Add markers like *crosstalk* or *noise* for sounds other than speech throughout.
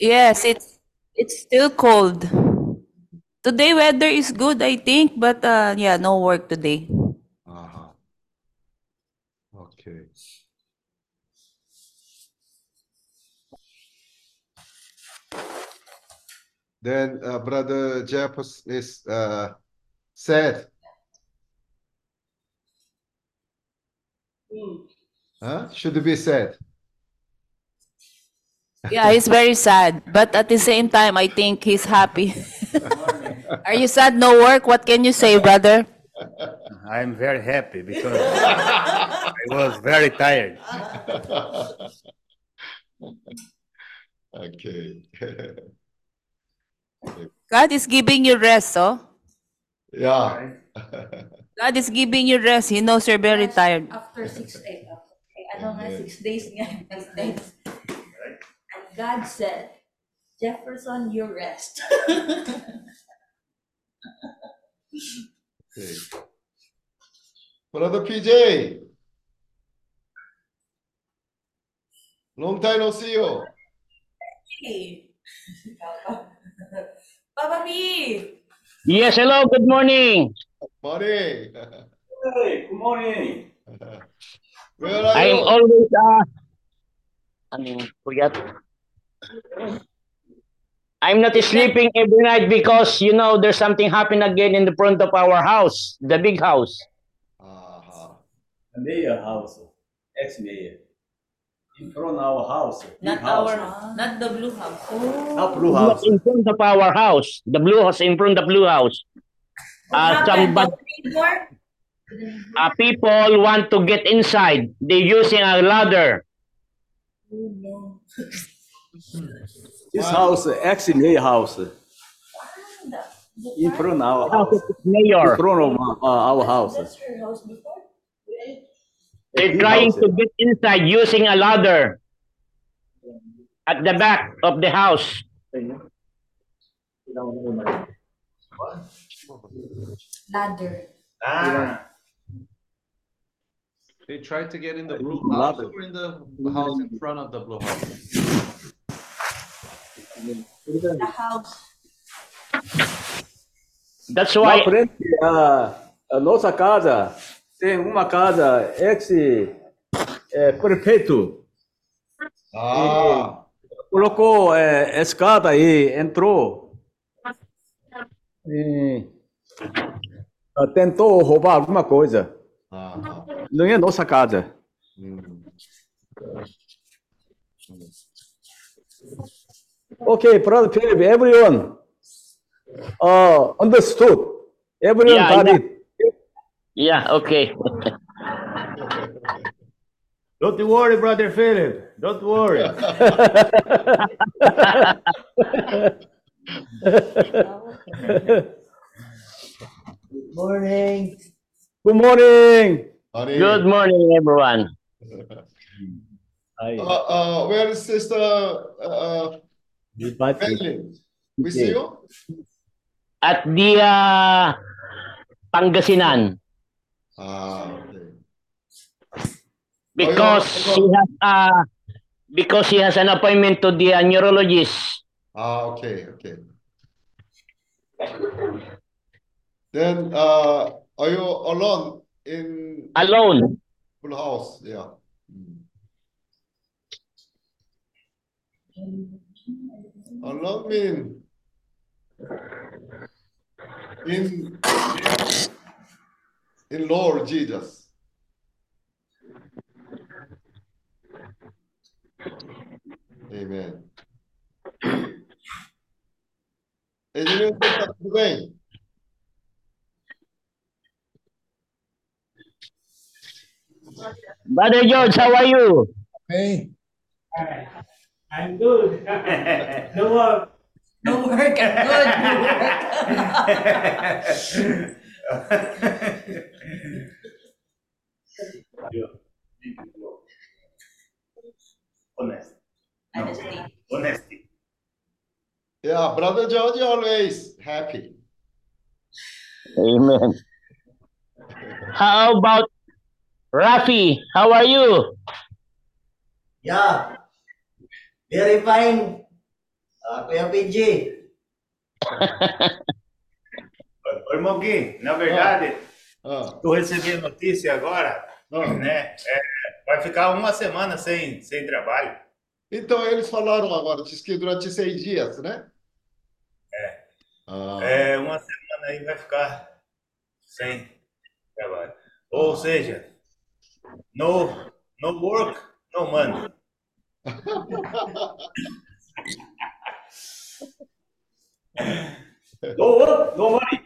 Yes, it's it's still cold. Today weather is good, I think, but uh, yeah, no work today. Uh-huh. Okay. Then uh, Brother Jeff is- is uh, sad. Huh? Should be sad. Yeah, he's very sad, but at the same time, I think he's happy. *laughs* Are you sad? No work? What can you say, brother? I'm very happy because I was very tired. *laughs* Okay. *laughs* God is giving you rest, oh. Yeah. God is giving you rest. He knows you're very tired. After six days. Okay, ano nga, Yeah. six days nga. Six days. And God said, Jefferson, you rest. Okay. Brother PJ. Long time no see you. Hey. Papa B! Yes, hello, good morning. Morning. Hey, good morning. Where are I'm you? always, uh, ano, forget. I'm not sleeping every night because, you know, there's something happen again in the front of our house, the big house. Uh-huh. Mayor house, ex-mayor. In front of our house. Not house. our, not the blue house. Not blue Not house. in front of our house, the blue house, in front of the blue house. Uh, somebody, uh, people want to get inside. They're using a ladder. Oh, no. *laughs* This house, ex-mayor house. The- In front of our House house. mayor. In front of uh, our house. That's her house before? They're trying to get inside using a ladder at the back of the house. Ladder. Ah. They tried to get in the blue Love house it. or in the house in front of the blue house? The house. That's Na why frente, a, a nossa casa tem uma casa ex-prefeito. Ah. colocou é, escada aí, entrou. E, ah, tentou roubar alguma coisa. Uh-huh. Não é nossa casa. Mm. Okay, brother Philip, everyone uh, understood. Everyone Yeah, got yeah. it. Yeah, okay. Don't worry, brother Philip. Don't worry. Good Morning. Good morning. Honey. Good morning, everyone. Aí, *laughs* Uh, uh, where is Sister uh, me. Madeline? We see you? At the uh, Pangasinan Ah, okay. because he has uh, because he has an appointment to the uh, neurologist. Ah, okay, okay. Then, uh, are you alone in Alone. full house? Yeah. Mm. Alone mean in in Lord Jesus. Amen. Engineer, tudo bem? Brother George, how are you? Hey, I'm good. *laughs* no work. No work, I'm good. *laughs* No work. Honest. Honesty. Honesty. Yeah, brother George always happy. Amen. How about Rafi? How are you? yeah. Very fine. Ah, Kuya Benji. *laughs* Ô, irmão Gui, na verdade, Ah, tu recebi a notícia agora, né? É, vai ficar uma semana sem, sem trabalho. Então, eles falaram agora, diz que durante seis dias, né? É. Ah, É, uma semana aí vai ficar sem trabalho. Ou seja, no, no work, no money. No work, no money.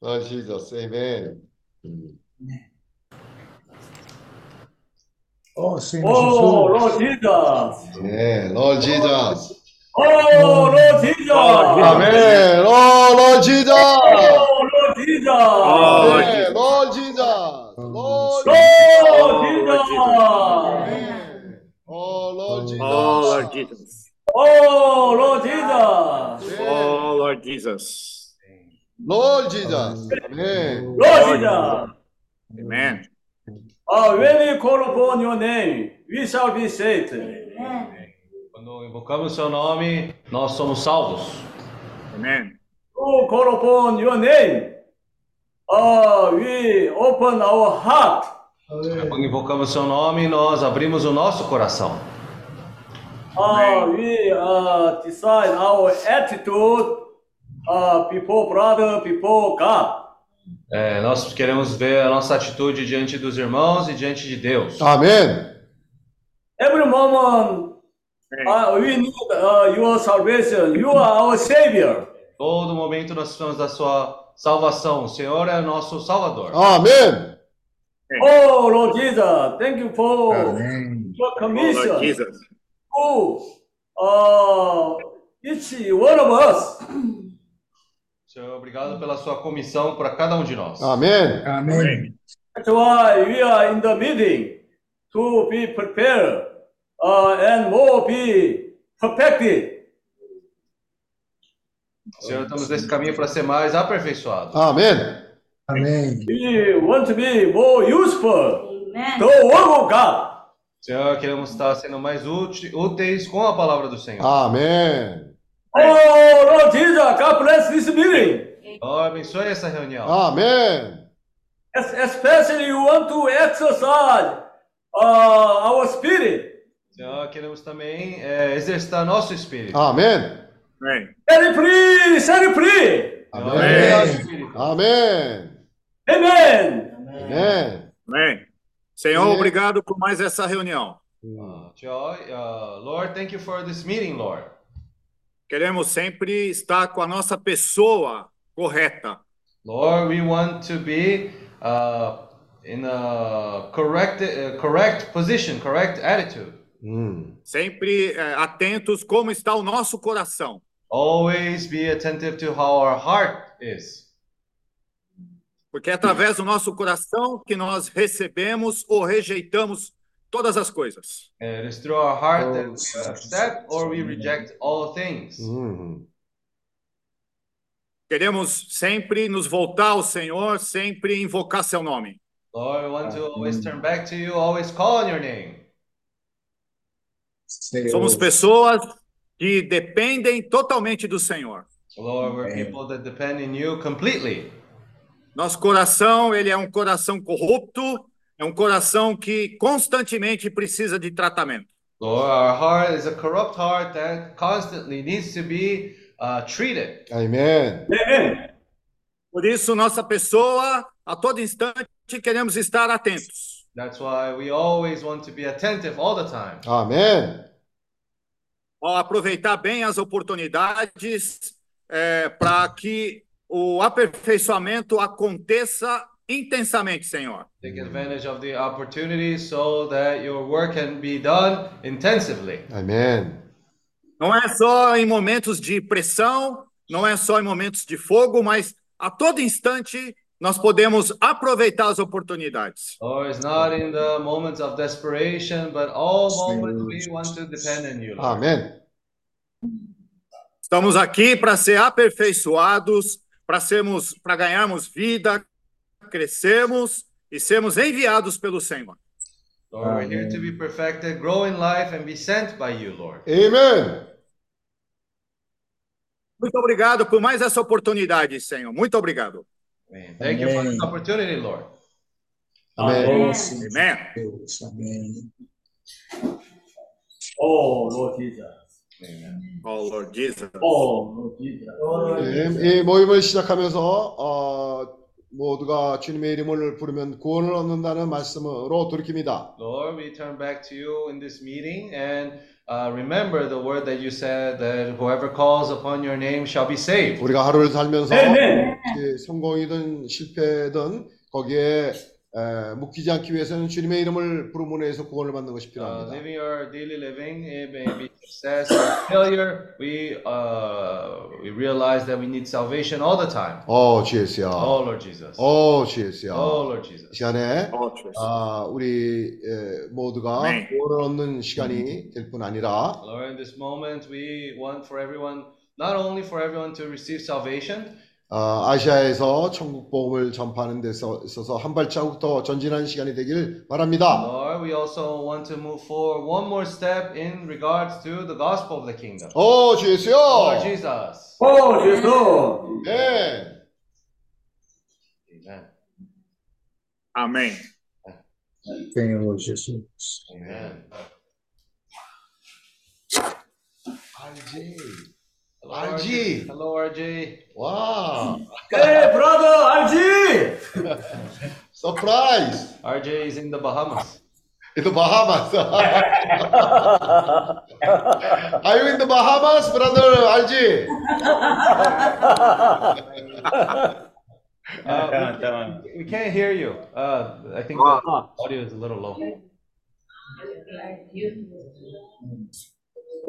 Lord Jesus, amen. Oh, Senhor Oh, Jesus. Lord Jesus. É, Lord Jesus. Oh, Lord Jesus. Amém. Oh, Lord Jesus. Oh, Lord Jesus. Amém. Lord Jesus. Lord Lord Jesus. Amém. Oh, Lord Jesus. Oh, Lord Jesus. Oh, Lord Jesus. Oh, Lord Jesus. Lord Jesus. Amém. Lord Jesus. Amen. Uh, when we call upon your name, we shall be saved. Amen. Quando invocamos seu nome, nós somos salvos. Amen. To call upon your name, uh, we open our heart. Quando invocamos seu nome, nós abrimos o nosso coração. Uh, we uh, decide our attitude uh, before brother, before God. É, nós queremos ver a nossa atitude diante dos irmãos e diante de Deus. Amém. Every moment, uh, we need uh, your salvation. You are our Savior. Todo momento nós precisamos da sua salvação. O Senhor é nosso Salvador. Amém. Oh, Lord Jesus, thank you for Amém. your Oh, commission. Lord Jesus. to uh, each one of us. Senhor, obrigado pela sua comissão para cada um de nós. Amém. Amém. That's why we are in the meeting to be prepared uh, and more be perfected. Senhor, estamos nesse caminho para ser mais aperfeiçoados. Amém. Amém. We want to be more useful Amen. to of God. Senhor, queremos estar sendo mais úteis com a palavra do Senhor. Amém. Oh, Lord Jesus, God bless this meeting. Senhor, abençoe essa reunião. Amém. Es- Especially you want to exercise uh, our spirit. Senhor, queremos também é, exercitar nosso espírito. Amém. Amém. libera o espírito. Amém. Amen. Amém. Amém. Senhor, Amém. obrigado por mais essa reunião. Uh, Joy, uh, Lord, thank you for this meeting, Lord. Queremos sempre estar com a nossa pessoa correta. Lord, we want to be uh, in a correct, uh, correct position, correct attitude. Hum. Sempre eh, atentos como está o nosso coração. Always be attentive to how our heart is. Porque é através do nosso coração que nós recebemos ou rejeitamos todas as coisas. It is through our heart that we accept or we reject all things. Hum. Queremos sempre nos voltar ao Senhor, sempre invocar seu nome. Lord, we want to always turn back to you, always call on your name. Somos pessoas que dependem totalmente do Senhor. Lord, we're people that depend in you completely. Nosso coração, ele é um coração corrupto, é um coração que constantemente precisa de tratamento. Lord, our heart is a corrupt heart that constantly needs to be uh, treated. Amém. Amen. Por isso, nossa pessoa, a todo instante, queremos estar atentos. That's why we always want to be attentive all the time. Amém. Aproveitar bem as oportunidades para que o aperfeiçoamento aconteça intensamente, Senhor. Take advantage of the opportunity so that your work can be done intensively. Amém. Não é só em momentos de pressão, não é só em momentos de fogo, mas a todo instante nós podemos aproveitar as oportunidades. Lord, it's not in the moments of desperation, but all moments we want to depend on you. Lord. Amém. Estamos aqui para ser aperfeiçoados, para sermos, para ganharmos vida, crescermos e sermos enviados pelo Senhor. Lord, we're here to be perfected, grow in life, and be sent by you, Lord. Amen. Muito obrigado por mais essa oportunidade, Senhor. Muito obrigado. Amen. Thank you for this opportunity, Lord. Amen. Amém. Oh, Lord Jesus. Oh, Lord Jesus. Oh, Lord Jesus. 네, 이 모임을 시작하면서 어, 모두가 주님의 이름을 부르면 구원을 얻는다는 말씀으로 돌이킵니다. Lord, we turn back to you in this meeting and uh, remember the word that you said that whoever calls upon your name shall be saved. 우리가 하루를 살면서 성공이든 실패든 거기에 에, 묶이지 않기 위해서는 주님의 이름을 부름으로 해서 구원을 받는 것이 Uh, 필요합니다. living our daily living, it may be success or failure. We uh, we realize that we need salvation all the time. 어, 주 예수야. Oh Lord Jesus. 어, 주 예수야. Oh Lord Jesus. 이 시간에 Oh, Jesus. 아, 우리 에, 모두가 네. 구원을 얻는 시간이 될 뿐 아니라 Lord, in this moment, we want for everyone, not only for everyone to receive salvation, 아, 아시아에서 천국 복음을 전파하는 데 있어서 한 발자국 더 전진하는 시간이 되길 바랍니다. Lord, we also want to move forward one more step in regards to the gospel of the kingdom. 어, 주 예수요. Lord Jesus. Oh, Jesus. 네. Amen. Amém. Senhor Jesus. Amen. RJ. Hello, RG. RG. Hello, RG. Wow. hey, brother, RG. *laughs* Surprise. RJ is in the Bahamas. In the Bahamas. *laughs* Are you in the Bahamas, brother RJ? *laughs* uh, we, can't, we, can't hear you. Uh, I think the ah. audio is a little low.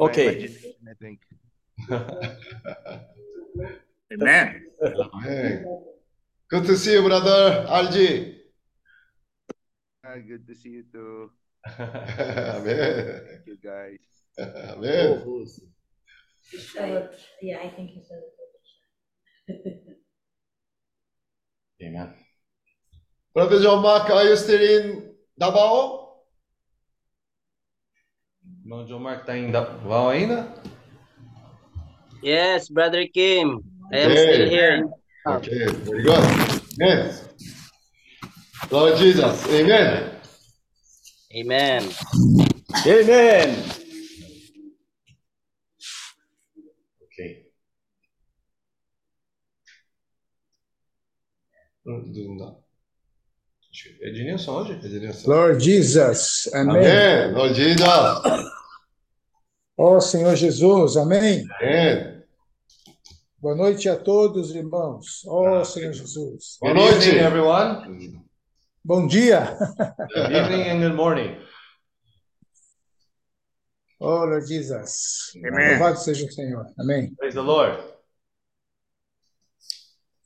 Okay. okay. Amen. Amen. Good to see you, brother RG. Uh, good to see you too. *laughs* Amen. Thank you guys. Amen. Oh, yeah, I think he said it. Amen. Brother John Mark, are you still in Davao? Irmão John Mark está em Davao ainda? Yes, brother Kim. I am okay. still here. Okay, very good. Yes. Lord Jesus, amen. Amen. Amen. Okay. Ednilson, onde? Ednilson. Lord Jesus, amém. Amém, Lord Jesus. Ó oh, Senhor Jesus, amém. Amém. Boa noite a todos, irmãos. Ó Senhor Jesus. Boa Good noite. evening, everyone. *laughs* Bom dia. Good evening and good morning. Ó Lord Jesus. Amen. Louvado seja o Senhor. Amém. Praise the Lord.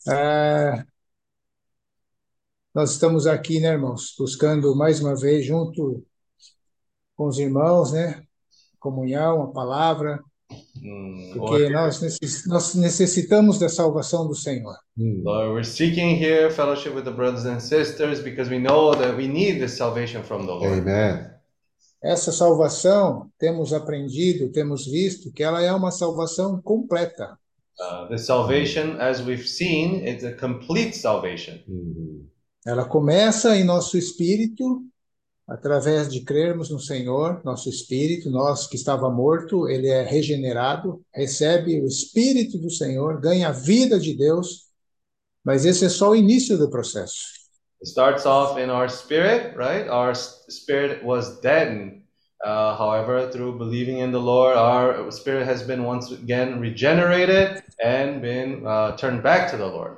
Ah, nós estamos aqui, né, irmãos, buscando mais uma vez, junto com os irmãos, né, comunhão, a palavra, Mm, porque nós, necess- nós necessitamos da salvação do Senhor. Lord, we're seeking here fellowship with the brothers and sisters because we know that we need this salvation from the Lord. Amen. Essa salvação, temos aprendido, temos visto que ela é uma salvação completa. Uh, the salvation, as we've seen, it's a complete salvation. Ela começa em nosso espírito, através de crermos no Senhor, nosso espírito, nós que estava morto, ele é regenerado, recebe o espírito do Senhor, ganha a vida de Deus, mas esse é só o início do processo. It starts off in our spirit, right? Our spirit was dead. Uh, however, through believing in the Lord, our spirit has been once again regenerated and been uh, turned back to the Lord.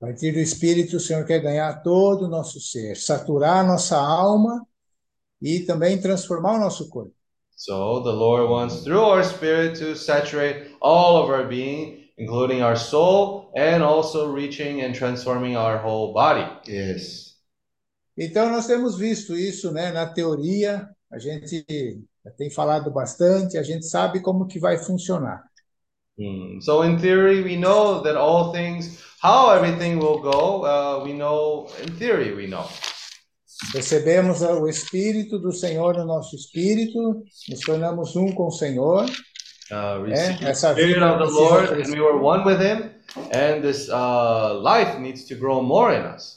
A partir do espírito, o Senhor quer ganhar todo o nosso ser, saturar a nossa alma e também transformar o nosso corpo. So the Lord wants, through our spirit, to saturate all of our being, including our soul, and also reaching and transforming our whole body. Yes. Então, nós temos visto isso, né, na teoria, a gente tem falado bastante, a gente sabe como que vai funcionar. Hmm. So in theory, we know that all things, how everything will go, uh, we know, in theory, we know. recebemos o Espírito do Senhor no nosso espírito, nos tornamos um com o Senhor, Uh, É, essa vida of the Lord, and we were one with Him, and this uh, life needs to grow more in us.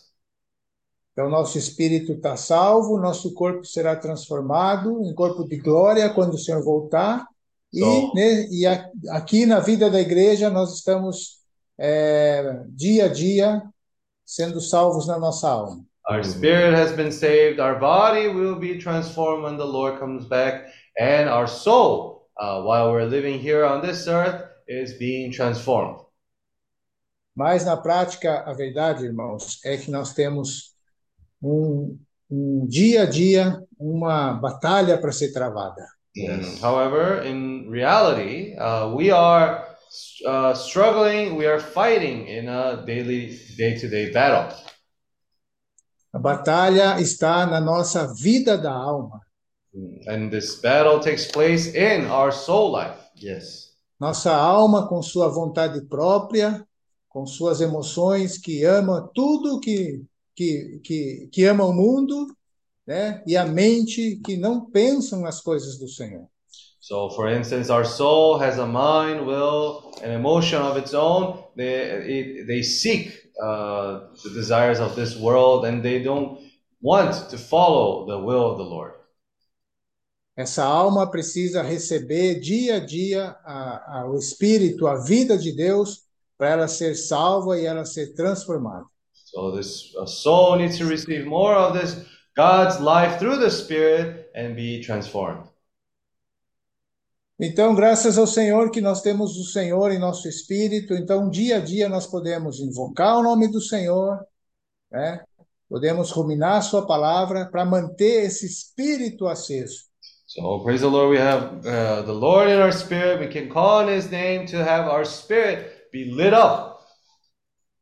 Então, nosso espírito está salvo, nosso corpo será transformado em corpo de glória quando o Senhor voltar. E, né, e a- aqui na vida da igreja, nós estamos é, dia a dia sendo salvos na nossa alma. Our spirit has been saved, our body will be transformed when the Lord comes back, and our soul, uh, while we're living here on this earth, is being transformed. Mas na prática, a verdade, irmãos, é que nós temos um, um dia a dia, uma batalha para ser travada. Mm. However, in reality, uh, we are uh, struggling, we are fighting in a daily, day to day battle. A batalha está na nossa vida da alma. And this battle takes place in our soul life. Yes. Nossa alma, com sua vontade própria, com suas emoções, que ama tudo que, que, que, que ama o mundo, né? e a mente, que não pensam nas coisas do Senhor. So, for instance, our soul has a mind, will, and emotion of its own. They, it, they seek uh, the desires of this world and they don't want to follow the will of the Lord. Essa alma precisa receber dia a dia a, a, o Espírito, a vida de Deus, para ela ser salva e ela ser transformada. So, this soul needs to receive more of this God's life through the Spirit and be transformed. Então, graças ao Senhor que nós temos o Senhor em nosso espírito, então dia a dia nós podemos invocar o nome do Senhor, né? Podemos ruminar a sua palavra para manter esse espírito aceso. So, praise the Lord, we have uh, the Lord in our spirit. We can call on His name to have our spirit be lit up.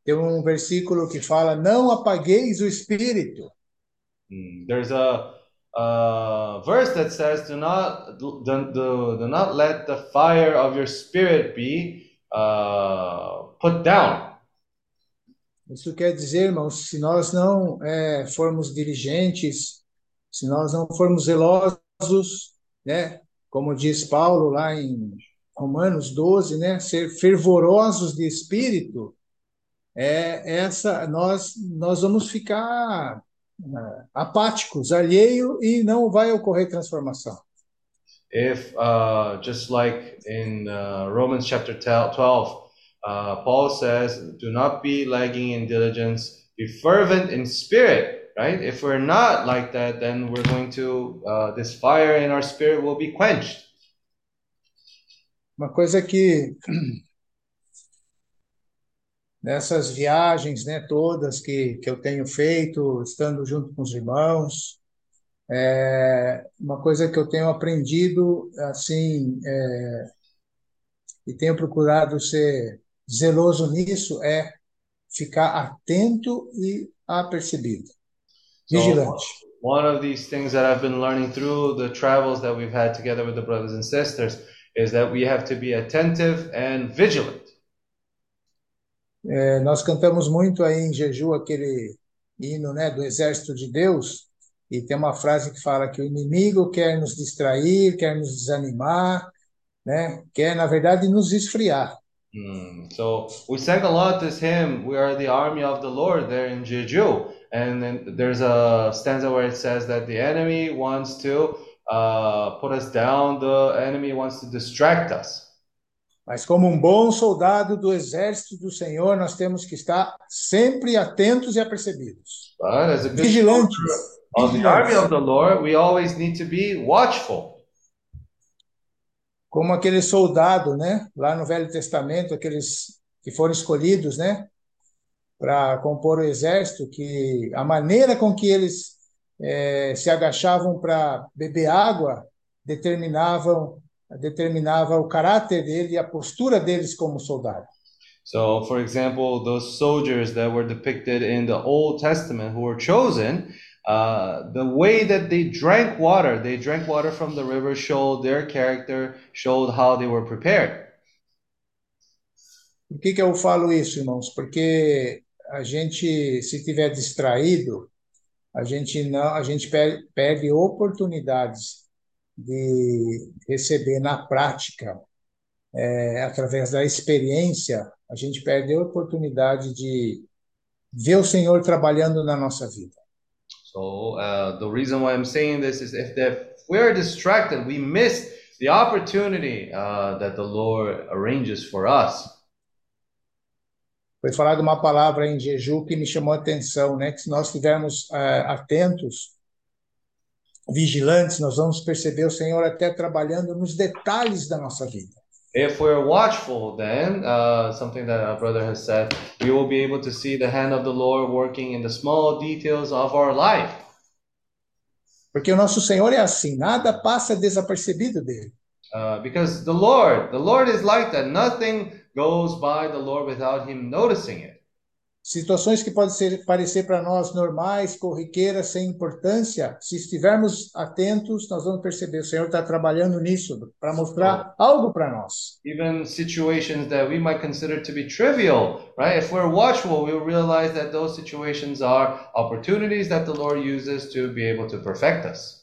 Tem um versículo que fala: "Não apagueis o espírito". Mm, There's a, a verse that says, "Do not do, do, do not let the fire of your spirit be uh, put down." Isso quer dizer, irmãos, se nós não é, formos diligentes, se nós não formos zelosos, né? Como diz Paulo lá em Romanos 12, né? Ser fervorosos de espírito, é essa nós nós vamos ficar uh, apáticos, alheio e não vai ocorrer transformação. If uh, just like in uh, Romans chapter 12, uh, Paul says, "Do not be lagging in diligence; be fervent in spirit." Right? If we're not like that, then we're going to uh, this fire in our spirit will be quenched. Uma coisa que *clears throat* nessas viagens, né, todas que, que eu tenho feito, estando junto com os irmãos, é, uma coisa que eu tenho aprendido, assim, é, e tenho procurado ser zeloso nisso, é ficar atento e apercebido, vigilante. So, one of these things that I've been learning through the travels that we've had together with the brothers and sisters is that we have to be attentive and vigilant. É, nós cantamos muito aí em Jeju aquele hino, né, do Exército de Deus, e tem uma frase que fala que o inimigo quer nos distrair, quer nos desanimar, né, quer, na verdade, nos esfriar. Mm. So we sang a lot this hymn, We Are the Army of the Lord, there in Jeju. And then there's a stanza where it says that the enemy wants to uh, put us down, the enemy wants to distract us. Mas como um bom soldado do exército do Senhor, nós temos que estar sempre atentos e apercebidos. Good Vigilantes. of the army of the Lord, we always need to be watchful. Como aquele soldado, né, lá no Velho Testamento, aqueles que foram escolhidos, né, para compor o exército, que a maneira com que eles eh, se agachavam para beber água determinavam determinava o caráter dele e a postura deles como soldado. So, for example, those soldiers that were depicted in the Old Testament who were chosen, uh, the way that they drank water, they drank water from the river, showed their character, showed how they were prepared. Por que, que eu falo isso, irmãos? Porque a gente, se tiver distraído, a gente não, a gente per- perde oportunidades de receber na prática, é, através da experiência, a gente perde a oportunidade de ver o Senhor trabalhando na nossa vida. So uh, the reason why I'm saying this is if, the, if we're distracted, we miss the opportunity uh, that the Lord arranges for us. Foi falada uma palavra em Jeju que me chamou a atenção, né? Que se nós estivermos eh, atentos, vigilantes, nós vamos perceber o Senhor até trabalhando nos detalhes da nossa vida. If we're watchful, then uh, something that our brother has said, we will be able to see the hand of the Lord working in the small details of our life. Porque o nosso Senhor é assim, nada passa desapercebido dele. Uh, because the Lord, the Lord is like that. Nothing goes by the Lord without Him noticing it. Situações que podem ser, parecer para nós normais, corriqueiras, sem importância, se estivermos atentos, nós vamos perceber o Senhor está trabalhando nisso para mostrar algo para nós. Even situations that we might consider to be trivial, right? If we're watchful, we'll realize that those situations are opportunities that the Lord uses to be able to perfect us.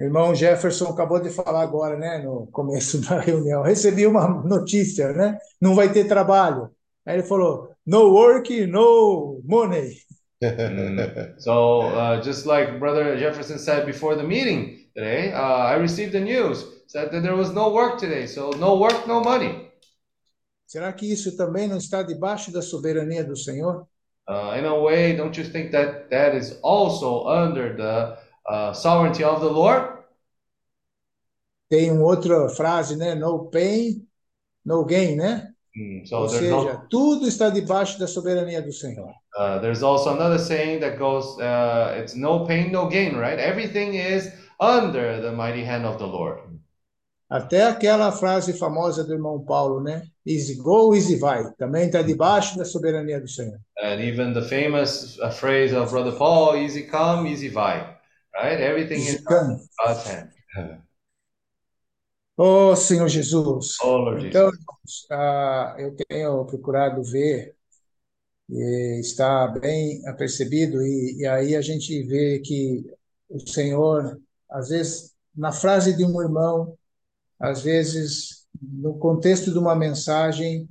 Irmão Jefferson acabou de falar agora, né, no começo *laughs* da reunião. Recebi uma notícia, né? Não vai ter trabalho. Aí ele falou: no work, no money. *laughs* So, uh, just like Brother Jefferson said before the meeting today, uh, I received the news said that there was no work today. So, no work, no money. Será que isso também não está debaixo da soberania do Senhor? Uh, in a way, don't you think that that is also under the uh, sovereignty of the Lord? Tem uma outra frase, né? No pain, no gain, né? Hmm, so Ou seja, al- tudo está debaixo da soberania do Senhor. uh, there's also another saying that goes, uh, it's no pain, no gain, right? Everything is under the mighty hand of the Lord. Até aquela frase famosa do irmão Paulo, né? Easy go, easy vai. Também está debaixo da soberania do Senhor. And even the famous uh, phrase of Brother Paul, easy come, easy vai, right? Everything is Então, God's hand. oh Senhor Jesus. Oh, Lord Jesus. Então, ah, eu tenho procurado ver está bem apercebido e, e aí a gente vê que o Senhor, às vezes, na frase de um irmão, às vezes, no contexto de uma mensagem,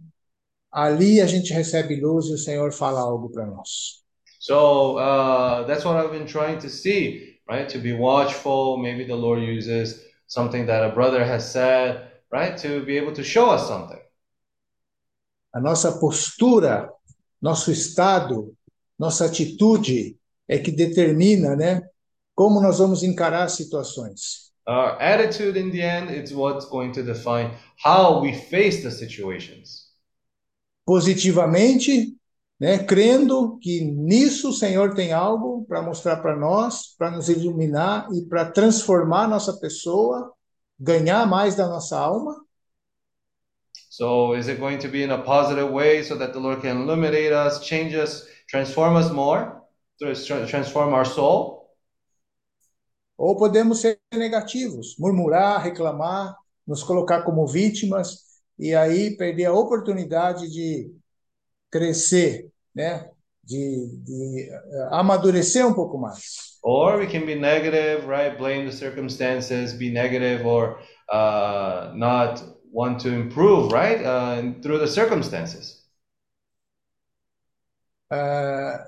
ali a gente recebe luz e o Senhor fala algo para nós. So uh, that's what I've been trying to see, right? To be watchful. Maybe the Lord uses something that a brother has said, right? To be able to show us something. A nossa postura, nosso estado, nossa atitude é que determina, né, como nós vamos encarar situações. Our attitude in the end is what's going to define how we face the situations. Positivamente, né, crendo que nisso o Senhor tem algo para mostrar para nós, para nos iluminar e para transformar nossa pessoa, ganhar mais da nossa alma, So is it going to be in a positive way so that the Lord can illuminate us, change us, transform us more, transform our soul? ou podemos ser negativos, murmurar, reclamar, nos colocar como vítimas e aí perder a oportunidade de crescer, né, de, de eh, amadurecer um pouco mais. Or we can be negative, right? Blame the circumstances, be negative, or uh, not want to improve, right? Uh, through the circumstances.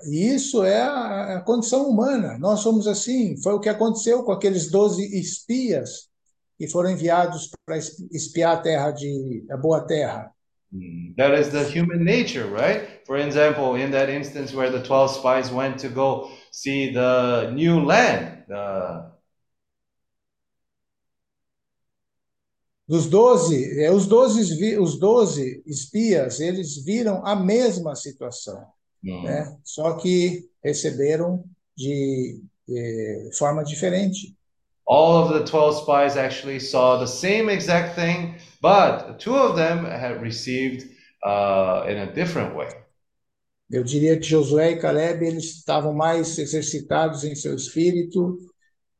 E isso é a, a condição humana. Nós somos assim. Foi o que aconteceu com aqueles 12 espias que foram enviados para es- espiar a terra de a boa terra. Mm, That is the human nature, right? For example, in that instance where the 12 spies went to go see the new land, uh, Dos 12, eh, os 12, vi- os 12 espias, eles viram a mesma situação, mm, né? Só que receberam de eh, forma diferente. all of the 12 spies actually saw the same exact thing, but two of them had received uh, in a different way. Eu diria que Josué e Caleb, eles estavam mais exercitados em seu espírito,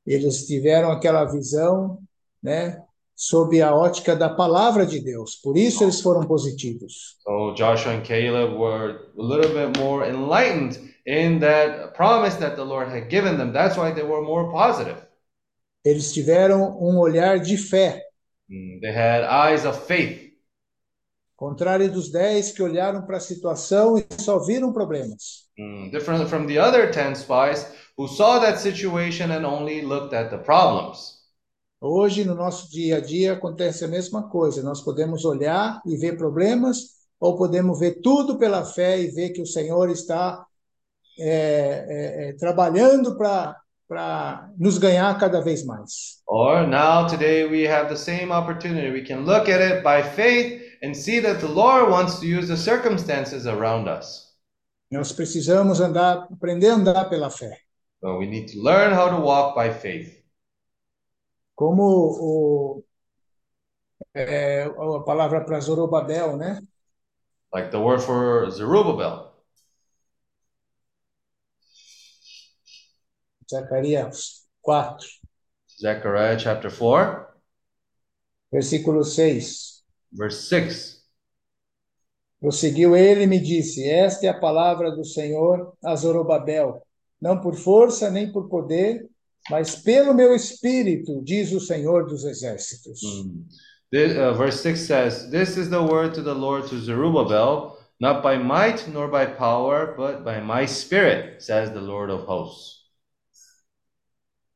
eles tiveram aquela visão, né, sob a ótica da palavra de Deus. Por isso eles foram positivos. So Joshua and Caleb were a little bit more enlightened in that promise that the Lord had given them. That's why they were more positive. Eles tiveram um olhar de fé, Mm, They had eyes of faith. contrário dos dez que olharam para a situação e só viram problemas. Mm, Different from the other 10 spies who saw that situation and only looked at the problems. Hoje, no nosso dia a dia, acontece a mesma coisa. Nós podemos olhar e ver problemas, ou podemos ver tudo pela fé e ver que o Senhor está é, é, é, trabalhando para nos ganhar cada vez mais. Or now, today, we have the same opportunity. We can look at it by faith and see that the Lord wants to use the circumstances around us. Nós precisamos andar, aprender a andar pela fé. But we need to learn how to walk by faith. Como o, é, a palavra para Zorobabel, né? Like the word for Zerubbabel. Zacarias 4, Zechariah chapter 4, versículo 6. verse 6. Prosseguiu ele e me disse: Esta é a palavra do Senhor a Zorobabel, não por força nem por poder, mas pelo meu espírito, diz o Senhor dos exércitos. Mm. This, uh, verse 6 says, This is the word to the Lord to Zerubbabel, not by might nor by power, but by my spirit, says the Lord of hosts.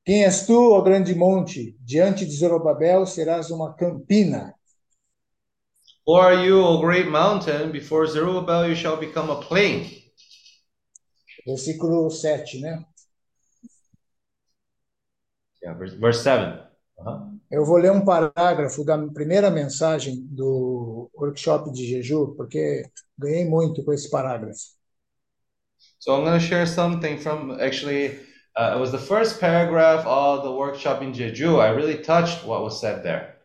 Quem és tu, ó grande monte? Diante de Zorobabel serás uma campina. Who are you, O great mountain? Before Zerubbabel you shall become a plain. Versículo 7, né? Yeah, verse, verse 7. Uh-huh. Eu vou ler um parágrafo da primeira mensagem do workshop de Jeju, porque ganhei muito com esse parágrafo. So I'm going to share something from actually, uh, it was the first paragraph of the workshop in Jeju. I really touched what was said there.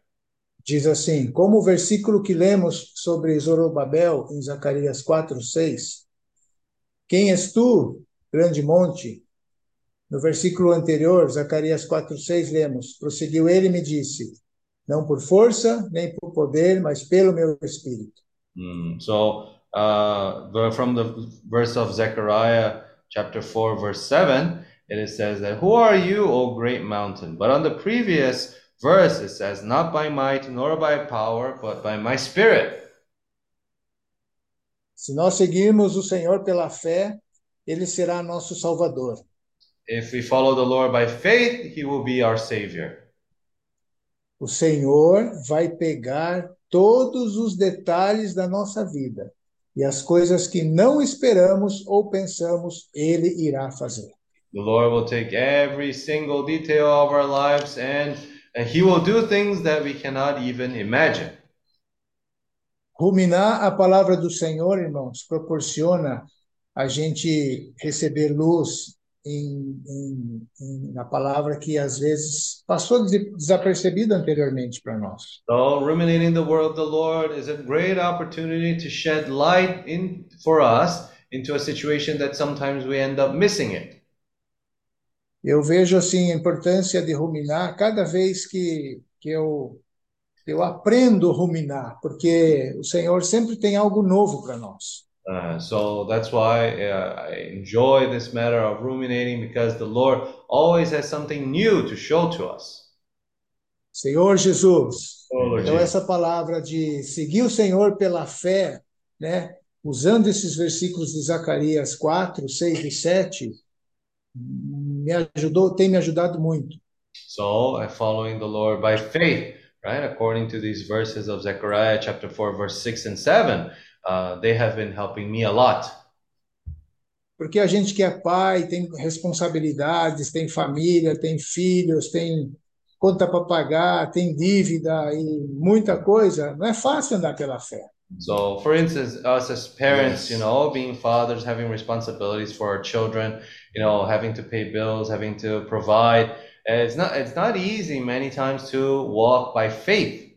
Diz assim: como o versículo que lemos sobre Zorobabel em Zacarias 4, 6. Quem és tu, grande monte? No versículo anterior, Zacarias 4, 6, lemos: Prosseguiu ele e me disse: Não por força, nem por poder, mas pelo meu espírito. Mm, so uh, from the verse of Zechariah chapter 4, verse 7, it says that, Who are you, O great mountain? But on the previous verse, it says, Not by might nor by power, but by my spirit. Se nós seguirmos o Senhor pela fé, ele será nosso Salvador. If we follow the Lord by faith, he will be our Savior. O Senhor vai pegar todos os detalhes da nossa vida e as coisas que não esperamos ou pensamos, ele irá fazer. The Lord will take every single detail of our lives and, and he will do things that we cannot even imagine. Ruminar a palavra do Senhor, irmãos, proporciona a gente receber luz em, em, em, na palavra que às vezes passou des- desapercebida anteriormente para nós. So, ruminating the word of the Lord is a great opportunity to shed light in for us into a situation that sometimes we end up missing it. Eu vejo assim a importância de ruminar cada vez que, que eu, eu aprendo a ruminar, porque o Senhor sempre tem algo novo para nós. Uh, so that's why uh, I enjoy this matter of ruminating because the Lord always has something new to show to us. Senhor Jesus, Oh, então essa palavra de seguir o Senhor pela fé, né, usando esses versículos de Zacarias 4, 6 e 7, me ajudou, tem me ajudado muito. So, uh, following the Lord by faith, right? According to these verses of Zechariah chapter 4, verse 6 and 7, uh, they have been helping me a lot. Porque a gente que é pai tem responsabilidades, tem família, tem filhos, tem conta para pagar, tem dívida e muita coisa, não é fácil andar pela fé. So, for instance, us as parents, you know, being fathers, having responsibilities for our children, you know, having to pay bills, having to provide, it's not it's not easy many times to walk by faith.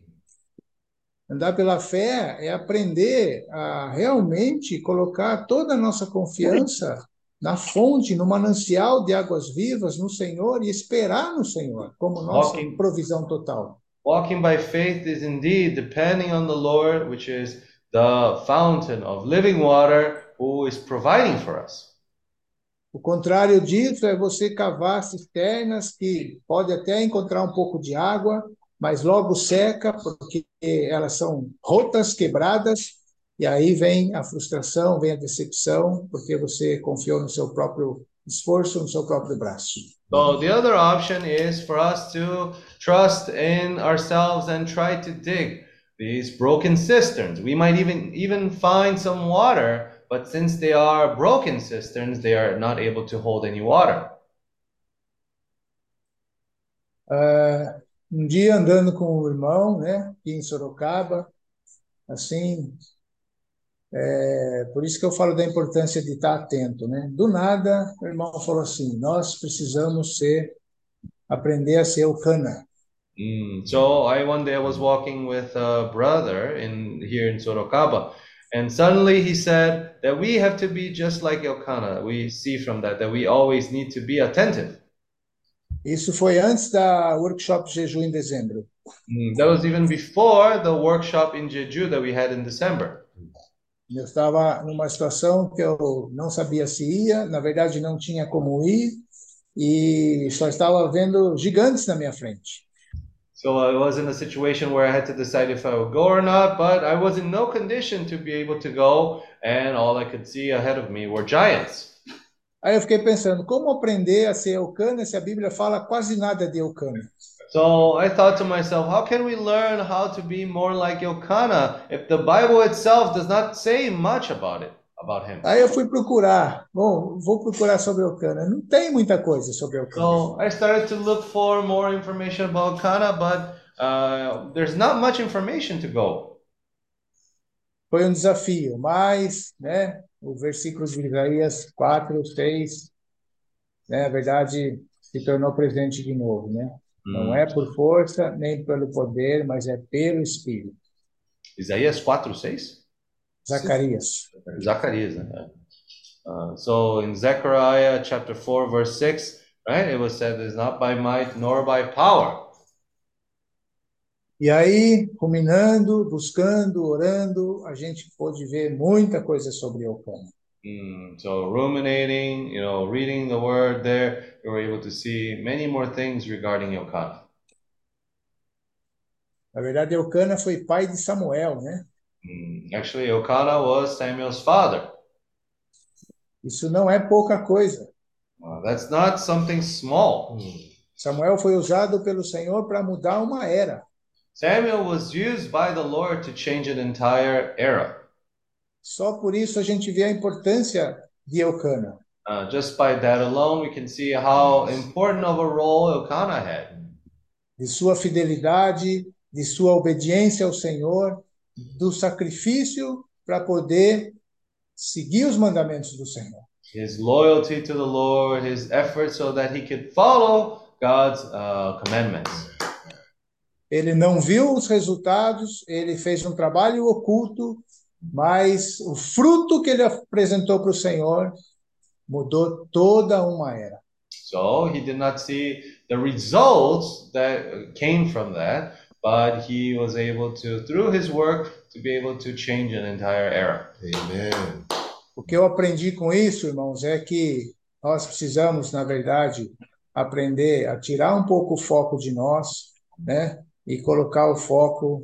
Andar pela fé é aprender a realmente colocar toda a nossa confiança na fonte, no manancial de águas vivas, no Senhor e esperar no Senhor como nossa Walking. provisão total. Walking by faith is indeed depending on the Lord, which is the fountain of living water who is providing for us. O contrário disso é você cavar cisternas que pode até encontrar um pouco de água, mas logo seca porque elas são rotas, quebradas, e aí vem a frustração, vem a decepção, porque você confiou no seu próprio esforço, no seu próprio braço. So the other option is for us to trust in ourselves and try to dig these broken cisterns. We might even even find some water, but since they are broken cisterns, they are not able to hold any water. Ah, um dia andando com o irmão, né, aqui em Sorocaba, assim, é, por isso que eu falo da importância de estar atento, né? Do nada, o irmão falou assim: nós precisamos ser, aprender a ser o cana. Mm. So I one day I was walking with a brother in here in Sorocaba, and suddenly he said that we have to be just like Elkanah. We see from that that we always need to be attentive. Isso foi antes da workshop Jeju em dezembro. Mm, That was even before the workshop in Jeju that we had in December. Eu estava numa situação que eu não sabia se ia, na verdade não tinha como ir, e só estava vendo gigantes na minha frente. So I was in a situation where I had to decide if I would go or not, but I was in no condition to be able to go, and all I could see ahead of me were giants. Aí eu fiquei pensando, como aprender a ser Eucana se a Bíblia fala quase nada de Eucana? So I thought to myself, how can we learn how to be more like Elkanah if the Bible itself does not say much about it, about him? Aí eu fui procurar, bom, vou procurar sobre Eucana. Não tem muita coisa sobre Eucana. So I started to look for more information about Elkanah, but uh, there's not much information to go. Foi um desafio, mas, né, o versículo de Isaías 4, 6, né, a verdade se tornou presente de novo, né? Não é por força nem pelo poder, mas é pelo Espírito. Isaías 4, 6? Zacarias. Zacarias. né? Uh, so in Zechariah chapter 4, verse 6, right, it was said, it's not by might nor by power. E aí, ruminando, buscando, orando, a gente pôde ver muita coisa sobre Eucana. Mm, so ruminating, you know, reading the word there, we were able to see many more things regarding Elkanah. Na verdade, Eucana foi pai de Samuel, né? Mm, actually, Elkanah was Samuel's father. Isso não é pouca coisa. Uh, that's not something small. Samuel foi usado pelo Senhor para mudar uma era. Samuel was used by the Lord to change an entire era. Só por isso a gente vê a importância de Eucana. Uh, just by that alone, we can see how important of a role Elkanah had. de sua fidelidade, de sua obediência ao Senhor, do sacrifício para poder seguir os mandamentos do Senhor. His loyalty to the Lord, his effort so that he could follow God's uh, commandments. Ele não viu os resultados, ele fez um trabalho oculto, mas o fruto que ele apresentou para o Senhor mudou toda uma era. So he did not see the results that came from that, but he was able to, through his work, to be able to change an entire era. Amen. O que eu aprendi com isso, irmãos, é que nós precisamos, na verdade, aprender a tirar um pouco o foco de nós, né? E colocar o foco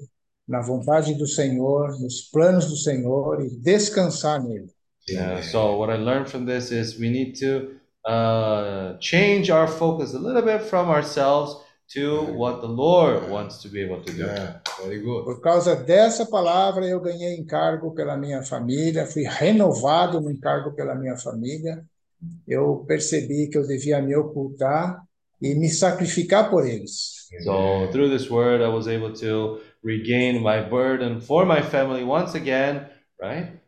na vontade do Senhor, nos planos do Senhor e descansar nele. Yeah, so what I learned from this is we need to uh, change our focus a little bit from ourselves to what the Lord wants to be able to do. Yeah, very good. Por causa dessa palavra, eu ganhei encargo pela minha família, fui renovado no encargo pela minha família. Eu percebi que eu devia me ocultar e me sacrificar por eles. So through this word, I was able to regain my burden for my family once again, right?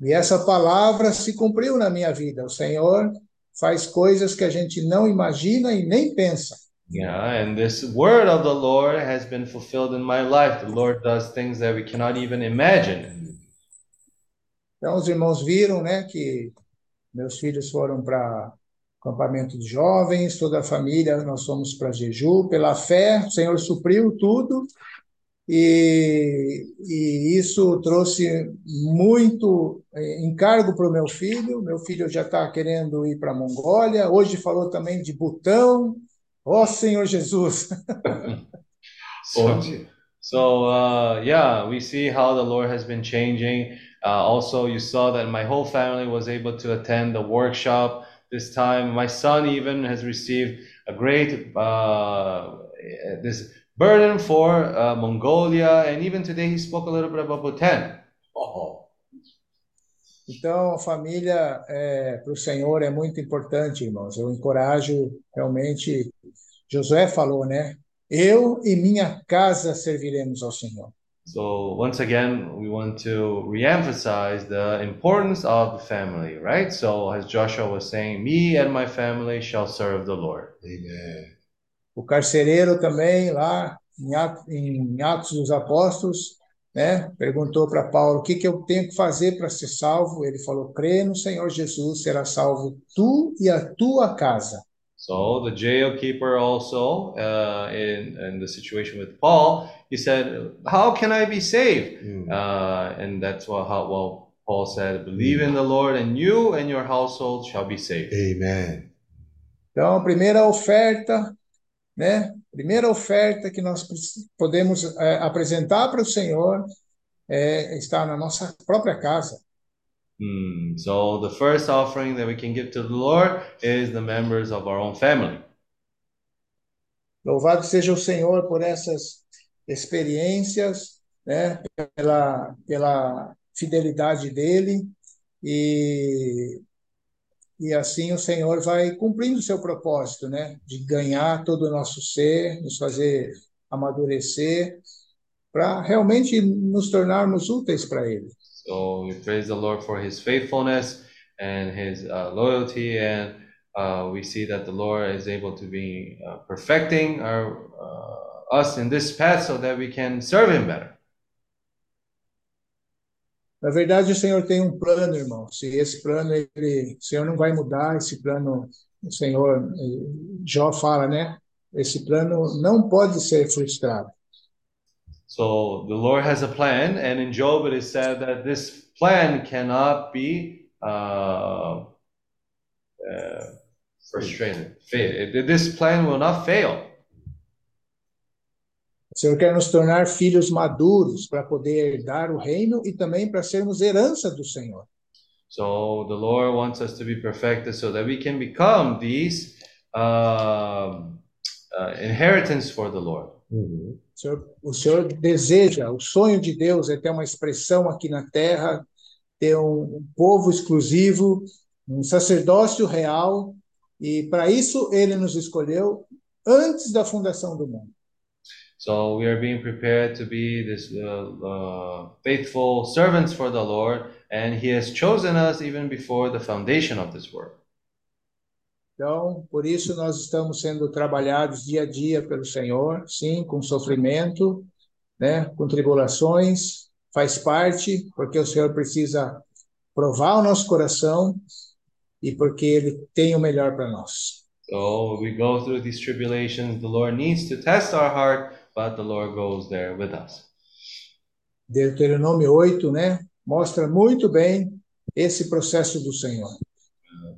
E essa palavra se cumpriu na minha vida. O Senhor faz coisas que a gente não imagina e nem pensa. Yeah, and this word of the Lord has been fulfilled in my life. The Lord does things that we cannot even imagine. Então, os irmãos viram, né, que meus filhos foram para acampamento de jovens, toda a família, nós fomos para Jeju. Pela fé, o Senhor supriu tudo. E, e isso trouxe muito eh, encargo para o meu filho. Meu filho já está querendo ir para a Mongólia. Hoje falou também de Butão. Ó Senhor Jesus! *laughs* So, so uh, yeah, we see how the Lord has been changing. Uh, also, you saw that my whole family was able to attend the workshop this time. My son even has received a great uh, this burden for uh, Mongolia, and even today he spoke a little bit about Bhutan. Oh, Então, família para o Senhor é muito importante, irmãos. Eu encorajo realmente. Josué falou, né? Eu e minha casa serviremos ao Senhor. So once again, we want to re-emphasize the importance of the family, right? So as Joshua was saying, me and my family shall serve the Lord. Amen. O carcereiro também, lá em Atos, dos Apóstolos, né? Perguntou para Paulo: o que, que eu tenho que fazer para ser salvo? Ele falou: crê no Senhor Jesus, será salvo tu e a tua casa. So the jail keeper also, uh, in, in the situation with Paul, he said, how can I be saved? 음. Uh, and that's what how, well, Paul said, believe in the Lord and you and your household shall be saved. Amen. Então, a primeira oferta, né? Primeira oferta que nós podemos é, apresentar para o Senhor é, está na nossa própria casa. Hmm, so the first offering that we can give to the Lord is the members of our own family. Louvado seja o Senhor por essas experiências, né? Pela, pela fidelidade dele e e assim o Senhor vai cumprindo o seu propósito, né? De ganhar todo o nosso ser, nos fazer amadurecer, para realmente nos tornarmos úteis para Ele. So we praise the Lord for his faithfulness and his uh, loyalty, and uh, we see that the Lord is able to be uh, perfecting our, uh, us in this path so that we can serve him better. Na verdade, o Senhor tem um plano, irmão. Se esse plano, ele, o Senhor não vai mudar, esse plano, o Senhor, eh, Jó fala, né? Esse plano não pode ser frustrado. So the Lord has a plan, and in Job it is said that this plan cannot be uh, uh, frustrated. Fail. This plan will not fail. O Senhor quer nos tornar filhos maduros para poder herdar o reino e também para sermos herança do Senhor. So the Lord wants us to be perfected so that we can become these um, uh, inheritance for the Lord. 음. O Senhor, o Senhor deseja, o sonho de Deus é ter uma expressão aqui na terra, ter um, um povo exclusivo, um sacerdócio real, e para isso ele nos escolheu antes da fundação do mundo. So we are being prepared to be this uh, uh, faithful servants for the Lord, and He has chosen us even before the foundation of this world. Então, por isso nós estamos sendo trabalhados dia a dia pelo Senhor, sim, com sofrimento, né, com tribulações, faz parte, porque o Senhor precisa provar o nosso coração e porque ele tem o melhor para nós. So we go through these tribulations. The Lord needs to test our heart, but the Lord goes there with us. Deuteronômio 8, né, mostra muito bem esse processo do Senhor.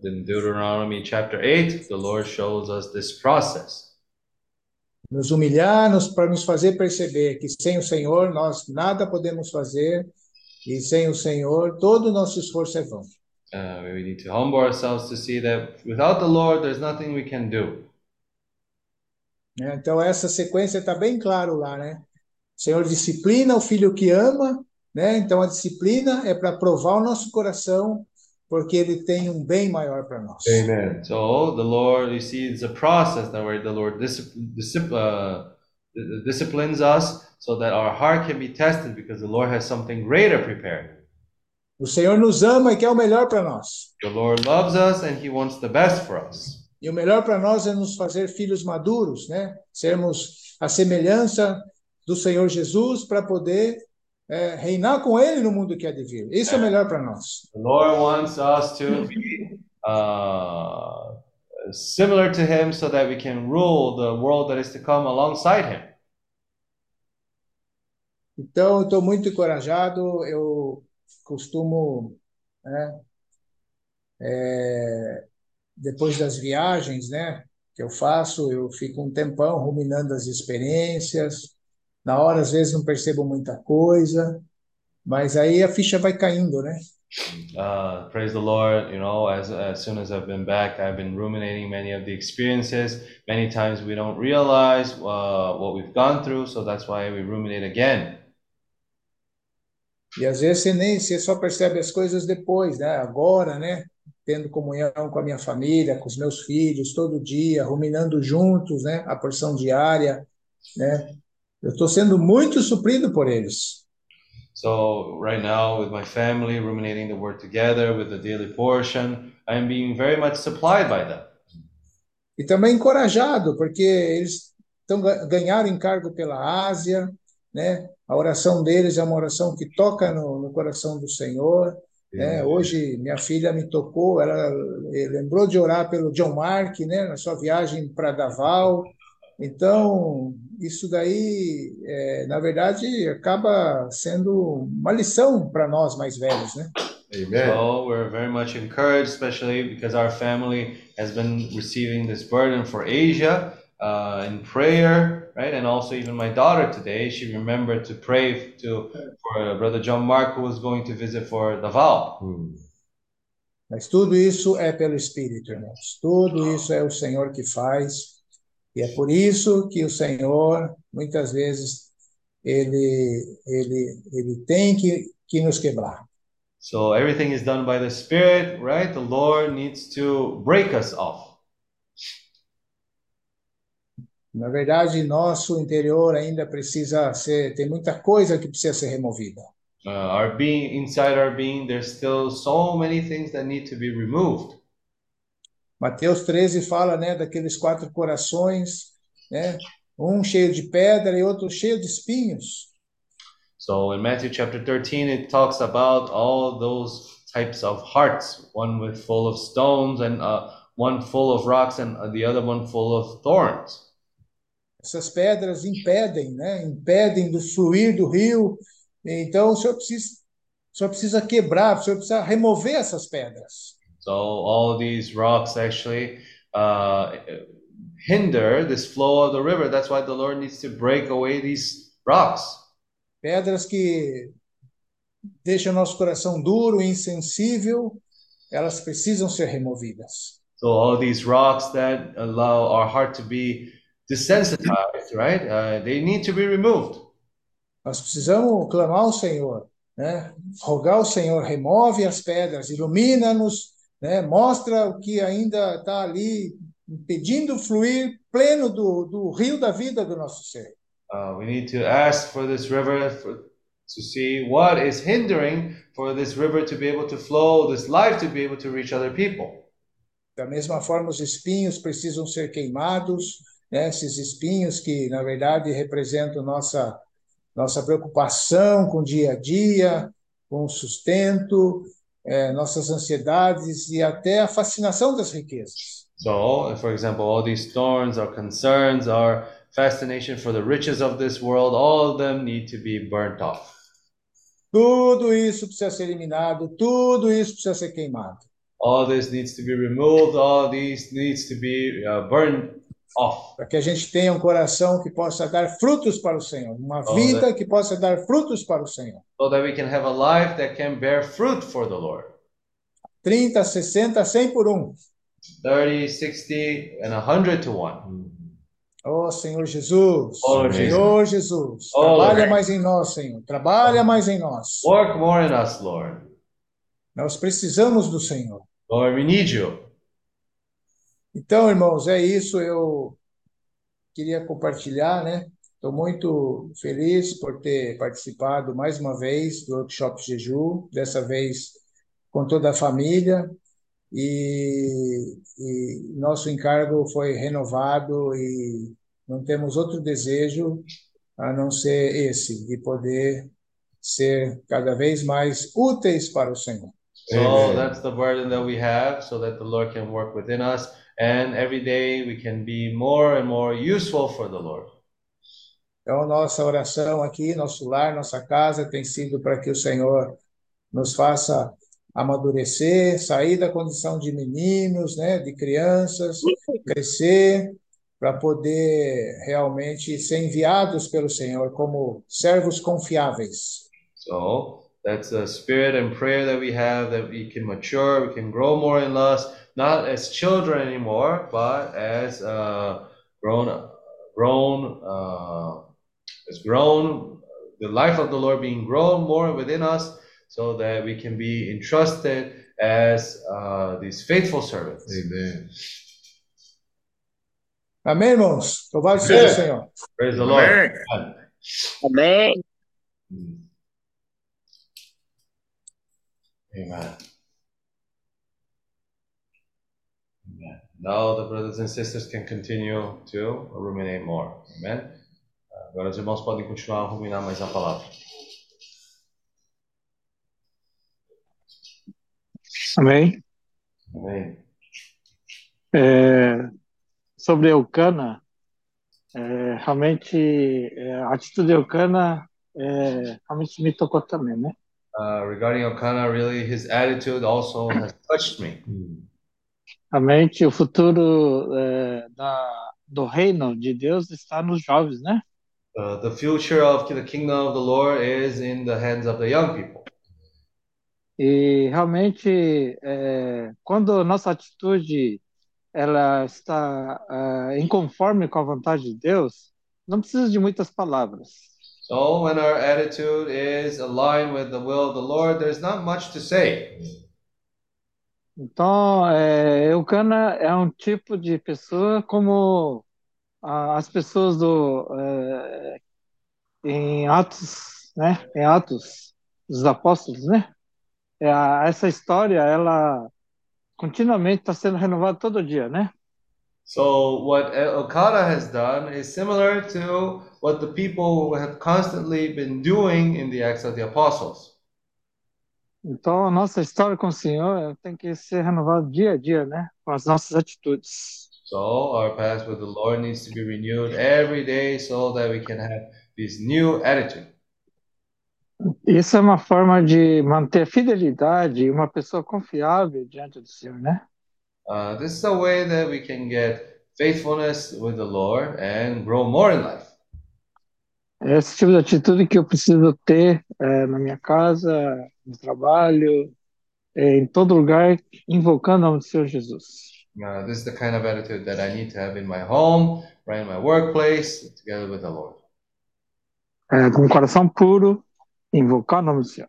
In Deuteronomy chapter 8, the Lord shows us this process. Nos humilhar, nos, para nos fazer perceber que sem o Senhor nós nada podemos fazer e sem o Senhor todo o nosso esforço é vão. Uh, we need to humble ourselves to see that without the Lord, there's nothing we can do. né? Então essa sequência está bem claro lá, né? O Senhor disciplina o filho que ama, né? Então a disciplina é para provar o nosso coração, porque ele tem um bem maior para nós. Amen. So the Lord, you see, it's a process that where the Lord discipl- discip- uh, disciplines us so that our heart can be tested because the Lord has something greater prepared. O Senhor nos ama e quer o melhor para nós. The Lord loves us and He wants the best for us. E o melhor para nós é nos fazer filhos maduros, né? Sermos a semelhança do Senhor Jesus para poder é, reinar com Ele no mundo que há de vir. Isso é melhor para nós. The Lord wants us to be uh, similar to Him so that we can rule the world that is to come alongside Him. Então, eu estou muito encorajado. Eu costumo, né, é, depois das viagens, né, que eu faço, eu fico um tempão ruminando as experiências. Na hora, às vezes, não percebo muita coisa, mas aí a ficha vai caindo, né? Uh, praise the Lord. You know, as as soon as I've been back, I've been ruminating many of the experiences. Many times we don't realize uh, what we've gone through, so that's why we ruminate again. E às vezes você nem você só percebe as coisas depois, né? Agora, né? Tendo comunhão com a minha família, com os meus filhos, todo dia, ruminando juntos, né? A porção diária, né? Eu estou sendo muito suprido por eles. So right now, with my family, ruminating the word together with the daily portion, I'm being very much supplied by them. E também encorajado, porque eles estão ganharam encargo pela Ásia, né? A oração deles é uma oração que toca no, no coração do Senhor. Né? Hoje minha filha me tocou, ela eh, lembrou de orar pelo John Mark, né? Na sua viagem para Davao. Então isso daí, é, na verdade, acaba sendo uma lição para nós mais velhos, né? Amen. So we're very much encouraged, especially because our family has been receiving this burden for Asia uh, in prayer, right? And also even my daughter today, she remembered to pray to for Brother John Mark, who was going to visit for Davao. Mas tudo isso é pelo Espírito, irmãos. Tudo isso é o Senhor que faz. E é por isso que o Senhor, muitas vezes, ele, ele, ele tem que, que nos quebrar. So everything is done by the Spirit, right? The Lord needs to break us off. Na verdade, nosso interior ainda precisa ser, tem muita coisa que precisa ser removida. Uh, our being inside our being, there's still so many things that need to be removed. Mateus 13 fala, né, daqueles quatro corações, né? Um cheio de pedra e outro cheio de espinhos. So in Matthew chapter 13, it talks about all those types of hearts, one with full of stones and uh, one full of rocks and uh, the other one full of thorns. Essas pedras impedem, né? Impedem do fluir do rio. Então, o senhor precisa, o senhor precisa quebrar, o senhor precisa remover essas pedras. So all these rocks actually uh, hinder this flow of the river. That's why the Lord needs to break away these rocks. Pedras que deixam nosso coração duro e insensível, elas precisam ser removidas. So all these rocks that allow our heart to be desensitized, right? Uh, they need to be removed. Nós precisamos clamar ao Senhor, né? Rogar ao Senhor, remove as pedras, ilumina-nos, né? Mostra o que ainda está ali impedindo fluir pleno do, do rio da vida do nosso ser. Uh, we need to ask for this river for, to see what is hindering for this river to be able to flow, this life to be able to reach other people. Da mesma forma, os espinhos precisam ser queimados, né? Esses espinhos que, na verdade, representam nossa nossa preocupação com o dia a dia, com o sustento, eh, nossas ansiedades e até a fascinação das riquezas. So, for example, all these thorns, our concerns, our fascination for the riches of this world, all of them need to be burnt off. Tudo isso precisa ser eliminado, tudo isso precisa ser queimado. All this needs to be removed, all these needs to be uh, burned off. Para que a gente tenha um coração que possa dar frutos para o Senhor, uma Oh, vida que possa dar frutos para o Senhor. So that we can have a life that can bear fruit for the Lord. 30, 60, 100 por um. 30, 60, and 100 to 1. Oh, Senhor Jesus, Oh, Senhor Jesus, Oh, trabalha Lord. mais em nós, Senhor, trabalha mais em nós. Work more in us, Lord. Nós precisamos do Senhor. Lord, we need you. Então, irmãos, é isso. Eu queria compartilhar, né? Estou muito feliz por ter participado mais uma vez do workshop Jeju, dessa vez com toda a família, e, e nosso encargo foi renovado e não temos outro desejo a não ser esse, de poder ser cada vez mais úteis para o Senhor. So Amen. that's the burden that we have so that the Lord can work within us. And every day we can be more and more useful for the Lord. Então, nossa oração aqui, nosso lar, nossa casa tem sido para que o Senhor nos faça amadurecer, sair da condição de meninos, né, de crianças, crescer, para poder realmente ser enviados pelo Senhor como servos confiáveis. So that's a spirit and prayer that we have that we can mature, we can grow more in lust, not as children anymore, but as uh, grown, grown, uh, as grown, the life of the Lord being grown more within us, so that we can be entrusted as uh, these faithful servants. Amen. Amém, irmãos? Louvado seja o Senhor. Praise the Lord. Amém. Amém. Amen. Amen. Now the brothers and sisters can continue to ruminate more. Amen. Agora os irmãos podem continuar a ruminar mais a palavra. Amém. Amém. É, sobre Eucana, é, realmente é, a atitude de Eucana é, realmente me tocou também, né? Uh, regarding Okana, really his attitude also has *coughs* touched me. Realmente o futuro é, da, do reino de Deus está nos jovens, né? Uh, the future of the kingdom of the Lord is in the hands of the young people. E realmente é, quando nossa atitude ela está é, inconforme com a vontade de Deus, não precisa de muitas palavras. So when our attitude is aligned with the will of the Lord, there's not much to say. Então, é, Eucana é um tipo de pessoa como a- as pessoas do é, em Atos, né? Em Atos dos Apóstolos, né? É, essa história, ela continuamente está sendo renovada todo dia, né? So what Okada has done is similar to what the people have constantly been doing in the Acts of the Apostles. Então, a nossa história com o Senhor tem que ser renovada dia a dia, né? Com as nossas atitudes. So our past with the Lord needs to be renewed every day so that we can have this new attitude. Isso é uma forma de manter fidelidade e uma pessoa confiável diante do Senhor, né? Uh, this is a way that we can get faithfulness with the Lord and grow more in life. Esse tipo de atitude que eu preciso ter é, na minha casa, no trabalho, é, em todo lugar, invocando o nome do Senhor Jesus. Uh, this is the kind of attitude that I need to have in my home, right in my workplace, together with the Lord. É, com um coração puro, invocar o nome do Senhor.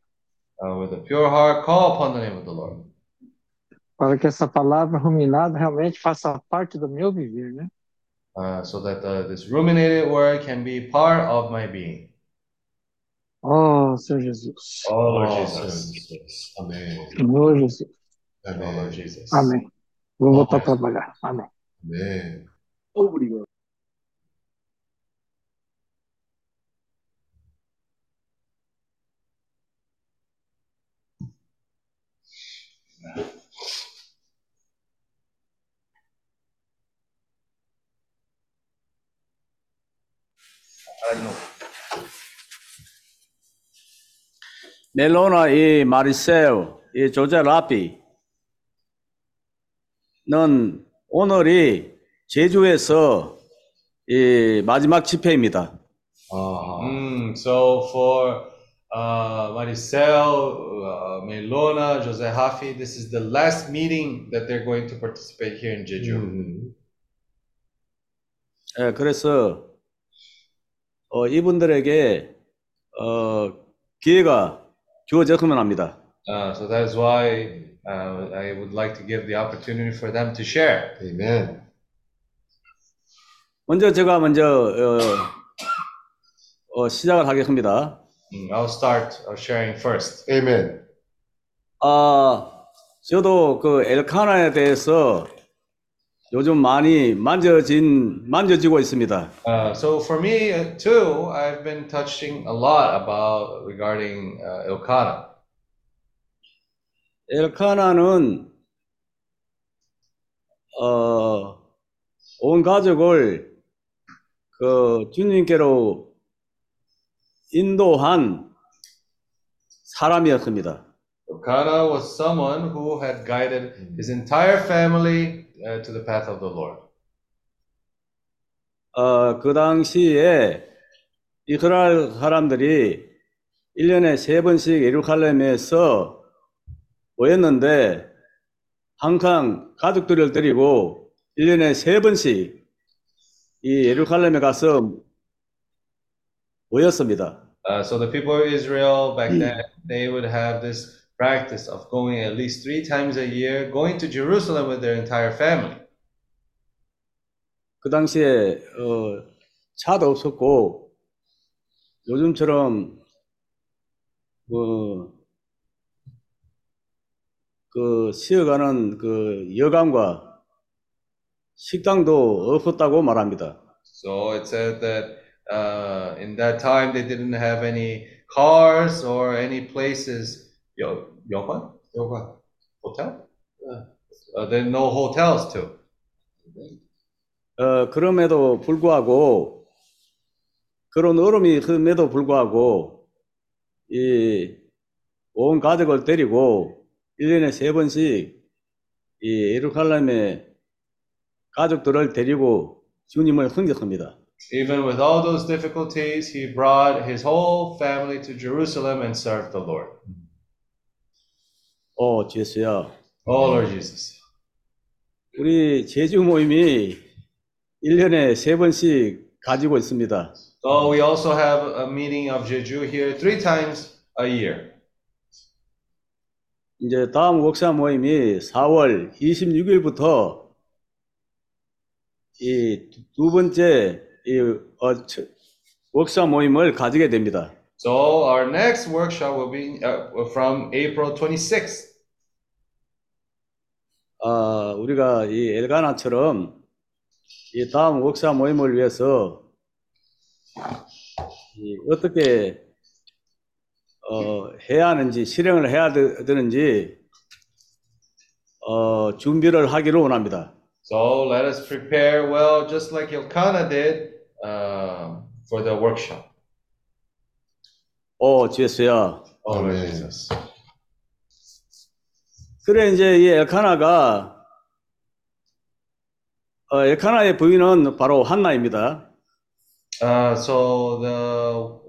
Uh, with a pure heart, call upon the name of the Lord. Para que essa palavra ruminada realmente faça parte do meu viver, né? Uh, so that uh, this ruminated word can be part of my being. Oh, Senhor Jesus. Oh, Lord Oh, Jesus. Jesus. Amém. Senhor Jesus. Oh, Lord Amém. Jesus. Amém. Vou voltar a trabalhar. Amém. Amém. 멜로나 이 마리셀 이 조제 라피는 오늘이 제주에서 이 마지막 집회입니다. Ah, Mm, so for uh, Maricel, uh, Melona, Jose Hafi, this is the last meeting that they're going to participate here in Jeju. 음. 예, 그래서 어, 이분들에게 어, 기회가 주어졌으면 합니다. Uh, so that is why uh, I would like to give the opportunity for them to share. Amen. 먼저 제가 먼저 어, 어, 시작을 하겠습니다. Mm, I'll start uh, sharing first. Amen. 아, 저도 그 엘카나에 대해서 요즘 많이 만져진 만져지고 있습니다. Uh, so for me uh, too, I've been touching a lot about regarding uh, Elkanah. 엘카나는 어, 온 가족을 그 주님께로 인도한 사람이었습니다. Elkanah was someone who had guided his entire family uh, to the path of the Lord. 어, 그 당시에 이스라엘 사람들이 1년에 세 번씩 예루살렘에서 모였는데 항상 가족들을 데리고 1년에 세 번씩 이 예루살렘에 가서 모였습니다. Uh, so the people of Israel back then, they would have this practice of going at least three times a year, going to Jerusalem with their entire family. 그 당시에 어, 차도 없었고 요즘처럼 뭐, 그 쉬어가는 그 여관과 식당도 없었다고 말합니다. So it said that uh, in that time they didn't have any cars or any places. 여, 여관? 여관. Hotel? Uh, there are no hotels too. 어, 그럼에도 불구하고 그런 얼음이 흠에도 불구하고 이 온 가족을 데리고 1년에 세 번씩 이 예루살렘에 가족들을 데리고 주님을 흥겼습니다. Even with all those difficulties, he brought his whole family to Jerusalem and served the Lord. 어, 제수야. Oh, Lord Jesus. 우리 제주 모임이 1년에 세 번씩 가지고 있습니다. So we also have a meeting of Jeju here three times a year. 이제 다음 목사 모임이 4월 26일부터 이 두 번째 이 어, 처- 목사 모임을 가지게 됩니다. So our next workshop will be uh, from April 26th. 아, 우리가 이 엘가나처럼 이 다음 목사 모임을 위해서 이 어떻게 어, 해야 하는지 실행을 해야 되- 되는지 어, 준비를 하기를 원합니다. So let us prepare well, just like Elkanah did uh, for the workshop. 어. Oh, Lord Jesus. 그래 이제 이 엘카나가 어, 엘카나의 부인은 바로 한나입니다. Uh, so the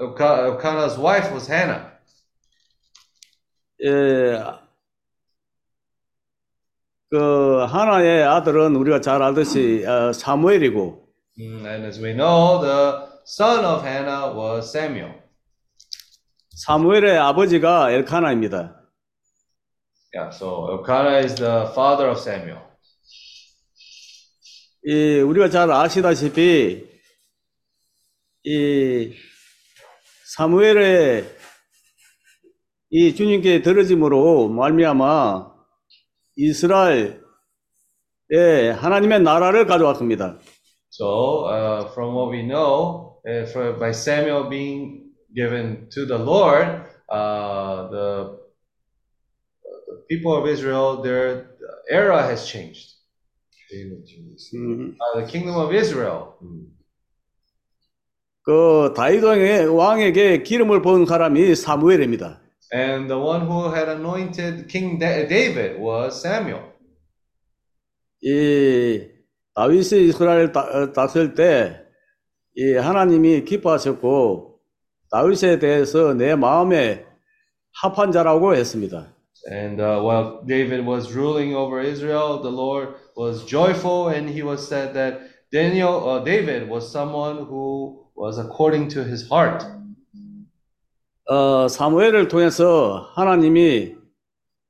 Elka- Elkanah's wife was Hannah. 예, 그 하나의 아들은 우리가 잘 알듯이 어, 사무엘이고 Mm, and as we know, the son of Hannah was Samuel. 사무엘의 아버지가 엘카나입니다. Yeah, so Elkanah is the father of Samuel. 이 우리가 잘 아시다시피 이 사무엘의 이 주님께 들어짐으로 말미암아 이스라엘에 하나님의 나라를 가져왔습니다. So, uh, from what we know, uh, by Samuel being given to the Lord, uh, the, the people of Israel, their era has changed. 음, Uh, the kingdom of Israel. 그 다윗 왕의 왕에게 기름을 부은 사람이 사무엘입니다. And the one who had anointed King Da- David was Samuel. 이 다윗이 이스라엘 다- 어, 다스릴 때 이 하나님이 기뻐하셨고 다윗에 대해서 내 마음에 합한 자라고 했습니다. And uh, while David was ruling over Israel, the Lord was joyful, and he was said that Daniel, uh, David was someone who was according to his heart. 어, 사무엘을 통해서 하나님이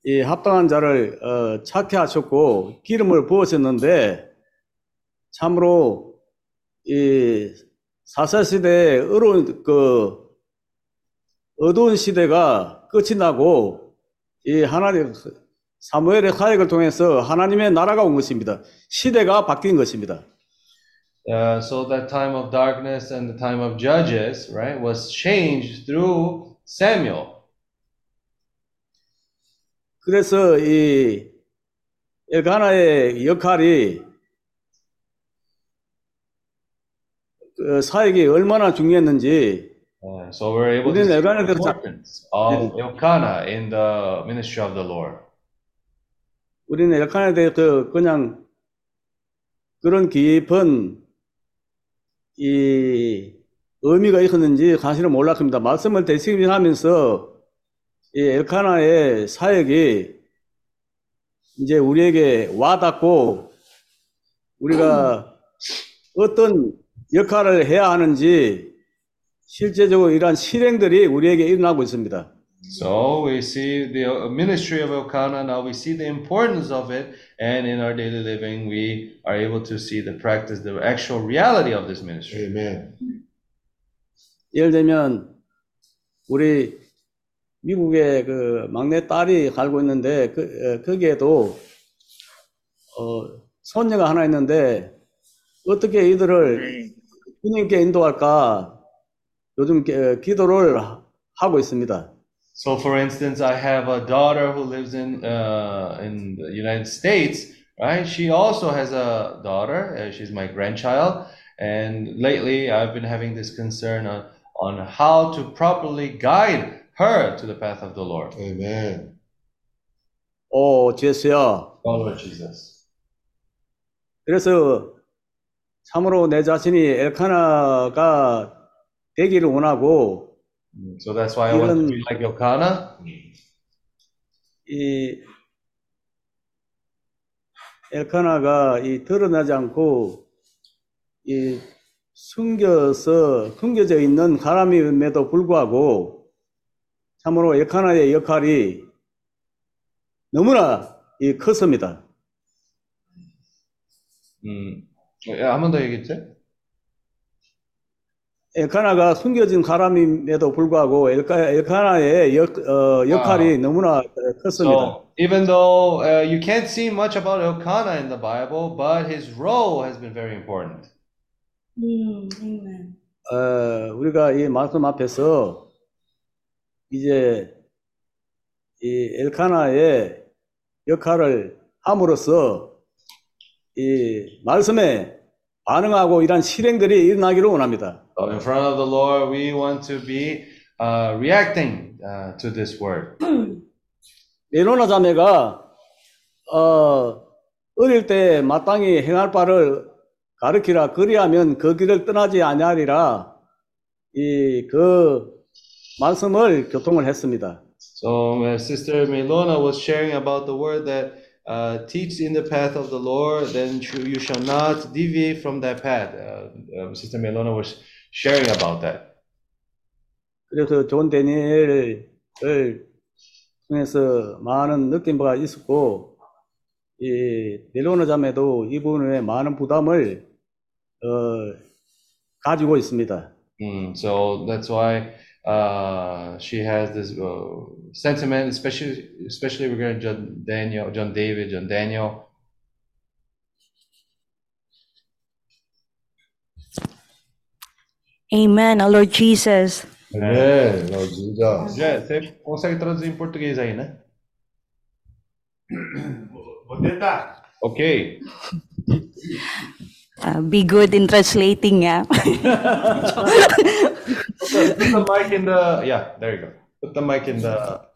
이 합당한 자를 어, 찾게 하셨고 기름을 부으셨는데 참으로 이 사사 시대의 어려운 그 어두운 시대가 끝이 나고 이 하나님 사무엘의 사역을 통해서 하나님의 나라가 온 것입니다. 시대가 바뀐 것입니다. Uh, so that time of darkness and the time of judges, right, was changed through Samuel. 그래서 이 엘가나의 역할이 그 사역이 얼마나 중요했는지 Uh, so we're able to 우리는 see the 엘간에 대해서 자- importance of Elkanah in the ministry of the Lord. 우리는 엘칸에 대해서 그냥 그런 깊은 이 의미가 있었는지 사실은 몰랐습니다. 말씀을 대신하면서 이 엘카나의 사역이 이제 우리에게 와닿고 우리가 어떤 역할을 해야 하는지 실제적으로 이러한 실행들이 우리에게 일어나고 있습니다. So we see the uh, ministry of Elkanah, now we see the importance of it, and in our daily living, we are able to see the practice, the actual reality of this ministry. 아멘. 예를 들면 우리 미국에 그 막내 딸이 살고 있는데 그 어, 거기에도 어 손녀가 하나 있는데 어떻게 이들을 주님께 인도할까 요즘 기- 기도를 하고 있습니다. So, for instance, I have a daughter who lives in uh, in the United States, right? She also has a daughter. Uh, she's my grandchild, and lately I've been having this concern on on how to properly guide her to the path of the Lord. 아멘. 오 제수야. Oh, Lord Jesus. 그래서 참으로 내 자신이 엘카나가 되기를 원하고 Mm, So that's why I want to be like Elkanah. 이 엘카나가 이 드러나지 않고 이 숨겨서 숨겨져 있는 사람임에도 불구하고 참으로 엘카나의 역할이 너무나 이 컸습니다. 음, 한 번 더 얘기했지? 엘카나가 숨겨진 사람임에도 불구하고 엘카, 엘카나의 역, 어, 역할이 너무나 컸습니다. So even though uh, you can't see much about Elkanah in the Bible, but his role has been very important. Hmm, amen. 어, 우리가 이 말씀 앞에서 이제 이 엘카나의 역할을 함으로써 이 말씀에 반응하고 이러한 실행들이 일어나기를 원합니다. So in front of the Lord, we want to be uh, reacting uh, to this word. *clears throat* 메로나 자매가 어, 어릴 때 마땅히 행할 바를 가르치라 그리하면 그 길을 떠나지 아니하리라 이 그 말씀을 교통을 했습니다. So uh, Sister Melona was sharing about the word that uh, teach in the path of the Lord, then sh- you shall not deviate from that path. Uh, uh, Sister Melona was sharing about that. 그래서 존 데니엘을 통해서 많은 느낌과 있었고 이 메로나 자매도 이분의 많은 부담을 어, 가지고 있습니다. Mm, so that's why uh, she has this uh, sentiment, especially especially regarding John Daniel, John David, John Daniel. Amen, our Lord Jesus. Amen, Lord Jesus. Jé, você consegue traduzir em português aí, né? Vou tentar. Ok. Uh, be good in translating, yeah. put the mic in the yeah. There you go. Put the mic in the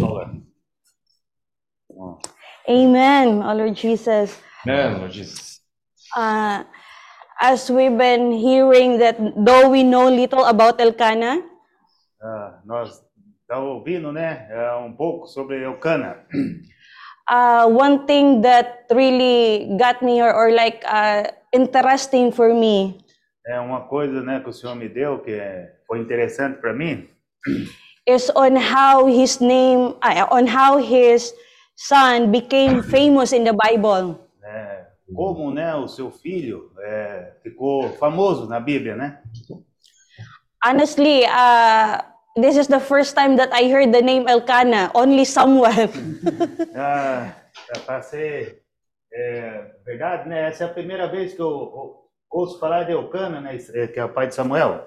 collar. Amen, our Lord Jesus. Amen, Lord Jesus. Uh, as we've been hearing that though we know little about Elkanah, Ah, nós estamos ouvindo, né? um pouco sobre Eucana. uh, *clears throat* one thing that really got me or, or like uh, interesting for me É uma coisa, né, que o Senhor me deu que foi interessante para mim. *clears throat* is on how his name, uh, on how his son became *clears throat* famous in the Bible. Como, né, o seu filho é, ficou famoso na Bíblia, né? Honestly, uh, this is the first time that I heard the name Elkanah, only someone. *laughs* Ah, para ser é, verdade, né? Essa é a primeira vez que eu, ouço falar de Eucana, né? Que é o pai de Samuel.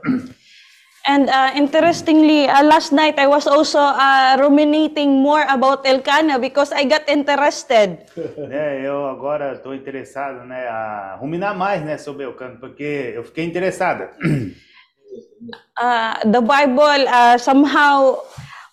And uh, interestingly, uh, last night I was also uh, ruminating more about Elkanah because I got interested. *laughs* né, eu agora estou interessado, né, a ruminar mais, né, sobre Eucana, porque eu fiquei interessada. *clears throat* uh, the Bible uh, somehow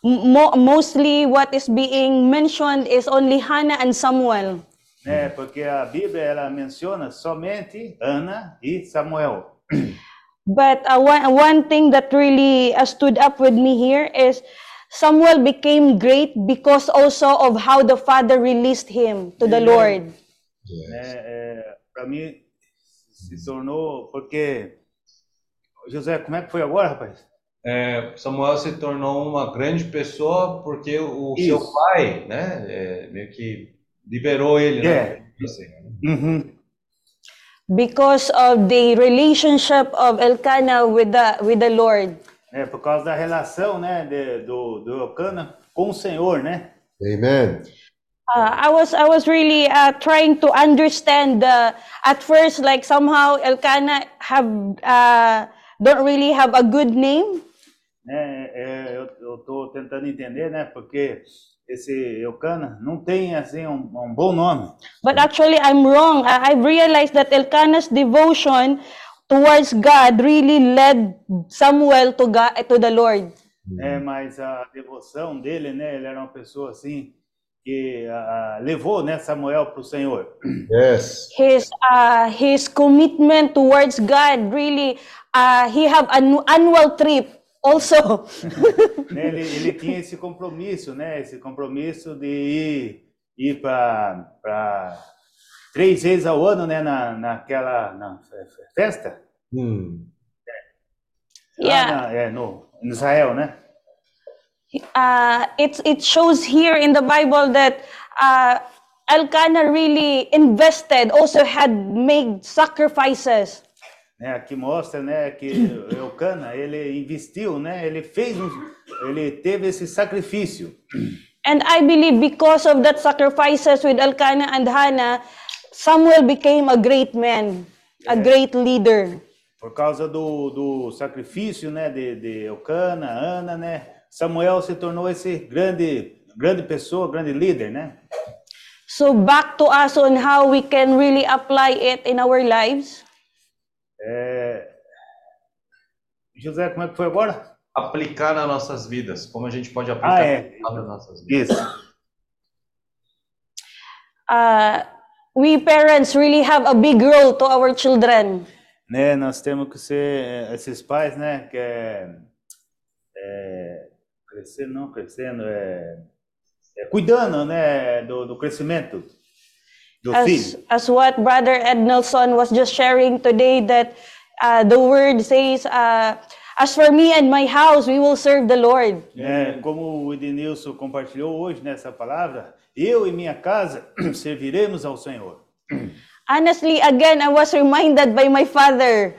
mo- mostly what is being mentioned is only Hannah and Samuel. né? Porque a Bíblia ela menciona somente Ana e Samuel. *clears throat* But uh, one, one thing that really uh, stood up with me here is Samuel became great because also of how the father released him to the Lord. né? Para mim se tornou porque José, como é que foi agora, rapaz? É, eh, Samuel se tornou uma grande pessoa porque o Isso. seu pai, né, é, meio que liberou ele, É. né? Assim. Mm-hmm. Uhum. Because of the relationship of Elkanah with the with the Lord. É por causa da relação, né, de- do do Elcana com o Senhor, né? Amen. Uh, I was I was really uh, trying to understand the at first like somehow Elkanah have uh, don't really have a good name né? É, eu, eu tô tentando entender, né? Porque esse Elcana não tem assim um, um bom nome. But actually, I'm wrong. I, I've realized that Elkanah's devotion towards God really led Samuel to God, to the Lord. É, mas a devoção dele, né? Ele era uma pessoa assim que ah, levou, né, Samuel para o Senhor. Yes. His uh, his commitment towards God really, uh, he have an annual trip also. *laughs* Né, Ele, ele tinha esse compromisso, né? Esse compromisso de ir, ir para três vezes ao ano, né? Na, naquela na fe- fe- festa. Hmm. Lá yeah. na- é, no, em Israel, né? uh, it, it shows here in the Bible that uh, Elkanah really invested, also had made sacrifices. Né, aqui mostra, né, que *coughs* Eucana, ele investiu, né, ele fez um, ele teve esse sacrifício. And I believe because of that sacrifices with Elkanah and Hannah, Samuel became a great man, a great leader. Por causa do, do sacrifício, né, de, de Eucana, Ana, né, Samuel se tornou esse grande, grande pessoa, grande líder, né? So back to us on how we can really apply it in our lives. É... José, como é que foi agora? Aplicar nas nossas vidas, como a gente pode aplicar Ah, é. nas nossas vidas. Isso. Uh, we parents really have a big role to our children. Né, nós temos que ser esses pais, né, que é, é crescendo, não crescendo, é, é cuidando, né, do, do crescimento do as, filho. as what Brother Ed Nelson was just sharing today, that uh, the word says, uh, As for me and my house, we will serve the Lord. É, como o Edenilson compartilhou hoje nessa palavra, eu e minha casa *clears throat* serviremos ao Senhor. *clears throat* Honestly, again, I was reminded by my father.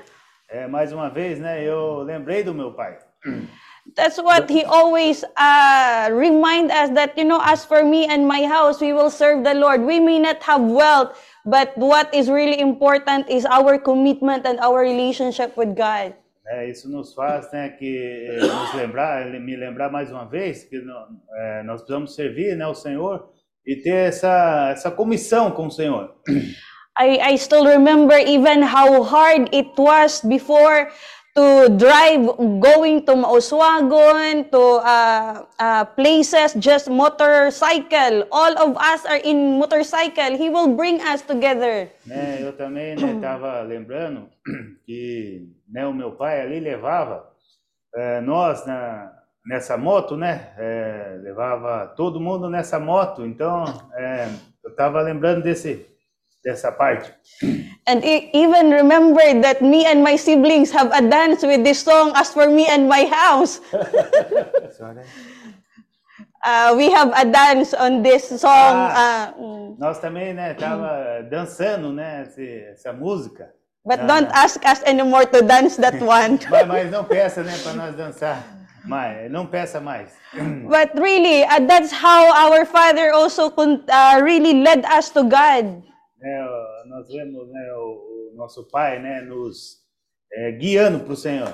É, mais uma vez, né, eu lembrei do meu pai. *clears throat* That's what he always uh, remind us that, you know, as for me and my house, we will serve the Lord. We may not have wealth, but what is really important is our commitment and our relationship with God. É, isso nos faz né, que eh, nos *gasps* lembrar, me lembrar mais uma vez que é, nós precisamos servir né, ao Senhor e ter essa, essa comissão com o Senhor. I, I still remember even how hard it was before to drive going to Mauswagon, to uh, uh, places, just motorcycle. All of us are in motorcycle. He will bring us together. Né, eu também estava lembrando *clears throat* que né, o meu pai ali levava eh, nós na, nessa moto, né? eh, levava todo mundo nessa moto. Então, eh, eu estava lembrando desse, dessa parte. And even remember that me and my siblings have a dance with this song, As for Me and My House. *laughs* Uh, we have a dance on this song. Ah. uh, mm. Nós também, né, tava dançando, né, esse- essa música. but Ah. don't ask us anymore to dance that *laughs* one. Mas, mas não peça, né, para nós dançar. Mas não peça mais. *laughs* But really, uh, that's how our Father also uh, really led us to God. É, ó, nós vemos, né, o, o nosso pai, né, nos é, guiando para o Senhor.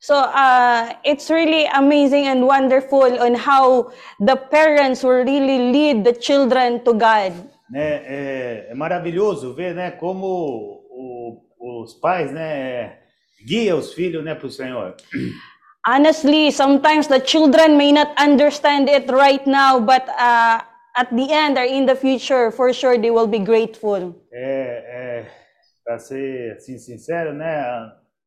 So uh, it's really amazing and wonderful on how the parents will really lead the children to God. Né, é, é maravilhoso ver, né, como o- os pais, né, guia os filhos, né, para o Senhor. Honestly, sometimes the children may not understand it right now, but uh, at the end or in the future, for sure, they will be grateful. É, é, para ser assim, sincero, né,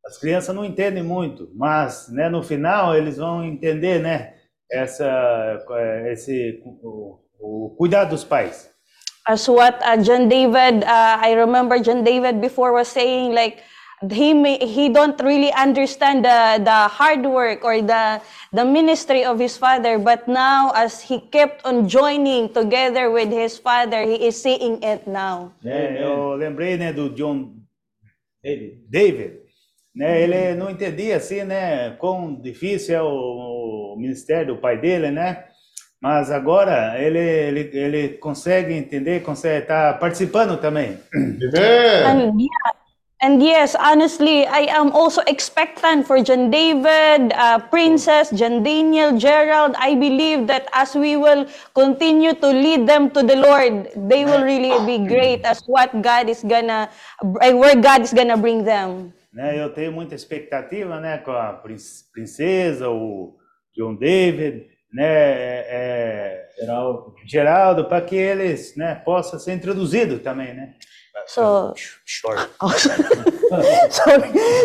as crianças não entendem muito, mas, né, no final eles vão entender, né, essa, é, esse, o, o cuidado dos pais. As what uh, John David, uh, I remember John David before was saying, like he may, he don't really understand the the hard work or the the ministry of his father, but now as he kept on joining together with his father, he is seeing it now. Né, eu lembrei, né, do John David, David né, ele não entendia assim, né, quão difícil é o, o ministério do pai dele, né? Mas agora ele, ele, ele consegue entender, consegue estar participando também. Amen. And yeah, and yes, honestly, I am also expectant for John David, uh, Princess, John Daniel, Gerald. I believe that as we will continue to lead them to the Lord, they will really be great as what God is gonna, uh, where God is gonna bring them. Né, eu tenho muita expectativa, né, com a princesa, o John David, né, é, Geraldo, Geraldo para que eles, né, possam ser introduzidos também, né. So, Short. *laughs* so,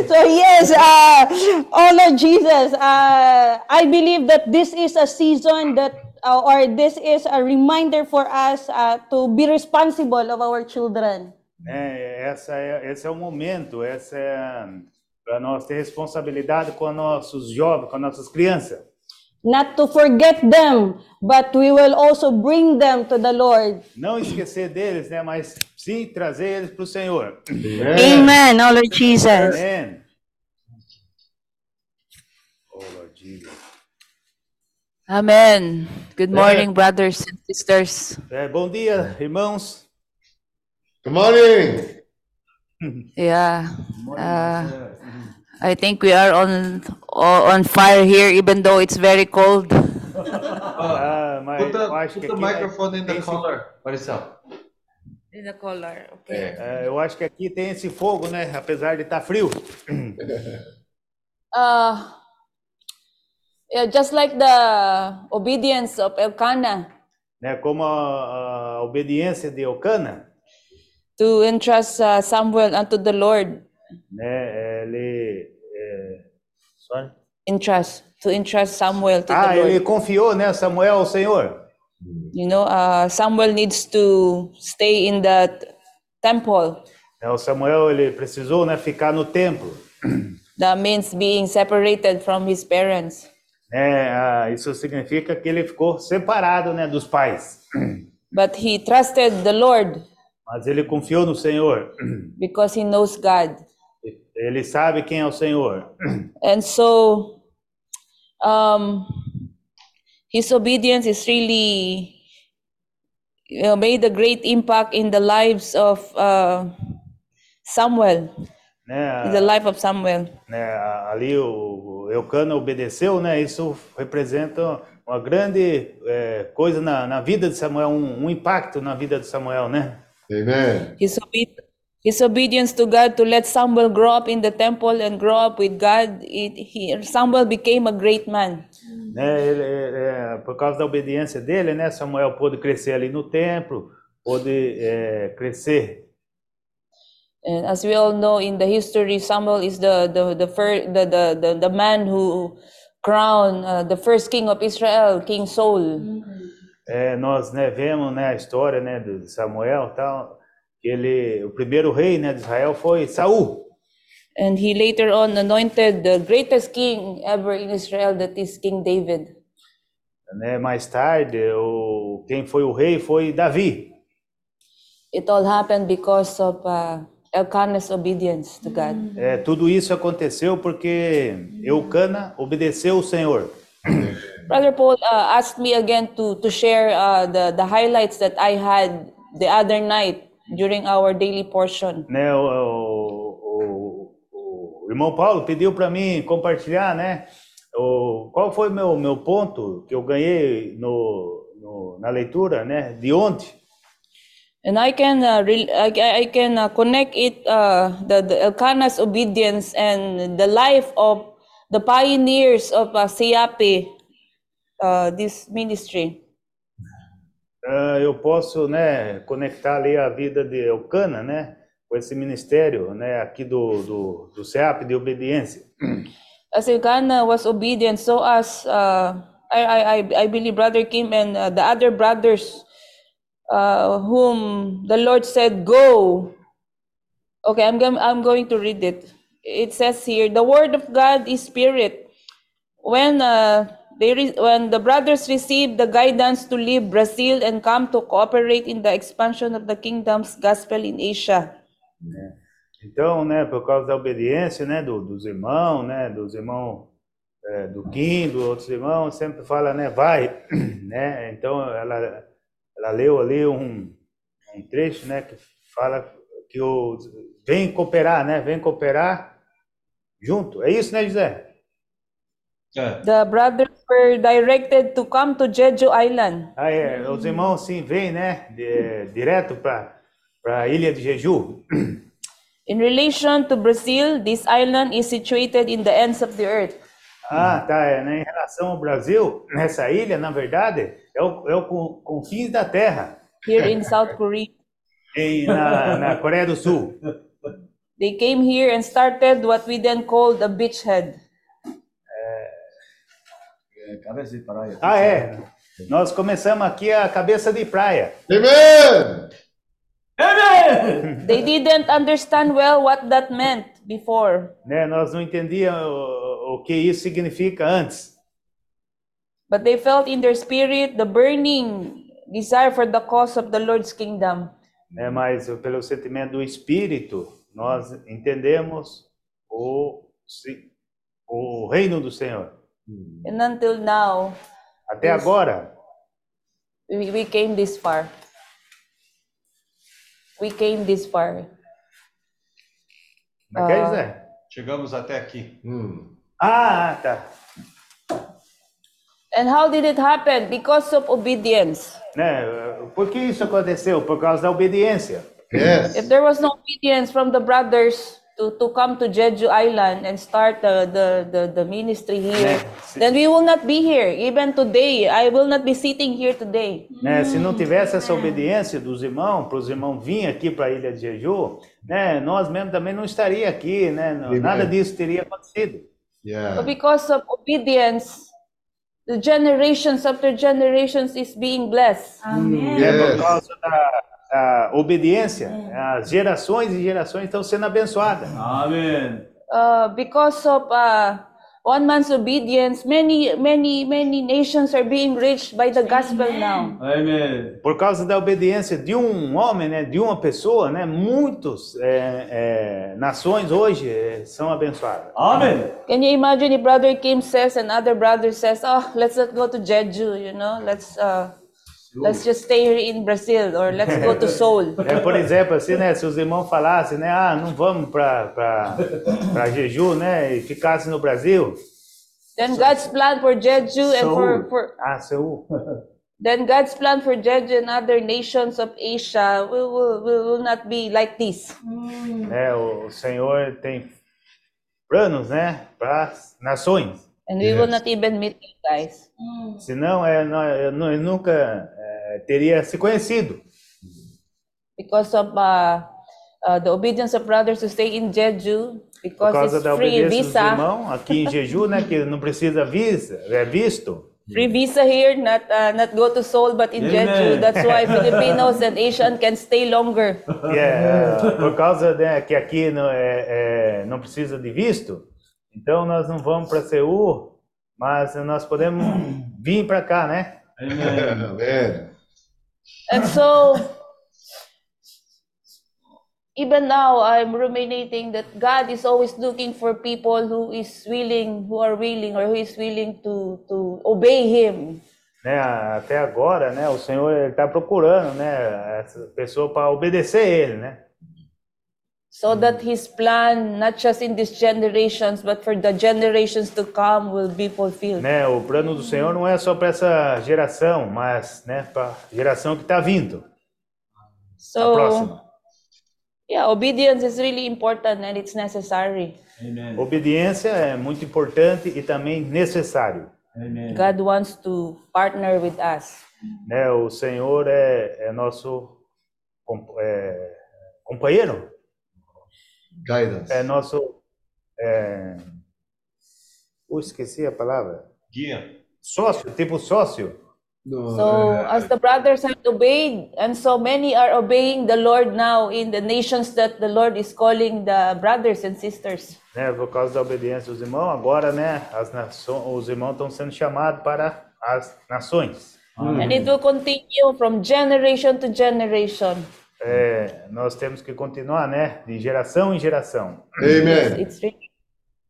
so yes, uh, oh Lord Jesus, uh, I believe that this is a season that, uh, or this is a reminder for us uh, to be responsible of our children. né, essa é, esse é o momento, essa é para nós ter responsabilidade com os nossos jovens, com as nossas crianças. Not to forget them, but we will also bring them to the Lord. Não esquecer deles, né, mas sim trazer eles para o Senhor. Amen, oh Lord Jesus. Amém. Oh, Lord Jesus. Amen. Good morning, brothers and sisters. É, bom dia, irmãos. Good morning. Yeah. Uh, I think we are on on fire here, even though it's very cold. Ah, mas Put the, eu put the microphone in the tem esse- collar. Maricel. In the collar, É, eu acho que aqui tem esse fogo, né? Apesar de estar frio. *coughs* Uh, yeah, just like the obedience of Elkanah Né? Como a, a obediência de Eucana, to entrust uh, Samuel unto the Lord. Né? Ele, é. Entrust to entrust Samuel to Ah, ele confiou, né, Samuel ao Senhor. You know, uh, Samuel needs to stay in the temple. Né, O Samuel ele precisou, né, ficar no templo. That means being separated from his parents. Né? Ah, isso significa que ele ficou separado, né, dos pais. But he trusted the Lord Mas ele confiou no Senhor. because he knows God. Ele sabe quem é o Senhor. And so um, his obedience is really you know, made a great impact in the lives of uh, Samuel, Né? in the life of Samuel. né, ali o o Eucana obedeceu, né? Isso representa uma grande é, coisa na, na vida de Samuel, um, um impacto na vida de Samuel, né? Amen. His, his obedience to God to let Samuel grow up in the temple and grow up with God, it, he, Samuel became a great man. Né, ele- ele- é, por causa da obediência dele, né? Samuel pôde crescer ali no templo, pôde é, crescer. And as we all know in the history, Samuel is the the the first the the the, the man who crowned uh, the first king of Israel, King Saul. É, nós né, vemos né, a história né, de Samuel, tal, ele, o primeiro rei né, de Israel foi Saul. And he later on anointed the greatest king ever in Israel, that is King David. Né? Mais tarde, o, quem foi o rei foi Davi. It all happened because of uh, Elkanah's obedience to God. É, tudo isso aconteceu porque Eucana obedeceu o Senhor. *coughs* Brother Paul uh, asked me again to to share uh, the the highlights that I had the other night during our daily portion. Né, o, o, o, irmão Paulo pediu para mim compartilhar, né? O, qual foi meu meu ponto que eu ganhei no, no na leitura, né? De ontem. And I can uh, re- I, I- can uh, connect it uh, the, the Elkanah's obedience and the life of the pioneers of uh, Siapi, uh, this ministry. Ah, eu posso, né, conectar ali a vida de Elcana, né, com esse ministério, né, aqui do, do, do CEAP de obediência. As Elkanah was obedient, so as uh, I, I, I- believe Brother Kim and uh, the other brothers uh, whom the Lord said, Go. Okay, I'm, going, I'm going to read it. It says here, The word of God is spirit. When, uh, they re- when the brothers received the guidance to leave Brazil and come to cooperate in the expansion of the kingdom's gospel in Asia. Então, né, por causa da obediência, né, do- dos irmãos, né, dos irmãos eh, do Kim, dos outros irmãos, sempre fala, né, vai, *clears throat* né, então ela, ela leu ali um, um trecho, né, que fala que o, vem cooperar, né, vem cooperar junto, é isso, né, José? The brothers were directed to come to Jeju Island. Ah, é, os irmãos, sim, vêm, né, de- direto para a ilha de Jeju. In relation to Brazil, this island is situated in the ends of the earth. Ah, tá. É, né? Em relação ao Brasil, essa ilha, na verdade, é o, é o con- confins da terra, Here in South Korea. *laughs* em, na, na Coreia do Sul. They came here and started what we then called a beachhead. Cabeça de praia. Ah, é. Nós começamos aqui a cabeça de praia. Amen. They didn't understand well what that meant before, Né? Nós não entendíamos o, o que isso significa antes. but they felt in their spirit the burning desire for the cause of the Lord's kingdom. Né? Mas pelo sentimento do Espírito, nós entendemos o, o reino do Senhor. And until now, Até agora, we, we came this far. We came this far. não quer Ah. dizer? Chegamos até aqui. Ah, tá. And how did it happen? Because of obedience. Né? Por que isso aconteceu? Por causa da obediência. If there was no obedience from the brothers to, to come to Jeju Island and start the, the, the, the ministry here, then we will not be here. Even today, I will not be sitting here today. Né? Se não tivesse essa obediência dos irmãos, para os irmãos virem aqui para a ilha de Jeju, né? nós mesmo também não estaria aqui, né? Nada disso teria acontecido. But because of obedience, the generations after generations is being blessed. É por causa da, da obediência, as gerações e gerações estão sendo abençoadas. Amém. Uh, because of uh, one man's obedience, many, many, many nations are being reached by the gospel now. Amém. Por causa da obediência de um homem, né? De uma pessoa, né? Muitos é, é, nações hoje é, são abençoadas. Amém. Can you imagine if Brother Kim says and other brother says, "Oh, let's not go to Jeju, you know, let's uh, let's just stay here in Brazil or let's go to *laughs* Seoul." É, por exemplo, assim, né? Se os irmãos falassem, né? Ah, não vamos para Jeju, né? E ficassem no Brasil. Then God's plan for Jeju and for, for Ah, Seul. *laughs* then God's plan for Jeju and other nations of Asia will, will, will, will not be like this. né? O, o Senhor tem planos, né? Para as nações. And we will not even meet you guys. Senão, é, não, eu nunca é, teria se conhecido. Because of uh, uh, the obedience of brothers to stay in Jeju, Por because causa it's da free obediência dos visa. irmãos aqui em Jeju, né? Que não precisa visa, é visto. Free visa here, not uh, not go to Seoul, but in Amen. Jeju. That's why Filipinos and Asian can stay longer. *laughs* Que é, por causa né, que aqui não, é, é, não precisa de visto, então nós não vamos para Seul, mas nós podemos vir para cá, né? Amém. And so, even now, I'm ruminating that God is always looking for people who is willing, who are willing, or who is willing to to obey Him. né? Até agora, né? O Senhor está procurando, né? Essa pessoa para obedecer Ele, né? So that his plan, not just in these generations, but for the generations to come, will be fulfilled. né? O plano do Senhor não é só para essa geração, mas, né? Para a geração que está vindo. So, próxima. yeah, obedience is really important and it's necessary. Obediência é muito importante e também necessário. God wants to partner with us. Né? O Senhor é, é nosso é, companheiro, Guidance. é nosso. É... Uh, esqueci a palavra. Guia. Sócio, tipo sócio. No, So, eh, as the brothers have obeyed, and so many are obeying the Lord now in the nations that the Lord is calling the brothers and sisters. Né? Por causa da obediência dos irmãos, agora né, as nações, os irmãos estão sendo chamados para as nações. And it will continue from generation to generation. É, nós temos que continuar, né? De geração em geração. Amen. It's really,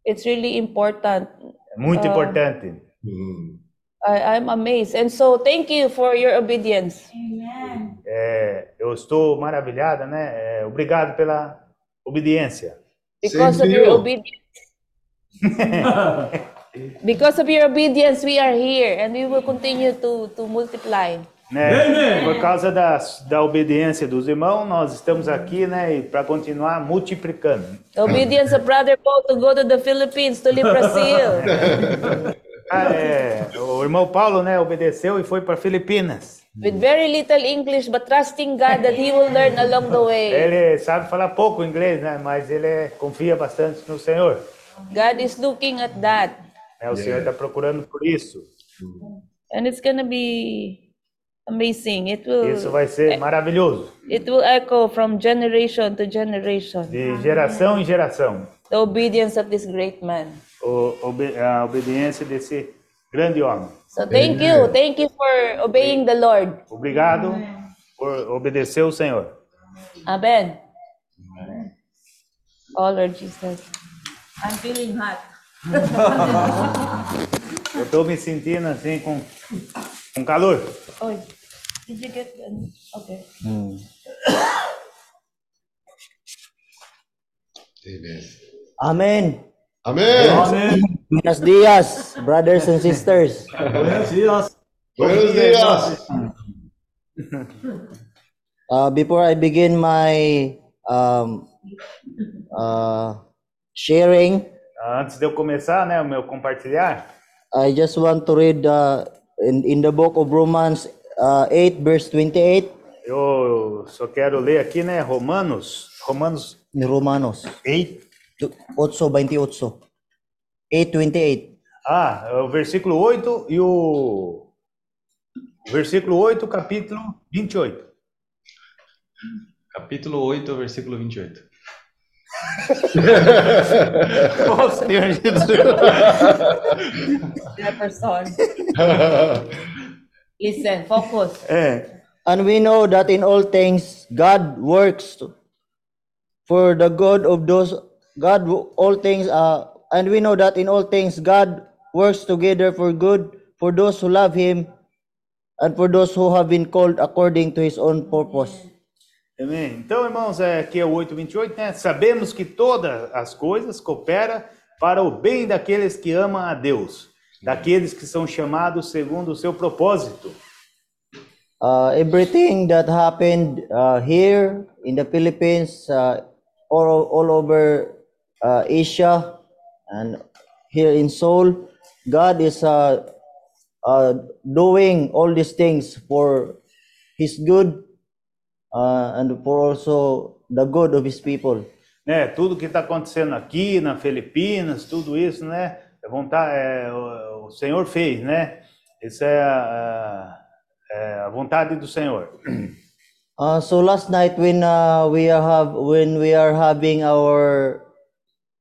it's really important. É muito Ah. importante. 음. I, I'm amazed. And so, thank you for your obedience. Amen. É, eu estou maravilhada, né? É, obrigado pela obediência. Because Same of your you. obedience. *laughs* Because of your obedience, we are here and we will continue to, to multiply. Né? Por causa da, da obediência dos irmãos, nós estamos aqui, né? E para continuar multiplicando. Obedience of Brother Paul to go to the Philippines, to leave *laughs* Brazil. Ah, é, o irmão Paulo, né? Obedeceu e foi para Filipinas. With very little English, but trusting God that he will learn along the way. Ele sabe falar pouco inglês, né? Mas ele é- confia bastante no Senhor. God is looking at that. né? O Senhor está procurando por isso. And it's going to be amazing. It will, Isso vai ser maravilhoso. it will echo from generation to generation. De geração em geração. The obedience of this great man. O- obe- a obediência desse grande homem. So thank you. Thank you for obeying the Lord. Obrigado por obedecer o Senhor. Amen. Oh, Lord Jesus. I'm feeling hot. *laughs* Eu estou me sentindo assim com, com calor. Oh, did you get the... Okay. Amen. Amen. Amen. Buenos dias, brothers and sisters. Buenos dias. Buenos dias. Uh, before I begin my um, uh, sharing, Antes de eu começar, né, o meu compartilhar, I just want to read uh, in, in the book of Romans uh, 8, verse 28. eu só quero ler aqui, né, Romanos, Romanos Ni Romanos 8. 8.28. 8.28. Ah, é o versículo 8 e o versículo 8, capítulo 28. Capítulo 8, versículo 28. Oh, *laughs* Senhor Jesus. Jefferson. *laughs* Listen, focus. É, And we know that in all things God works for the good of those God all things uh and we know that in all things God works together for good for those who love him and for those who have been called according to his own purpose. amém. Então, irmãos, é, aqui é o 8:28, né? Sabemos que todas as coisas cooperam para o bem daqueles que amam a Deus, daqueles que são chamados segundo o seu propósito. Uh, everything that happened uh, here in the Philippines, uh, all, all over uh, Asia, and here in Seoul, God is uh, uh, doing all these things for His good uh, and for also the good of His people. né? Tudo que está acontecendo aqui na Filipinas, tudo isso, né? É vontade, é, o, o Senhor fez, né? Isso é a, é a vontade do Senhor. *clears throat* Uh, so last night when uh, we are have when we are having our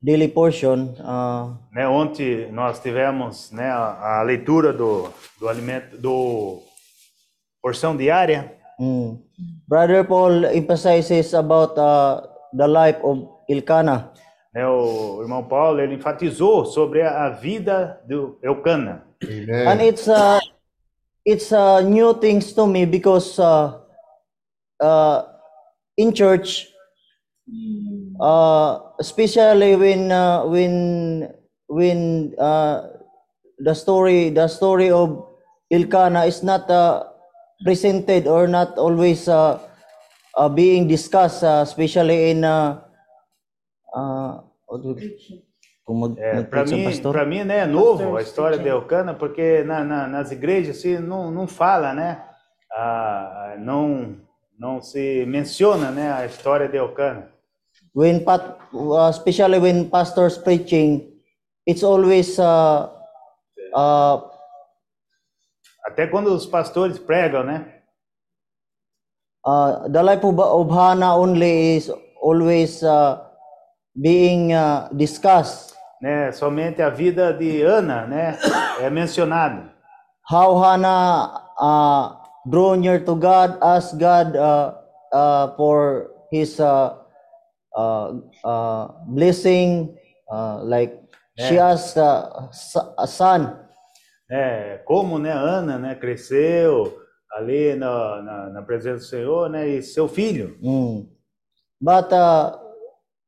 daily portion, uh, Né? Ontem nós tivemos, né, a, a leitura do, do alimento do porção diária. Mm. Brother Paul emphasizes about uh, the life of Ilkana. Né? O irmão Paulo ele enfatizou sobre a, a vida do Eucana. And it's uh, it's uh, new things to me because uh, uh, in church, uh, especially when uh, when when uh, the story the story of Ilkana is not uh, presented or not always uh, uh, being discussed, uh, especially in uh, mag, É, para mim, pastor? para mim, né, é novo a história de Eucana, porque na, na- nas igrejas assim, não, não fala, né? Ah, não, não se menciona, né, a história de Eucana. when pat, uh, especially when pastors preaching, it's always uh, uh, Até quando os pastores pregam, né? uh, the life of, of Hannah only is always uh, being uh, discussed. né? Somente a vida de Ana, né, é mencionada. How Hannah uh, drew near to God, asked God uh, uh, for His uh, uh, uh, blessing, uh, like she Yeah. asked uh, a son. É, como, né, Ana, né, cresceu ali na, na, na presença do Senhor, né, e seu filho. Mm. But uh,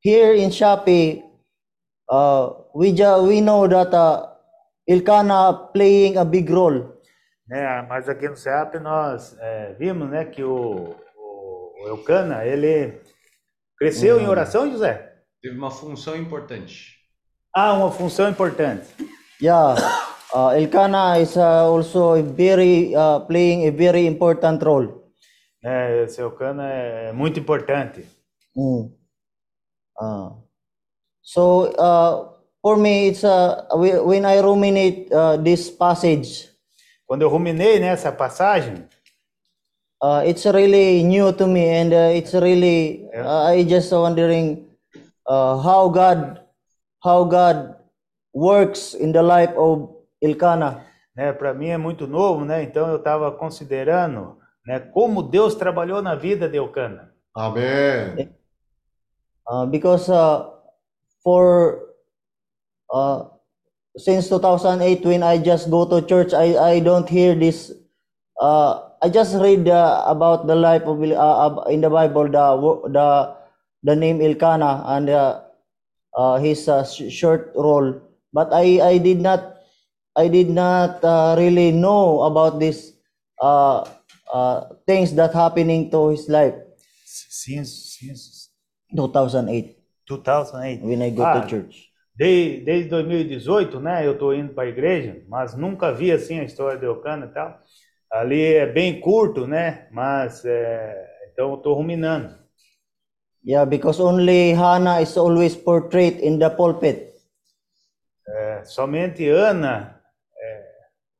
here in Shopee, uh, we ju- we know that uh, Elkanah playing a big role. né? Mas aqui no CEAP nós é, vimos, né, que o, o, o Eucana, ele cresceu em Hum. oração, José? Teve uma função importante. Ah, uma função importante. Yeah, uh, Elkanah is uh, also a very uh, playing a very important role. É, esse Eucana é muito importante. Mm. Uh, so uh, for me, it's uh, whe- when I ruminate uh, this passage, Quando eu ruminei nessa passagem, uh, it's really new to me, and uh, it's really uh, I just wondering uh, how God how God works in the life of Elkanah. né, para mim é muito novo, né? Então eu estava considerando, né, como Deus trabalhou na vida de Eucana. 아멘. Uh, because uh, for uh, since 2008 when I just go to church I, I don't hear this uh, I just read uh, about the life of uh, ab- in the Bible the the the name Elkanah and uh, uh, his uh, sh- short role. But I I did not I did not uh, really know about this uh, uh, things that happening to his life. Since, since 2008 2008. when I go Ah, to church. Desde, desde 2018, né? Eu estou indo para a igreja, mas nunca vi assim a história de Eucana e tal. Ali é bem curto, né? Mas é, então eu estou ruminando. Yeah, because only Hannah is always portrayed in the pulpit. É, somente Ana, é,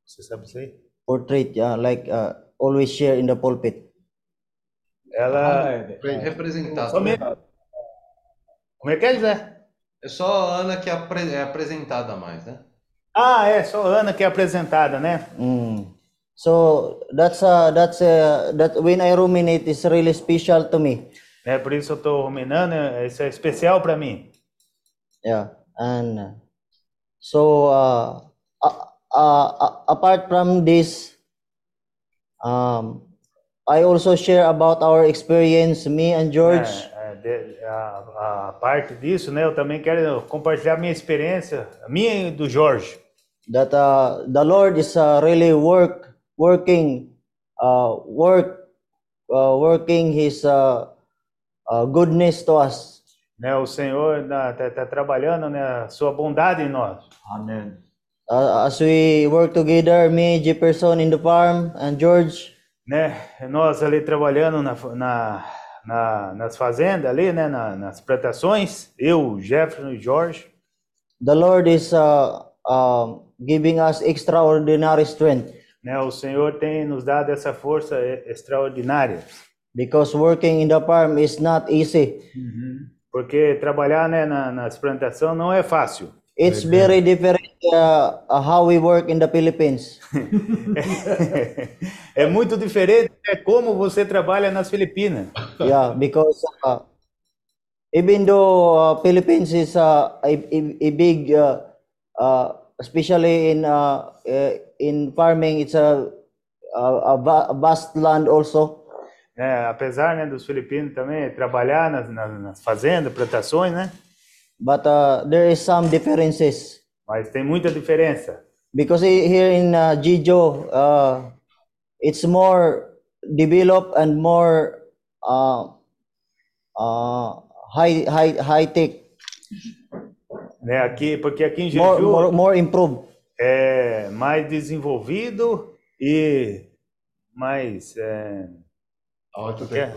você sabe isso aí? Portrait, yeah, like uh, always share in the pulpit. Ela Representada. somente. Como é que é, José? É só a Ana que é é apresentada mais, né? Ah, é só Ana que é apresentada, né? Mm. So that's uh, that's uh, that when I ruminate is really special to me. É por isso eu estou ruminando. é- Isso é especial para mim. Yeah, and uh, so uh, uh, uh, apart from this, um, I also share about our experience, me and George. É, de- a, a parte disso, né? Eu também quero compartilhar minha experiência, a minha e do Jorge. that uh, the Lord is uh, really work working uh, work uh, working His uh, uh, goodness to us. Né? O Senhor está trabalhando né, a sua bondade em nós. 아멘. Uh, as we work together, me, Jefferson in the farm, and George, Né? Nós ali trabalhando na, na, na- nas fazendas ali, né? Na- nas plantações, eu, Jefferson e Jorge. the Lord is uh, um, giving us extraordinary strength Né? O Senhor tem nos dado essa força extraordinária. because working in the farm is not easy. Porque trabalhar né, na, nas plantações não é fácil. It's very different uh, uh, how we work in the Philippines. *laughs* é muito diferente é como você trabalha nas Filipinas. yeah, because uh, even though uh, Philippines is uh, a, a, a big, uh, uh, especially in uh, uh, in farming, it's a a, a vast land also. É, apesar né, dos filipinos também trabalhar nas, nas, nas fazendas, plantações, né? But uh, there is some differences Mas tem muita diferença. because he- here in uh, Jijo, uh, it's more developed and more uh, uh, high high high tech, Né? Aqui, porque aqui em more Jeju more, more improved. é mais desenvolvido e mais é, Alta o que é?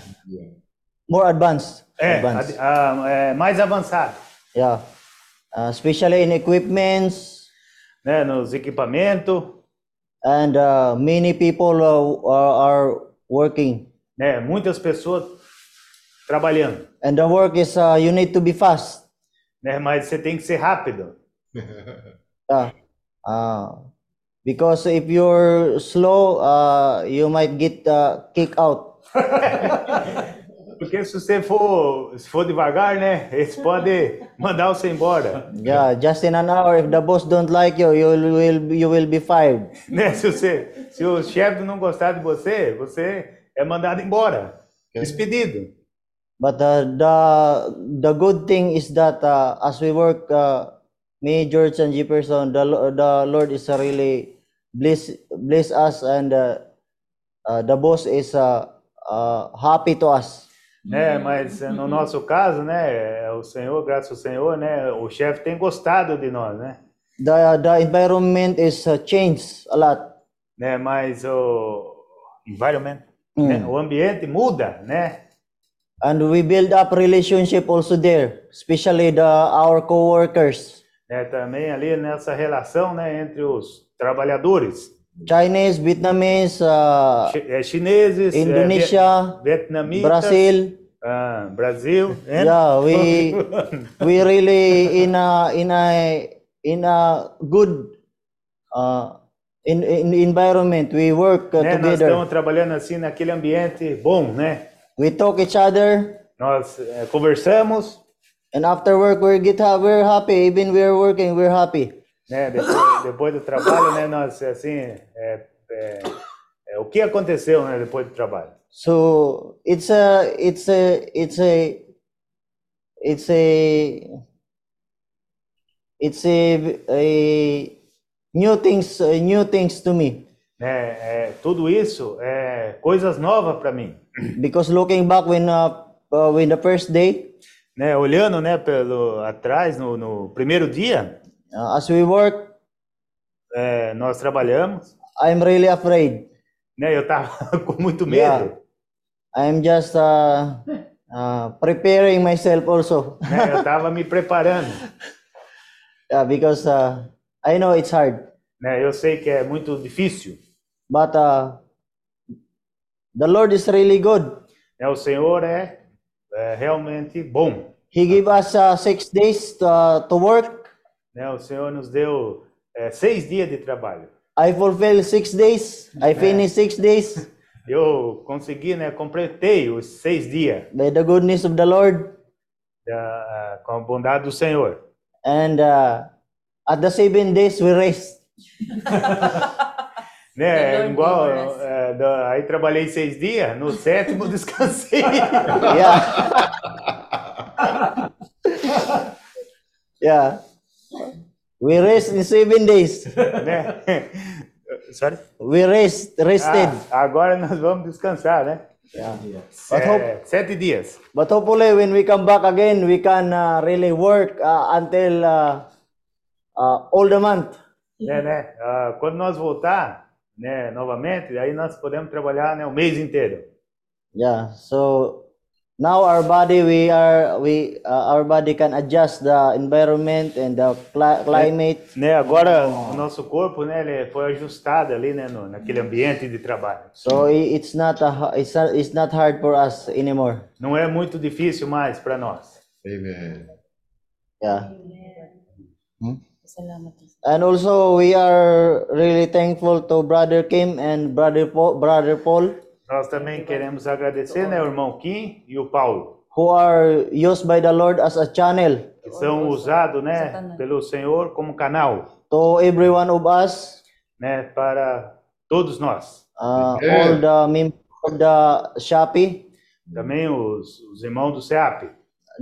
more advanced. É, advanced. a- a- é, mais avançado, Yeah. Uh, especially in equipments né? Nos equipamentos, and uh, many people uh, are, are working. né? Muitas pessoas trabalhando, And the work is uh, you need to be fast. né? Mas você tem que ser rápido, Yeah. *laughs* Uh, because if you're slow, uh, you might get uh, kicked out. *laughs* porque se você for se for devagar, né? Eles podem mandar você embora, Yeah, just in an hour, if the boss don't like you, you will, you will be fired. né? Se você se o chefe não gostar de você, você é mandado embora, despedido. But uh, the the good thing is that uh, as we work, uh, me, George, and Jefferson, the Lo- the Lord is really bless bless us, and uh, uh, the boss is uh, uh, happy to us. Né? Mas eh, no nosso caso, né? O Senhor, graças ao Senhor, né? O chefe tem gostado de nós, né? The the environment is uh, changed a lot. né? Mas o environment, Mm. né? O ambiente muda, né? And we build up relationship also there, especially the our coworkers, né? Também ali nessa relação, né? Entre os trabalhadores, Chinese, Vietnamese, uh, chi- eh, chineses, eh, Indonesia, viet- vietnamitas, Brazil. ah, Brasil, né? Yeah, we *laughs* we really in a in a in a good uh, in, in environment. We work uh, né? Nós together. estamos trabalhando assim naquele ambiente bom, né? We talk each other, Nós eh, conversamos, and after work we get ha- we're happy. Even we're working, we're happy. Né? Depois, depois do trabalho, né? Nós assim, é, é, é, o que aconteceu, né? Depois do trabalho. So it's a it's a it's a it's a it's a, a new things new things to me né? É, tudo isso é coisas novas para mim, because looking back when uh, uh, when the first day né? Olhando, né? Pelo atrás no, no primeiro dia, as we work é, nós trabalhamos, I'm really afraid. né? Eu tava *laughs* com muito medo, Yeah. I'm just uh, uh, preparing myself also né? Eu *laughs* tava me preparando, yeah, because uh, I know it's hard, né? Eu sei que é muito difícil, but uh, the Lord is really good. né? O Senhor é, é realmente bom, He gave us uh, six days to, to work. Né? O Senhor nos deu é, seis dias de trabalho. I fulfill six days. I finish six days Eu consegui, né? Completei os seis dias by the goodness of the Lord. da, com a bondade do Senhor. And uh, at the seven days we rest. *laughs* Né? Lord Igual, é, da- aí trabalhei seis dias, no sétimo descansei. *laughs* Yeah. *laughs* yeah. We rest in seven days. né? *laughs* Sorry? We rest, rested. Ah, agora nós vamos descansar, né? Yeah. But, hope, É, sete dias. but hopefully when we come back again, we can uh, really work uh, until uh, uh, all the month. Né, né? Ah, quando nós voltar, né, novamente, aí nós podemos trabalhar né, o mês inteiro. Yeah. So now our body, we are we uh, our body can adjust the environment and the cli- climate. Né, agora o nosso corpo, né, ele foi ajustado ali, né, no, naquele ambiente de trabalho. So it's not a it's not, it's not hard for us anymore. Não é muito difícil mais para nós. Amen. Yeah. And also we are really thankful to Brother Kim and Brother Paul, Brother Paul Nós também queremos agradecer, né, o irmão Kim e o Paulo, who are used by the Lord as a channel que são usados, né, pelo Senhor como canal, to every one of us, né, para todos nós. uh, all the members of the Shopee. Também os, os irmãos do SEAP.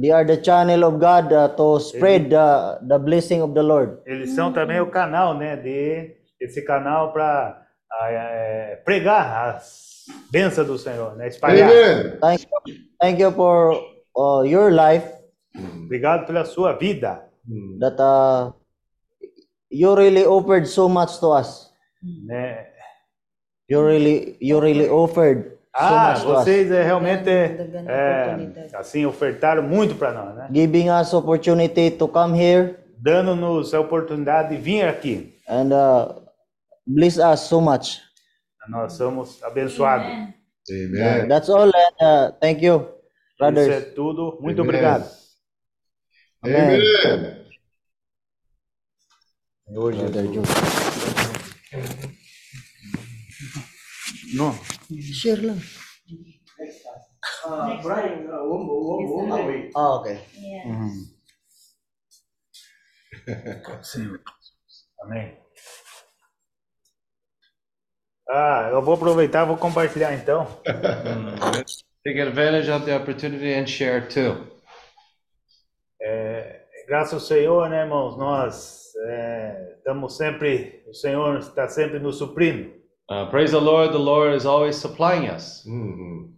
They are the channel of God uh, to spread the, the blessing of the Lord. Eles são também o canal, né, de esse canal para pregar as bênçãos do Senhor, né, espalhar. Thank you, thank you for uh, your life Obrigado pela sua vida. that uh, you really offered so much to us. Né? You really, you really offered so Ah, much to us, vocês é, realmente é, assim ofertaram muito para nós, né? giving us opportunity to come here Dando-nos a oportunidade de vir aqui. and uh, bless us so much. Nós somos abençoados. Amen. That's all, and uh, thank you, Isso é brothers. tudo. Muito Amen. obrigado. Amen. Amen. Senhor Jesus. Não. Share lang. Ah, okay. *laughs* Amém. Ah, eu vou aproveitar, vou compartilhar então. *laughs* Take advantage of the opportunity and share too. É, graças ao Senhor, né, irmãos? Nós é, estamos sempre, o Senhor está sempre nos suprindo. Uh, praise the Lord. The Lord is always supplying us. Mhm.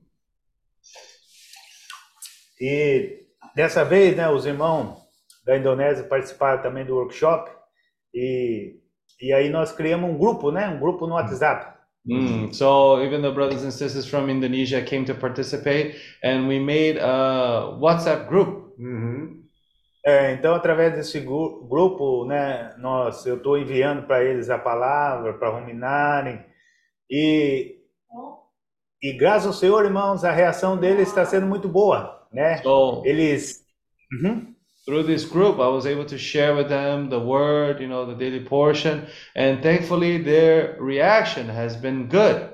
E dessa vez, né, os irmãos da Indonésia participaram também do workshop e, e aí nós criamos um grupo, né, um grupo no WhatsApp. Mm, so even the brothers and sisters from Indonesia came to participate, and we made a WhatsApp group. Mhm. É, então, através desse gru- grupo, né, nós, eu estou enviando para eles a palavra, para ruminarem. E, e graças ao Senhor, irmãos, a reação deles está sendo muito boa, né? So Eles... Uhum. Through this group, I was able to share with them the word, you know, the daily portion, and thankfully their reaction has been good.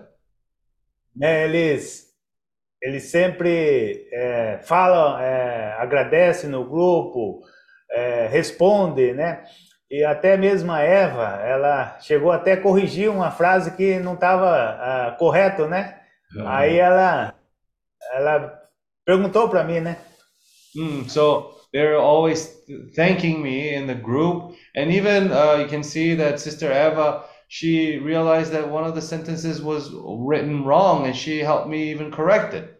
né, eles, eles sempre é, falam, é, agradecem no grupo, é, respondem, né? E até mesmo a Eva, ela chegou até a corrigir uma frase que não estava correto, né? Aí ela, ela perguntou para mim, né? Mm, so they're always thanking me in the group, and even uh, you can see that Sister Eva, she realized that one of the sentences was written wrong, and she helped me even correct it.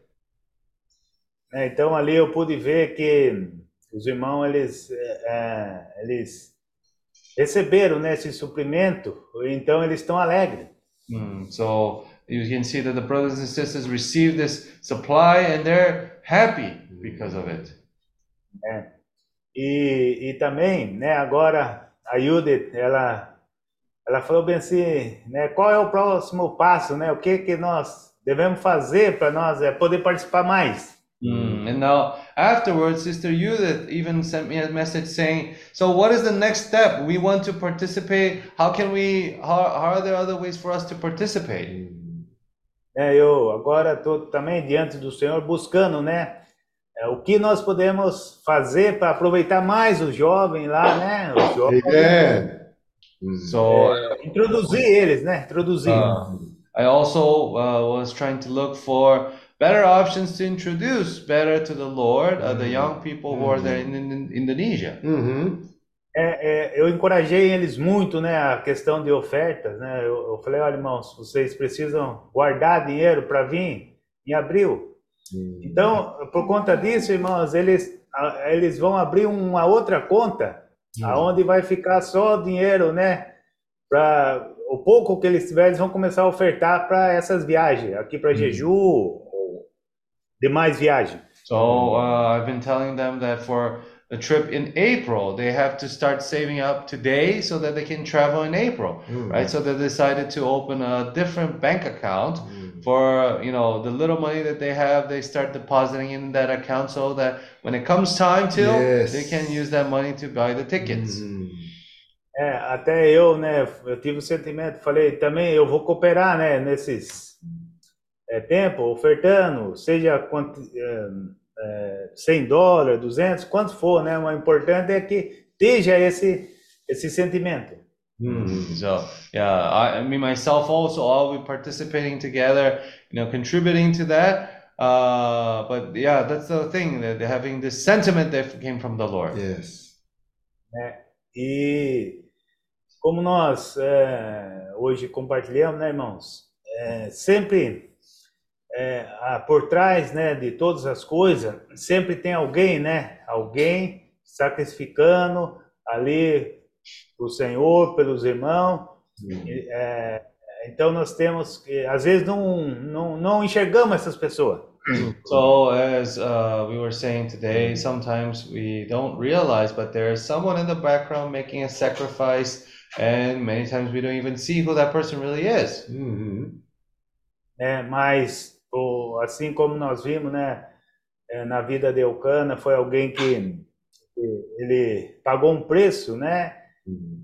Então ali eu pude ver que os irmãos eles, é, é, eles receberam né, esse suprimento, então eles estão alegres. Mm, so you can see that the brothers and sisters received this supply, and they're happy because of it. Né? E, e também, né, agora a Judith, ela, ela falou bem assim, né, qual é o próximo passo, né, o que que nós devemos fazer para nós é, poder participar mais. Mm, and now afterwards, Sister Judith even sent me a message saying, "So what is the next step? We want to participate. How can we? How, how are there other ways for us to participate?" né, eu agora estou também diante do Senhor buscando, né, é, o que nós podemos fazer para aproveitar mais os jovens lá, né, os jovens, Amen. So introduzir eles, né, introduzir. uh, I also uh, was trying to look for better options to introduce better to the Lord uh, the young people who are there in, in Indonesia. Mhm. É, é, eu encorajei eles muito, né, a questão de ofertas, né, eu, eu falei, olha, irmãos, vocês precisam guardar dinheiro para vir em abril. Então, por conta disso, irmãos, eles, eles vão abrir uma outra conta, aonde vai ficar só dinheiro, né, para o pouco que eles tiverem, eles vão começar a ofertar para essas viagens, aqui para Jeju, ou demais viagens. So uh, I've been telling them that for the trip in April, they have to start saving up today so that they can travel in April, mm. right? So they decided to open a different bank account mm. for you know the little money that they have. They start depositing in that account so that when it comes time to, Yes. they can use that money to buy the tickets. Mm. É, até eu, né, eu tive o sentimento, falei, também eu vou cooperar, né, nesses é, tempo, ofertando, seja quanto, é, eh, é, 100 dólares, 200, quanto for, né, o importante é que esteja esse, esse sentimento. So yeah, I, I mean myself also, I'll be participating together, you know, contributing to that. Uh, but yeah, that's the thing that they're having this sentiment that came from the Lord. Yes. né? E como nós é, hoje compartilhamos, né, irmãos? É, sempre é, ah, por trás, né, de todas as coisas, sempre tem alguém, né? Alguém sacrificando ali o Senhor, pelos irmãos. E, é, então nós temos que, às vezes não, não, não enxergamos essas pessoas. So, as uh, we were saying today, sometimes we don't realize, but there is someone in the background making a sacrifice, and many times we don't even see who that person really is. né? Mas o, assim como nós vimos, né, é, na vida de Eucana, foi alguém que, ele pagou um preço, né?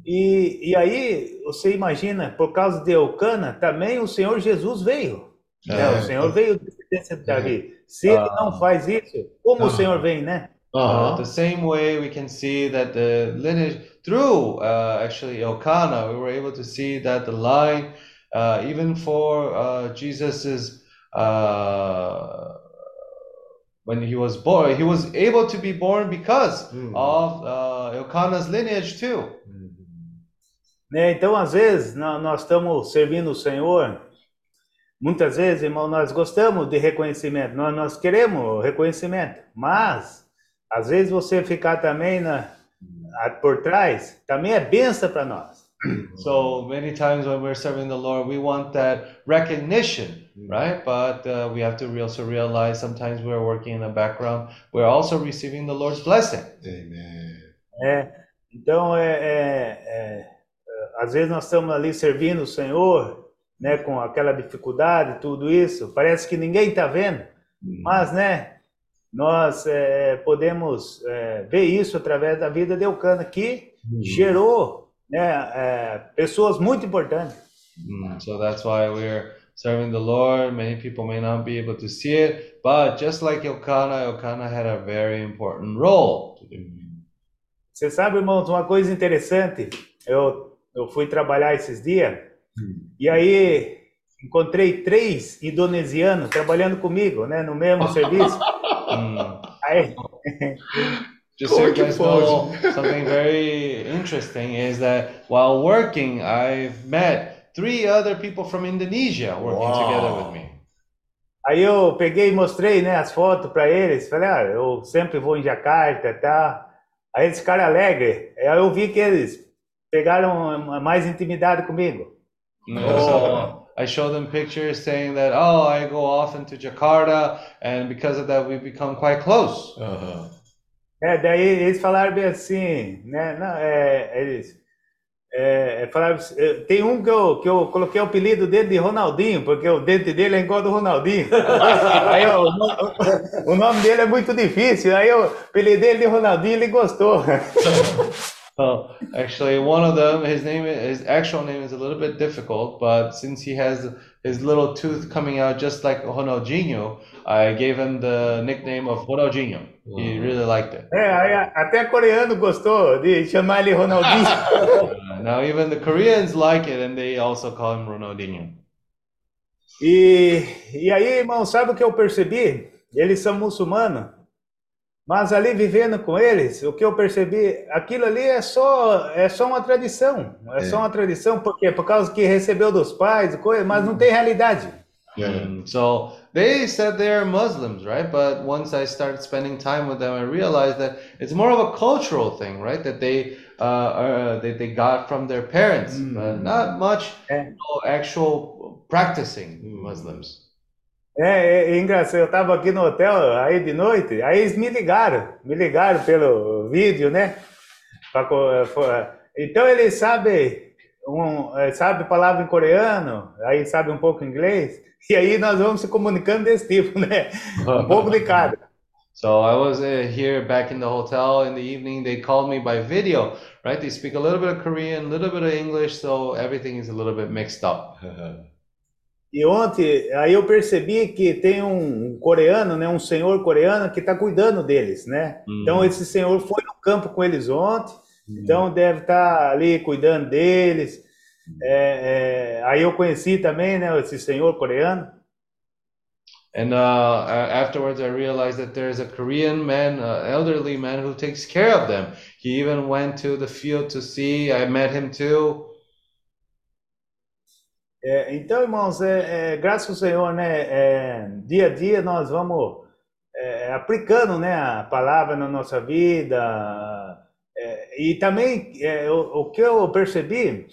E, e aí você imagina, por causa de Eucana, também o Senhor Jesus veio. né? É. O Senhor veio de descendência de Davi. Se ele não faz isso, como o Senhor vem, né? Uh, the same way we can see that the lineage through uh, actually Elkanah, we were able to see that the line, uh, even for uh, Jesus's uh, when he was born, he was able to be born because of uh, Elkanah's lineage too. Né? Então, às vezes, nó- nós estamos servindo o Senhor. Muitas vezes, irmão, nós gostamos de reconhecimento, nós, nós queremos reconhecimento, mas às vezes você ficar também na, por trás também é benção para nós. So many times when we're serving the Lord, we want that recognition, right? But uh, we have to also realize sometimes we're working in the background, we're also receiving the Lord's blessing. É, então, é, é- é, é, às vezes nós estamos ali servindo o Senhor, né, com aquela dificuldade, tudo isso, parece que ninguém está vendo, mas, né, nós é, podemos é, ver isso através da vida de Eucana, que gerou né, é, pessoas muito importantes. Mm, so that's why we're serving the Lord. Many people may not be able to see it, but just like Elkanah, Elkanah had a very important role. to do. Você sabe, irmãos, uma coisa interessante, eu, eu fui trabalhar esses dias, e aí encontrei três indonesianos trabalhando comigo, né, no mesmo serviço. *laughs* Aí, Just so you guys know, something very interesting is that while working, I've met three other people from Indonesia working together with me. Aí eu peguei e mostrei, né, as fotos para eles. Falei, ah, eu sempre vou em Jacarta e tal. Aí eles ficaram alegres. Aí eu vi que eles pegaram mais intimidade comigo. Know, So I show them pictures saying that, oh, I go often to Jakarta, and because of that, we become quite close. É, daí eles falaram bem assim, né? Não, é, eles é, falaram, é, tem um que eu, que eu coloquei o apelido dele de Ronaldinho, porque o dente dele é igual ao do Ronaldinho. *laughs* Aí eu, o, o nome dele é muito difícil, aí eu apelidei ele de Ronaldinho ele gostou. *laughs* Oh, actually, one of them, his name, his actual name is a little bit difficult, but since he has his little tooth coming out just like Ronaldinho, I gave him the nickname of Ronaldinho. He really liked it. É, até coreano gostou de chamar ele Ronaldinho. *laughs* Uh, now even the Koreans like it, and they also call him Ronaldinho. E, e aí, irmão, sabe o que eu percebi? Eles são muçulmanos, mas ali vivendo com eles, o que eu percebi, aquilo ali é só é só uma tradição, é, só uma tradição porque por causa que recebeu dos pais, coisa, mas não tem realidade. Mm, So they said they're Muslims, right? But once I started spending time with them, I realized that it's more of a cultural thing, right? That they uh, are, that they got from their parents, but not much know, actual practicing Muslims. É, é, é engraçado, eu estava aqui no hotel aí de noite, aí eles me ligaram, me ligaram pelo vídeo, né? Pra co- fo- Então eles sabem um, eh, sabe palavra em coreano, aí sabe um pouco inglês, *laughs* e aí nós vamos se comunicando desse tipo, né? *laughs* Um pouco de cada. So I was uh, here back in the hotel in the evening. They called me by video, right? They speak a little bit of Korean, a little bit of English, so everything is a little bit mixed up. *laughs* E ontem, aí eu percebi que tem um coreano, né, um senhor coreano que está cuidando deles, né? Então esse senhor foi no campo com eles ontem, então deve estar ali cuidando deles. É, é, aí eu conheci também, né, esse senhor coreano. And uh, afterwards, I realized that there's a Korean man, uh, elderly man, who takes care of them. He even went to the field to see. I met him too. É, então, irmãos, é, é, graças ao Senhor, né? é, dia a dia nós vamos é, aplicando, né, a palavra na nossa vida. é, e também é, o, o que eu percebi,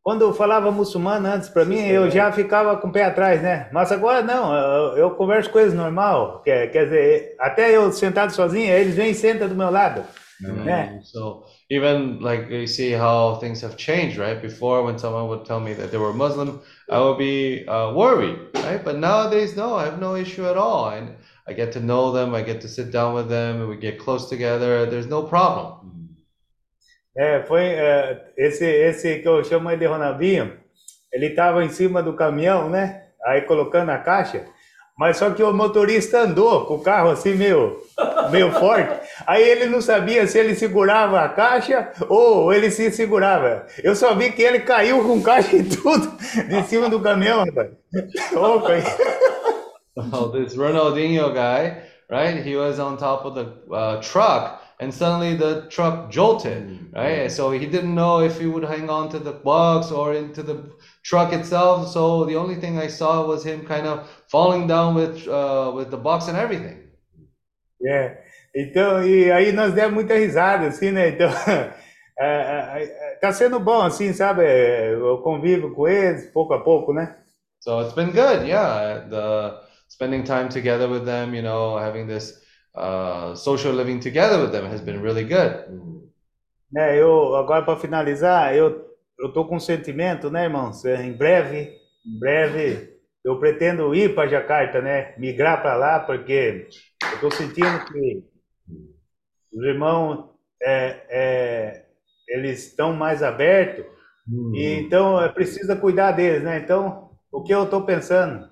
quando eu falava muçulmano antes, para mim, eu já ficava com o pé atrás, né? Mas agora não, eu, eu converso com eles normal. Quer, quer dizer, até eu sentado sozinho, eles vêm e sentam do meu lado. né? So even like you see how things have changed, right? Before, when someone would tell me that they were Muslim, I would be uh, worried, right? But nowadays, no, I have no issue at all, and I get to know them. I get to sit down with them, and we get close together. There's no problem. É, foi esse esse que eu chamo de Ronaldinho. Ele estava em cima do caminhão, eh, né? Aí colocando a caixa. Mas só que o motorista andou com o carro assim meio meio forte. Aí ele não sabia se ele segurava a caixa ou ele se segurava. Eu só vi que ele caiu com caixa e tudo em cima do caminhão, rapaz. *laughs* Oh, this Ronaldinho guy, right? He was on top of the uh, truck, and suddenly the truck jolted, right? So he didn't know if he would hang on to the box or into the truck itself. So the only thing I saw was him kind of falling down with uh, with the box and everything. Yeah. então, e aí nós demos muita risada, assim, né? Então, *laughs* é, é, é, tá sendo bom, assim, sabe? É, Eu convivo com eles pouco a pouco, né? So it's been good, yeah. The spending time together with them, you know, having this uh, social living together with them has been really good. Né, eu, agora para finalizar, eu, eu tô com um sentimento, né, irmãos? É, Em breve, em breve, eu pretendo ir para Jacarta, né? Migrar para lá, porque eu tô sentindo que os irmãos, é, é, eles estão mais abertos, e então é preciso cuidar deles, né? Então, o que eu tô pensando?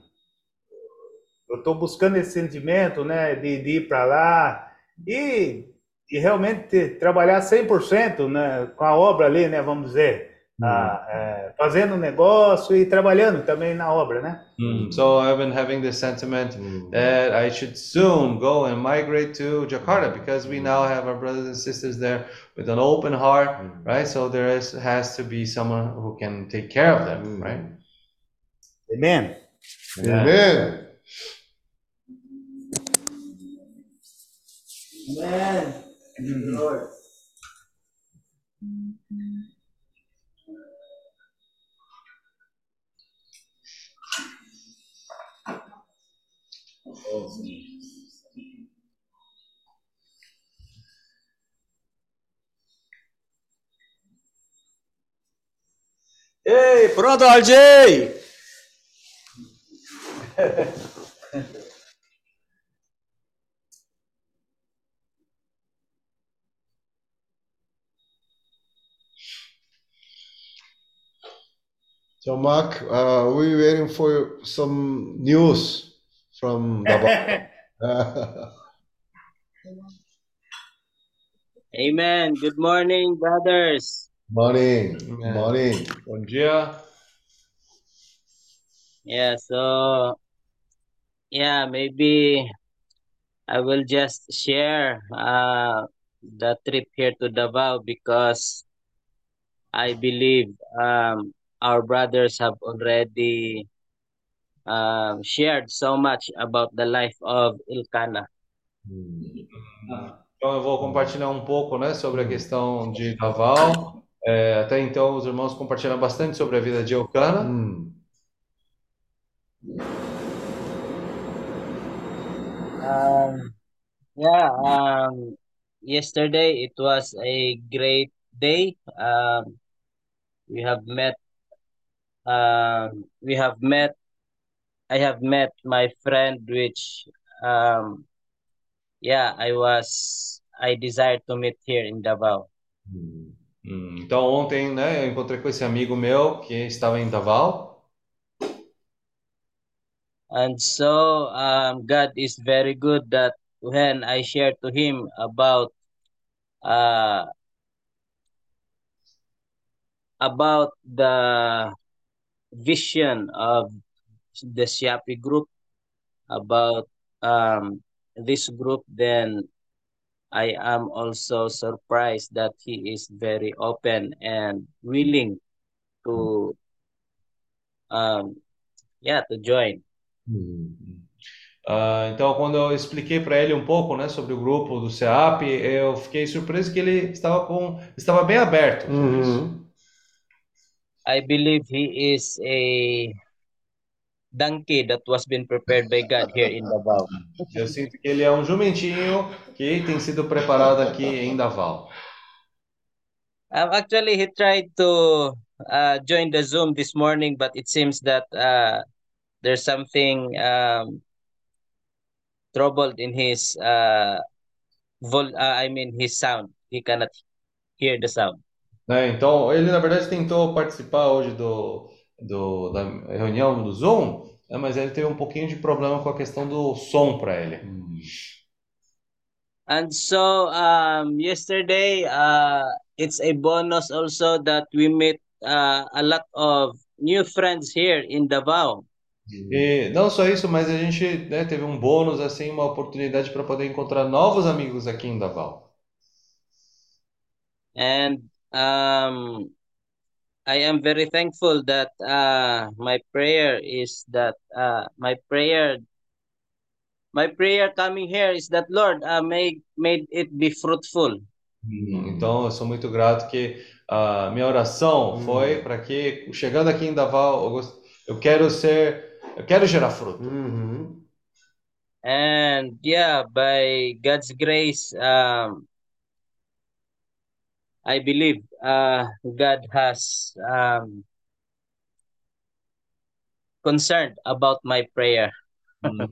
Eu estou buscando esse sentimento, né, de, de ir para lá e, e realmente trabalhar 100%, né, com a obra ali, né, vamos dizer, ah, é, fazendo negócio e trabalhando também na obra, né? Mm, So I've been having this sentiment that I should soon go and migrate to Jakarta because we now have our brothers and sisters there with an open heart, right? So there is has to be someone who can take care of them, right? Amen. Amen. Amen. Thank you, Lord. Hey, brother RJ! So Mark, uh, we waiting for some news from *laughs* Davao. Amen. Good morning, brothers. morning, Amen. morning. Bom dia. Yeah, so yeah, maybe I will just share uh the trip here to Davao because I believe um our brothers have already um shared so much about the life of Ilkana. Então eu vou compartilhar um pouco, né, sobre a questão de Davao. É, até então os irmãos compartilharam bastante sobre a vida de Eucana. Um, yeah, um, yesterday it was a great day. Um, we have met, we have met, I have met my friend, which, um, yeah, I was, I desired to meet here in Davao. Hum, Então ontem, né, eu encontrei com esse amigo meu que estava em Davao. And so, um, God is very good that when I shared to him about, uh, about the vision of the Siapi group, about um, this group, then I am also surprised that he is very open and willing to um, yeah, to join. Ah, então, quando eu expliquei para ele um pouco, né, sobre o grupo do CEAP, eu fiquei surpreso que ele estava com, estava bem aberto. isso. I believe he is a donkey that was been prepared by God here in Davao. Eu sinto que ele é um jumentinho que tem sido preparado aqui em Davao. Um, actually, he tried to uh, join the Zoom this morning, but it seems that uh, there's something um, troubled in his uh, vol- uh, I mean his sound. He cannot hear the sound. Né, então, ele na verdade tentou participar hoje do, do, da reunião do Zoom, né, mas ele teve um pouquinho de problema com a questão do som para ele. And so um, yesterday, uh, it's a bonus also that we met uh, a lot of new friends here in Davao. E não só isso, mas a gente, né, teve um bônus, assim, uma oportunidade para poder encontrar novos amigos aqui em Davao. And um, I am very thankful that uh, my prayer is that uh, my prayer my prayer coming here is that Lord uh, may made it be fruitful. Então, eu sou muito grato que a minha oração foi para que, chegando aqui em Davao, eu, gost- eu quero ser, eu quero gerar fruto. And yeah, by God's grace, um, I believe uh, God has um, concerned about my prayer. *laughs*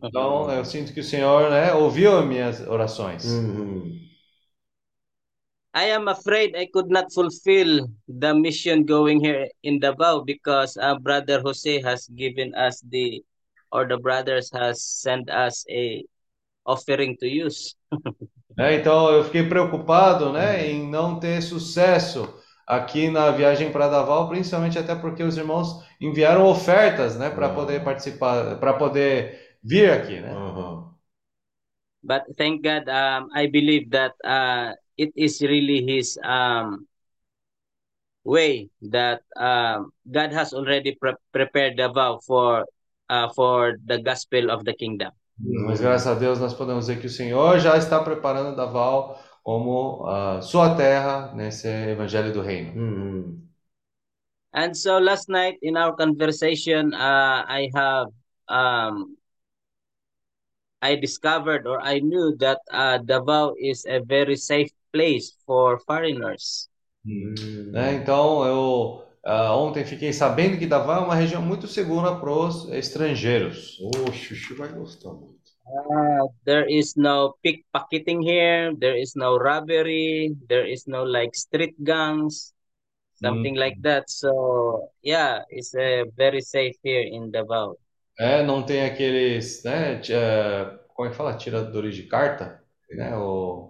Então, eu sinto que o Senhor, né, ouviu as minhas orações. I am afraid I could not fulfill the mission going here in Davao because uh, Brother Jose has given us the, or the brothers has sent us a offering to use. *laughs* Né, então, eu fiquei preocupado, né, em não ter sucesso aqui na viagem para Davao, principalmente até porque os irmãos enviaram ofertas, né, para poder participar, para poder vir aqui, né? But thank God, um, I believe that uh, it is really His um, way that um, God has already pre- prepared Davao for uh, for the gospel of the kingdom. Mas graças a Deus nós podemos dizer que o Senhor já está preparando Davao como a sua terra nesse evangelho do reino. And so last night in our conversation, uh, I have um, I discovered or I knew that uh, Davao is a very safe place for foreigners. Né, Então eu ah, ontem fiquei sabendo que Davao é uma região muito segura para os estrangeiros. O Chuchu vai gostar muito. Uh, there is no pickpocketing here. There is no robbery. There is no like street gangs, something like that. So yeah, it's uh, very safe here in Davao. É, não tem aqueles, né, eh, como é que fala? Tiradores de carta, né? O,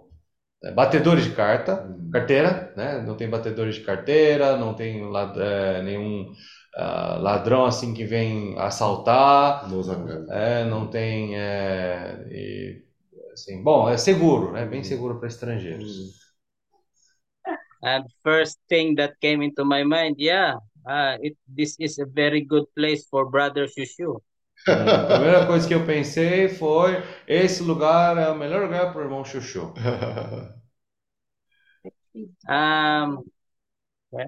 batedores de carta, carteira, né? Não tem batedores de carteira, não tem lad- eh, nenhum ah, ladrão assim que vem assaltar, é, não tem, é, e, assim, bom, é seguro, né? Bem seguro para estrangeiros. And first thing that came into my mind, yeah, uh, it this is a very good place for Brother Shushu. A primeira coisa que eu pensei foi: esse lugar é o melhor lugar para o irmão Chuchu. *laughs* Um, yeah.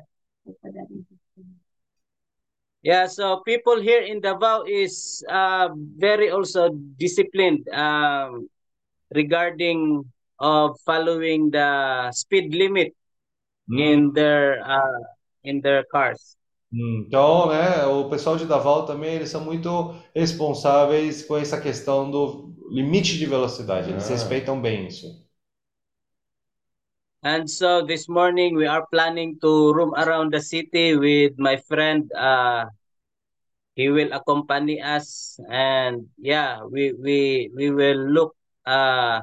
Yeah, so people here in Davao is uh, very also disciplined um, regarding of following the speed limit in their uh, in their cars. Então, né, o pessoal de Davao também, eles são muito responsáveis com essa questão do limite de velocidade. Eles Ah. respeitam bem isso. And so this morning we are planning to roam around the city with my friend. Uh, he will accompany us, and yeah, we we we will look uh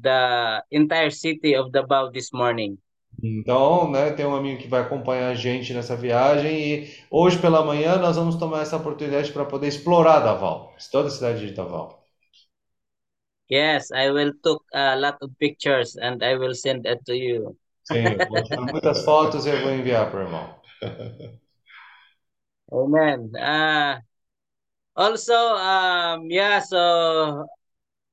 the entire city of Davao this morning. Então, né, tem um amigo que vai acompanhar a gente nessa viagem e hoje pela manhã nós vamos tomar essa oportunidade para poder explorar Davao, toda a cidade de Davao. Yes, I will took a lot of pictures and I will send it to you. Sim, eu vou tirar muitas fotos e eu vou enviar para o irmão. *laughs* Amen. Uh, also, um, yeah, so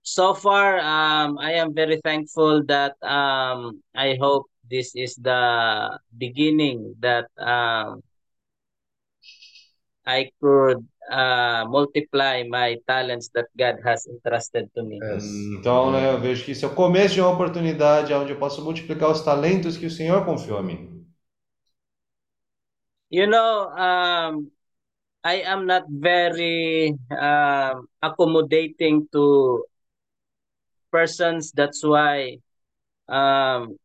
so far, um, I am very thankful that um, I hope this is the beginning that um, I could uh, multiply my talents that God has entrusted to me. Então, né, eu vejo que isso é o começo de uma oportunidade onde eu posso multiplicar os talentos que o Senhor confiou a mim. You know, um, I am not very um, accommodating to persons. That's why um,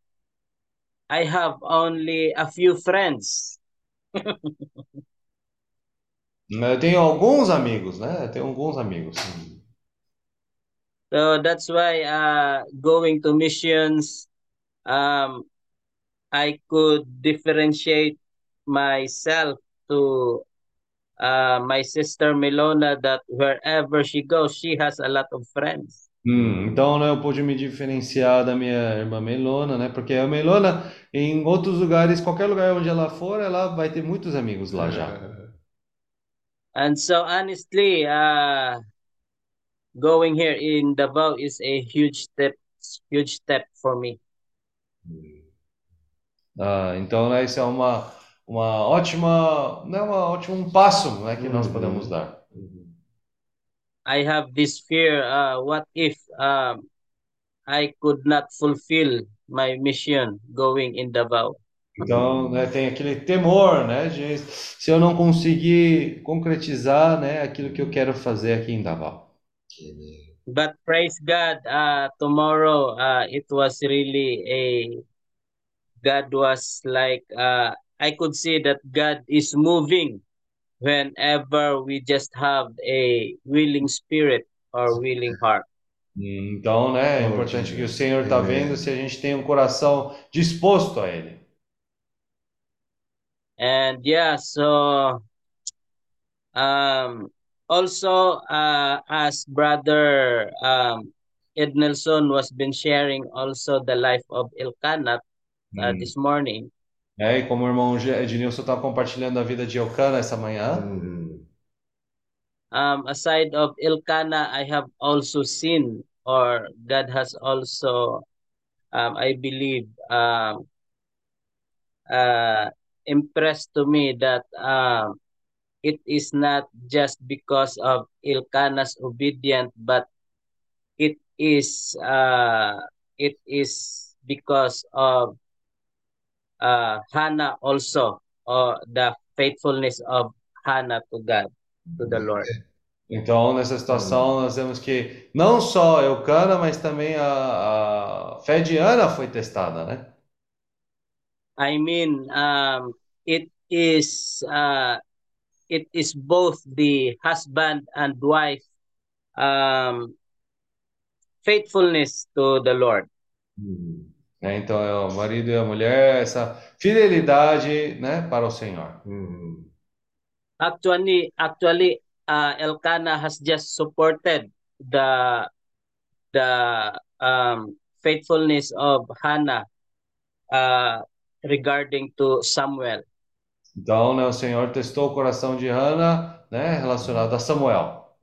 I have only a few friends. *laughs* Eu tenho alguns amigos, né? Eu tenho alguns amigos. So that's why uh, going to missions, um, I could differentiate myself to uh, my sister Milona that wherever she goes, she has a lot of friends. Hum, então, né, eu pude me diferenciar da minha irmã Melona, né? Porque a Melona, em outros lugares, qualquer lugar onde ela for, ela vai ter muitos amigos lá já. *laughs* And so honestly, uh, going here in Davao is a huge step, huge step for me. Ah, então, né, isso é uma, uma ótima, né, uma ótima um passo, né, que nós podemos dar. I have this fear. Uh, what if um, I could not fulfill my mission going in Davao? Então, né, tem aquele temor, né, de se eu não conseguir concretizar, né, aquilo que eu quero fazer aqui em Davao. But praise God, uh, tomorrow uh, it was really a God was like uh, I could see that God is moving whenever we just have a willing spirit or willing heart. Então, né, é importante que o Senhor está vendo se a gente tem um coração disposto a Ele. And yeah, so um, also uh, as brother um, Ed Nelson was been sharing also the life of Elkanah uh, Hum. this morning. É, e como o irmão Ednilson está compartilhando a vida de Elcana essa manhã, Um, aside of Elkanah, I have also seen, or God has also, um, I believe, um, uh, impressed to me that um, it is not just because of Elkanah's obedience, but it is uh, it is because of uh, Hannah also, or the faithfulness of Hannah to God, to the Lord. Então, nessa situação, nós vemos que não só Eucana, mas também a, a fé de Ana foi testada, né? I mean, um, it is uh, it is both the husband and wife um, faithfulness to the Lord. É, então, é o marido e a mulher, essa fidelidade, né, para o Senhor. Actually, actually, uh, Elkanah has just supported the the um, faithfulness of Hannah uh, regarding to Samuel. Então, né, o Senhor testou o coração de Hana, né, relacionado a Samuel.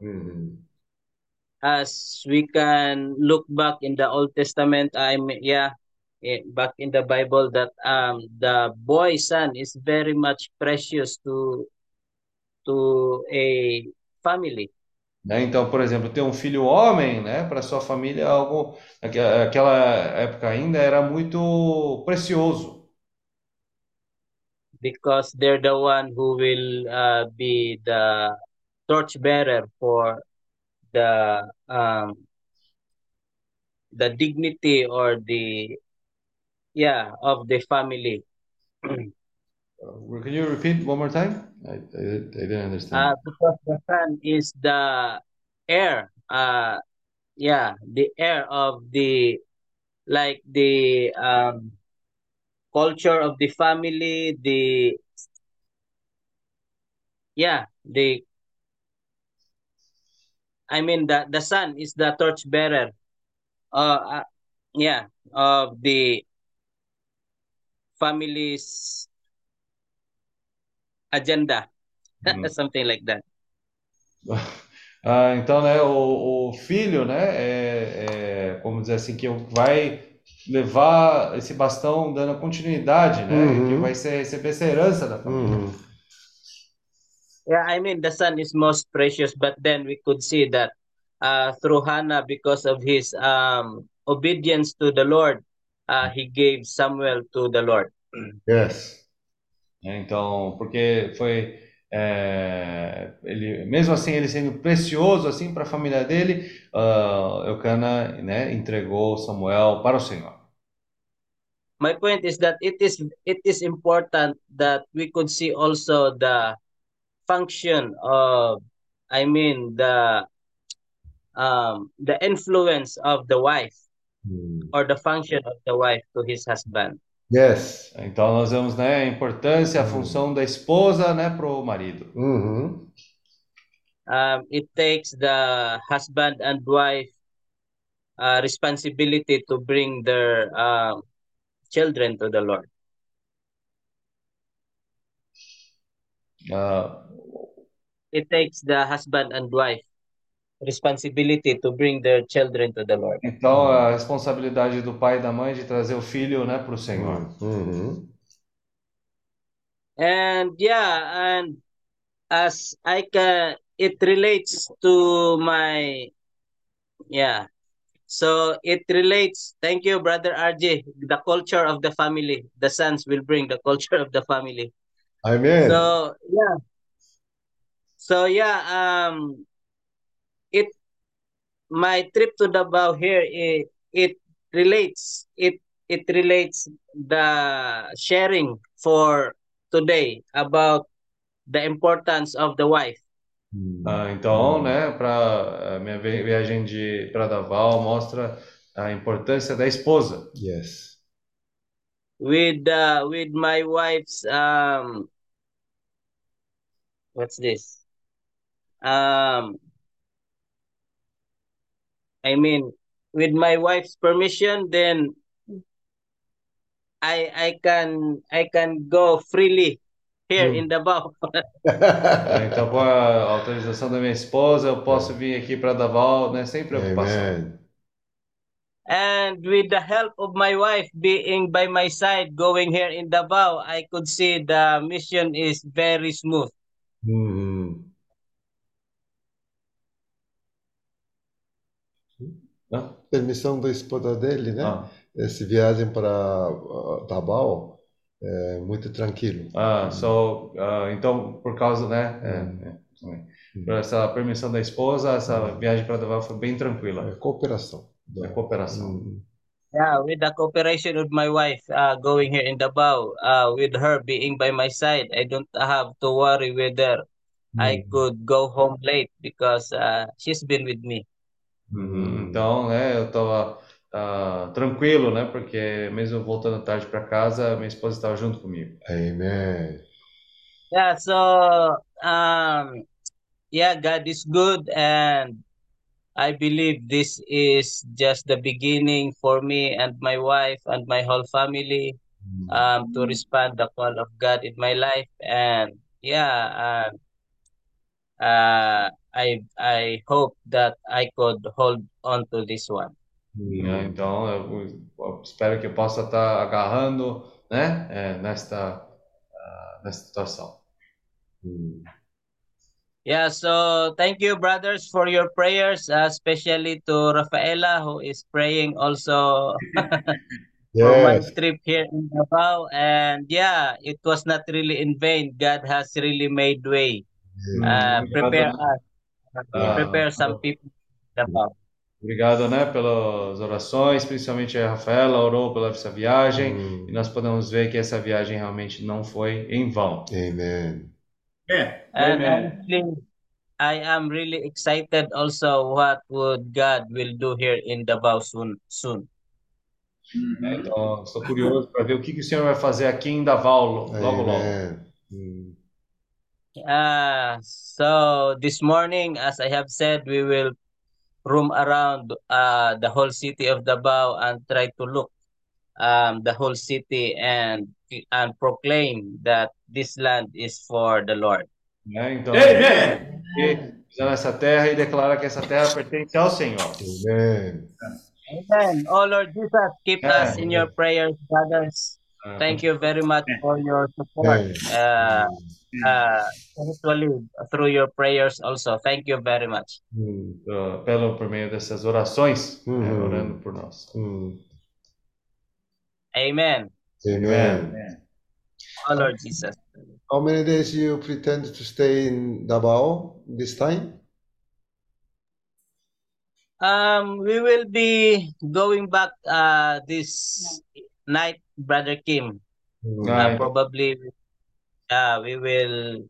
As we can look back in the Old Testament, I'm yeah, back in the Bible that um the boy son is very much precious to to a family. Né? Então, por exemplo, ter um filho homem, né, para sua família é algo, naquela época ainda era muito precioso. because they're the one who will uh, be the torchbearer for the um, the dignity or the yeah of the family. Can you repeat one more time? I, I, I didn't understand. Uh, because the son is the heir. Uh, yeah, the heir of the like the um, culture of the family. The yeah, the I mean the the son is the torchbearer. Uh, uh yeah, of the family's agenda. Uhum. *laughs* something like that. *laughs* Ah, então, né, o, o filho, né, é, é, como dizer assim, que vai levar esse bastão dando continuidade, né, Uhum. que vai ser, receber essa herança da família. Uhum. Yeah, I mean the son is most precious, but then we could see that uh, through Hannah, because of his um, obedience to the Lord, uh, he gave Samuel to the Lord. Yes. Então, porque foi é, ele, mesmo assim ele sendo precioso assim para a família dele, ah, Eucana, né, entregou Samuel para o Senhor. My point is that it is it is important that we could see also the function of, I mean the um, the influence of the wife or the function of the wife to his husband. Yes. Então nós vemos, né, a importância, a função da esposa, né, para o marido. Uhum. um, it takes the husband and wife uh, responsibility to bring their um, children to the Lord. Ah, It takes the husband and wife responsibility to bring their children to the Lord. então a responsabilidade do pai e da mãe de trazer o filho, né, para o Senhor. Uhum. And yeah, and as I can, it relates to my, yeah. So it relates. Thank you, brother RJ. The culture of the family. The sons will bring the culture of the family. Amen. So yeah. So yeah, um it my trip to Davao here it it relates it it relates the sharing for today about the importance of the wife. Ah, então, né, para minha viagem de para Davao mostra a importância da esposa. Yes. With uh with my wife's um what's this? Um I mean with my wife's permission then I I can I can go freely here hmm. in Davao. *laughs* Então, com a autorização da minha esposa, eu posso vir aqui para Davao, né, sem preocupação. Amen. And with the help of my wife being by my side going here in Davao, I could see the mission is very smooth. Uhum. Hã? Permissão da esposa dele, né? Ah. Essa viagem para uh, Davao é muito tranquilo. Ah, so, ah, então, por causa, né, é, é, também. por essa permissão da esposa, essa viagem para Davao foi bem tranquila. É cooperação. É cooperação. Uhum. Yeah, with the cooperation with my wife uh, going here in Davao, uh, with her being by my side, I don't have to worry whether I could go home late because uh, she's been with me. Uhum. Então, né, eu tava ah, tranquilo, né, porque mesmo voltando tarde para casa, minha esposa estava junto comigo. Amen. Yeah, so um, yeah, God is good, and I believe this is just the beginning for me and my wife and my whole family um, to respond the call of God in my life. And yeah, uh, uh, I I hope that I could hold on to this one. Né, Então, eu, eu espero que eu possa estar agarrando, né, é, nesta, ah, nesta situação. Yeah, so thank you, brothers, for your prayers, uh, especially to Rafaela, who is praying also *laughs* for my trip here in Davao. And yeah, it was not really in vain. God has really made way. Uh, prepare us, Ah, prepare some people. Obrigado, né, pelas orações, principalmente a Rafaela orou pela essa viagem, e nós podemos ver que essa viagem realmente não foi em vão. Amen. And honestly, I am really excited also what would God will do here in Davao soon. Soon. Então, estou curioso para ver o que, que o Senhor vai fazer aqui em Davao lo- logo, logo. Amen. Uh, so this morning, as I have said, we will roam around uh, the whole city of Davao and try to look um, the whole city and and proclaim that this land is for the Lord. Né? Então, Amen. ele pisa nessa terra e declara que essa terra pertence ao Senhor. 아멘. Amen. Oh Lord Jesus, keep us in your prayers, brothers. Uh, thank you very much for your support. Uh, uh, especially through your prayers also. Thank you very much. Mm, uh, pelo por meio dessas orações, orando por nós. Amen. Amen. Amen. Oh Lord Jesus. How many days you pretend to stay in Davao this time? Um, we will be going back uh, this night, Brother Kim. Hmm. Uh, probably uh, we will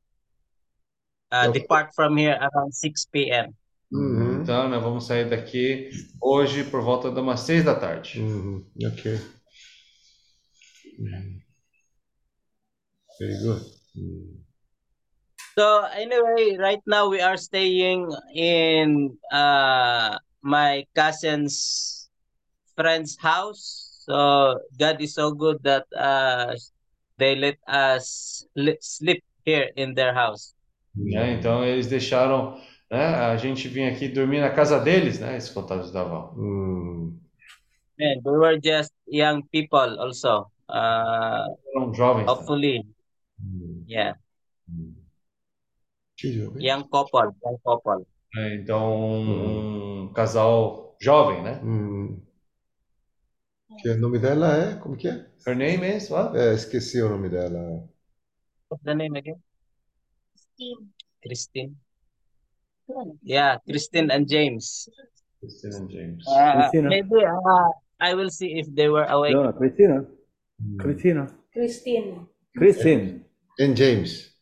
uh, okay. depart from here around 6 p.m. Hmm. Uhum. Então, nós vamos sair daqui hoje por volta de umas da tarde. Uhum. Ok. Hmm. Very good. So, anyway, right now we are staying in uh, my cousin's friend's house. So God is so good that uh, they let us sleep here in their house. É, então eles deixaram né, a gente vir aqui dormir na casa deles, né? Esses fantasmas da Val. Hum. Yeah, they were just young people also. Uh, jovens. Né? Hopefully. Né? Yeah. Hum. hum. Young couple, young couple. É, então, um, um casal jovem, né? Hum. Que nome dela é? Como que é? Her name is what? É, esqueci o nome dela. What's the name again? Christine. Yeah, Christine and James. Christine and James. Uh, Christina. maybe uh, I will see if they were awake. No, Christina. 음. Christina. Christine. Christine. And James.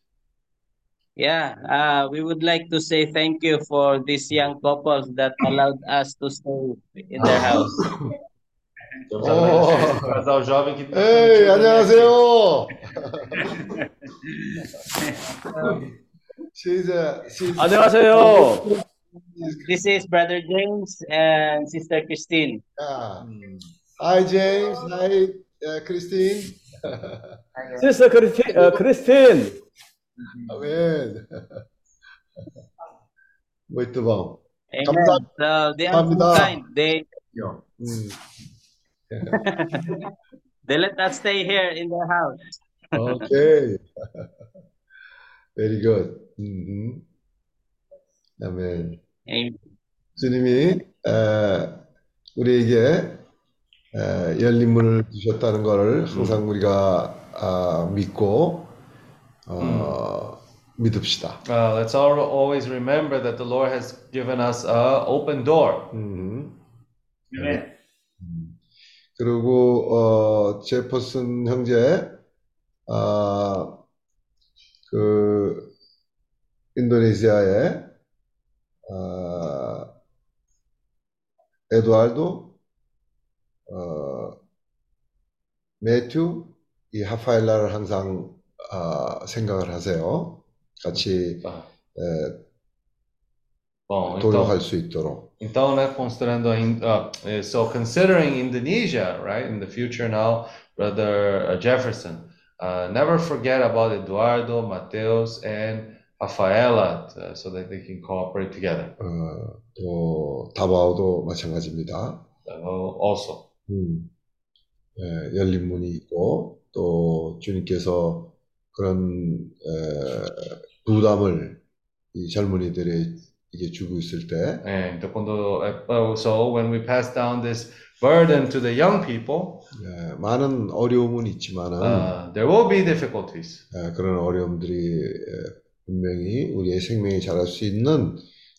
Yeah, uh, we would like to say thank you for these young couples that allowed us to stay in their *laughs* house. Estamos Oh. agradecendo esse casal jovem que 에이, 안녕하세요. *laughs* she's a, she's 안녕하세요. This is Brother James and Sister Christine. Yeah. Hi, James. Hi, uh, Christine. Sister Christi- uh, Christine. Amen. Muito bom. Amen. 감사- So they are so 감사합니다. kind. They 음, They let us stay here in their house. okay. Very good. 음, 아멘. Amen. 주님이 에, 우리에게 에, 열린 문을 주셨다는 것을 항상 우리가 아, 믿고 어, 믿읍시다. Uh, let's all, always remember that the Lord has given us a open door. 음. Amen. 그리고 어, 제퍼슨 형제 아, 그 인도네시아에 아, 에두알도 어, 매튜 이 하파엘라를 항상 아, 생각을 하세요. 같이 Ah, 에, então, 동역할 수 있도록. então, né, considerando ainda, uh, eh, so considering Indonesia, right, in the future now, Brother uh, Jefferson, uh, never forget about Eduardo, Mateus, and Rafaela, uh, so that they can cooperate together. 어, 또 다바오도 마찬가지입니다. Uh, also, 음, 예, 열린 문이 있고 또 주님께서 그런 에, 부담을 이 젊은이들 에게 주고 있을 때 and uh, so when we pass down this burden to the young people, 예, 많은 어려움은 있지만은 uh, there will be difficulties. 예, 그런 어려움들이 예, 분명히 우리의 생명이 자랄 수 있는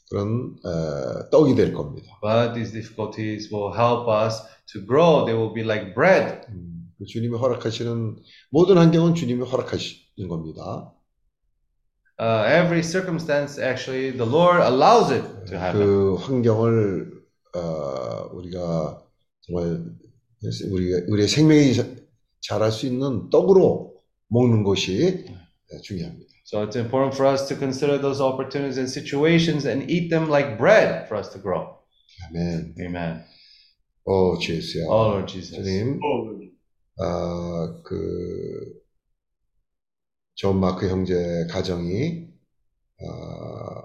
그런 에, 떡이 될 겁니다. But these difficulties will help us to grow. They will be like bread. 음, 주님이 허락하시는 모든 환경은 주님이 허락하시는 겁니다. Uh, every circumstance, actually, the Lord allows it to happen. 그 환경을 어, 우리가 정말 우리 우리의 생명이 자- 자랄 수 있는 떡으로 먹는 것이 예, 중요합니다. So it's important for us to consider those opportunities and situations and eat them like bread for us to grow. 아멘. Amen. 오, 주예수야. Oh, Lord Jesus. 주님, 아, 그, 존 마크 형제 가정이 어,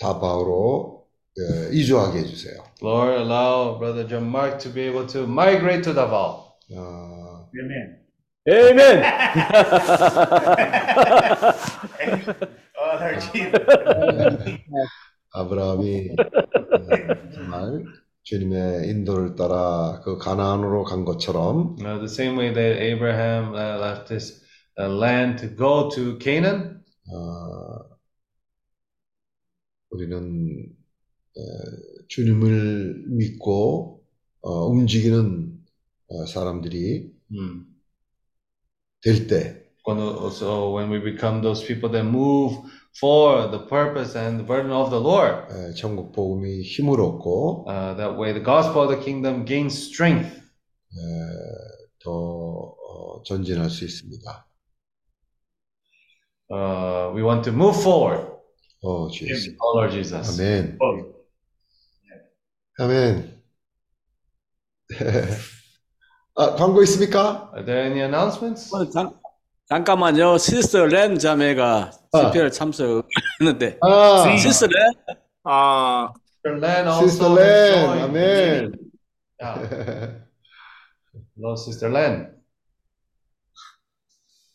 다바오로 어, 이주하게 해주세요. Lord, allow Brother John Mark to be able to migrate to Davao. 어, Amen. Oh, Lord Jesus. 아브라함이 어, 정말 주님의 인도를 따라 그 가나안으로 간 것처럼 know, the same way that Abraham uh, left his uh, land to go to Canaan, 어, 우리는 어, 주님을 믿고 어, 움직이는 어, 사람들이 hmm, 될 때, Quando, so when we become those people that move for the purpose and the burden of the Lord, 에, 천국 복음이 힘을 얻고 uh, that way the gospel of the kingdom gains strength. 에, 더 어, 전진할 수 있습니다. Uh, we want to move forward. 어, 주 예수. Oh, Lord Jesus. 아멘. 아멘. *laughs* 아, 광고 있습니까? Are there any announcements? 어, 잠, 잠깐만요. 시스터 렌 자매가 집회를 참석했는데. 아, 시스터 렌? 아, Sister Len also 시스터 has 렌, joined. 아멘. Yeah. Hello, Sister Len.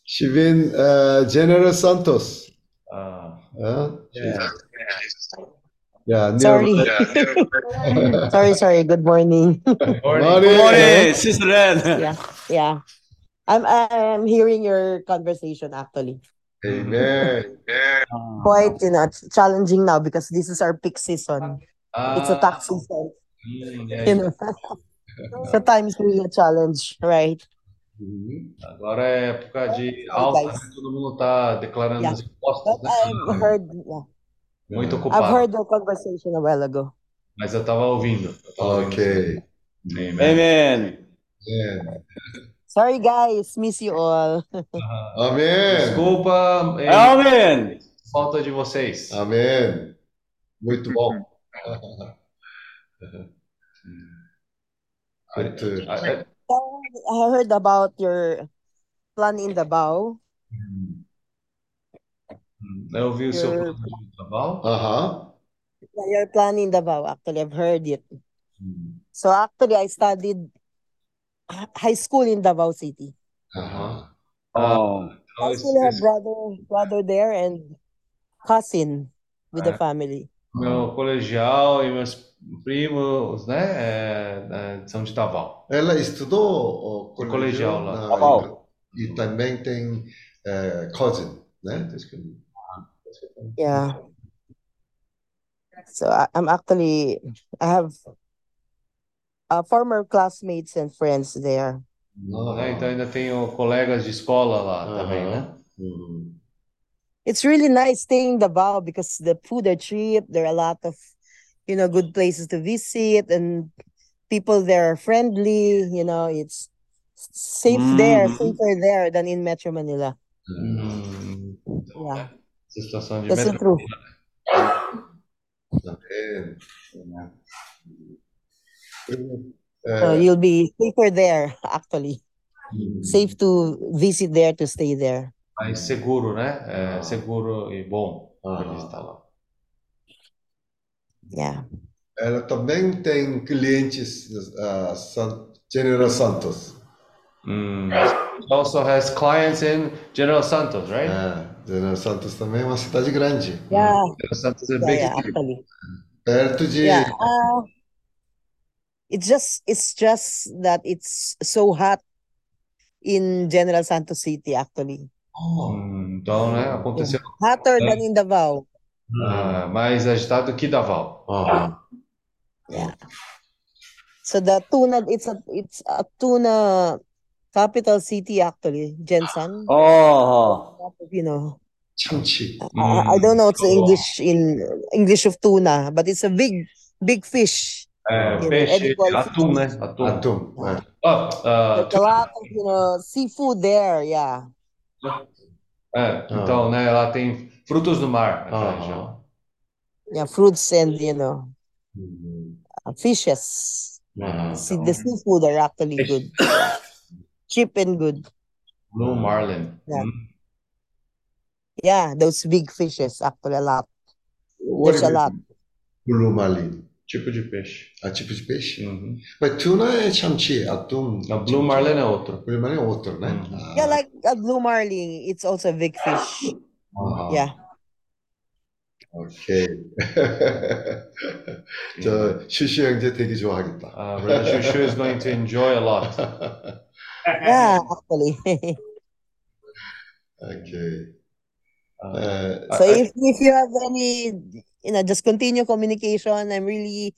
시빈 어, 제너럴 산토스. Uh, 어? yeah. 야, Sorry. never- sorry, sorry. Good morning. Good morning. Morning. Good morning, 시스터 렌. yeah, yeah. I'm I'm hearing your conversation actually. Amen. Amen. Quite you know challenging now because this is our peak season. Ah. It's a tax ah. season. Mm, yeah, you know. *laughs* Sometimes really a challenge, right? Uhum. Agora é época de alta, okay, né? todo mundo está declarando yeah. os impostos. Né? I've heard, yeah. Muito ocupado. I've heard the conversation a while ago. Mas eu estava ouvindo. Eu tava ok. Ouvindo. Amen. Amen. Amen. Sorry guys, miss you all. Amém. Desculpa. hein, Amém. Falta de vocês. Amém. Muito bom. Good to- I- I- I heard about your plan in Davao. Eu vi o seu Eu- plano de trabalho. Aham. Your plan in Davao, actually, I've heard it. So actually, I studied high school in Davao City. Uh-huh. Oh, uh, actually, have brother, brother there, and cousin with the uh, family. Meu colegial e meus primos, né? É, é, são de Davao. Ela estudou o colegial, colegial lá. Na, Davao. E, também tem é, cousin, né? Yeah. So I, I'm actually I have uh, former classmates and friends there. Oh, é, então ainda tenho colegas de escola lá também, né? Uhum. It's really nice staying in Davao because the food are cheap. There are a lot of, you know, good places to visit and people there are friendly. You know, it's safe mm-hmm. there, safer there than in Metro Manila. Mm-hmm. Yeah. situação de That's metro. So 예, you'll be safer there, actually. Safe to visit there, to stay there. Mais seguro, né? É, seguro e bom para Aham. visitar lá. Yeah. ela também tem clientes uh, San, General Santos. Hum, also has clients in General Santos, right? É, General Santos também é uma cidade grande. Yeah. General Santos é Yeah, big. yeah, actually. Perto de. Yeah. Uh, it's just it's just that it's so hot in General Santos City actually. Oh, então, né, aconteceu. Yeah. Hotter than in Davao. Ah, mais agitado que Davao. Ah. Yeah. So the tuna, it's a it's a tuna capital city actually, Jensen. Oh. You know. Chanchi. I, I don't know mm. what's the English in English of tuna, but it's a big big fish. É, é, é, peixe, atum, tipo né? Atum. atum. É. Oh, uh, lá, seafood there, yeah. É, então, ah. né, lá tem frutos do mar. Né, ah. Yeah, fruits and, you know, uhum. fishes. Ah, então. See, então... the seafood are actually good. Cheap and good. Blue marlin. Yeah. Mm. yeah, those big fishes, actually a lot. What There's a lot. Blue marlin. Tipo de peixe. Ah, tipo de peixe? Uhum. Mas tuna é chamchi, atum. A blue marlin é outro. Blue marlin é outro, né? Uhum. Ah, Yeah, like a blue marlin, it's also a big fish. 아, Yeah. 오케이. 저 슈슈 형제 되게 좋아하겠다. Uh, Brother Shushu is going to enjoy a lot. *laughs* Yeah, actually. 오케이. Uh, 에, So if if you have any, you know, just continue communication. I'm really,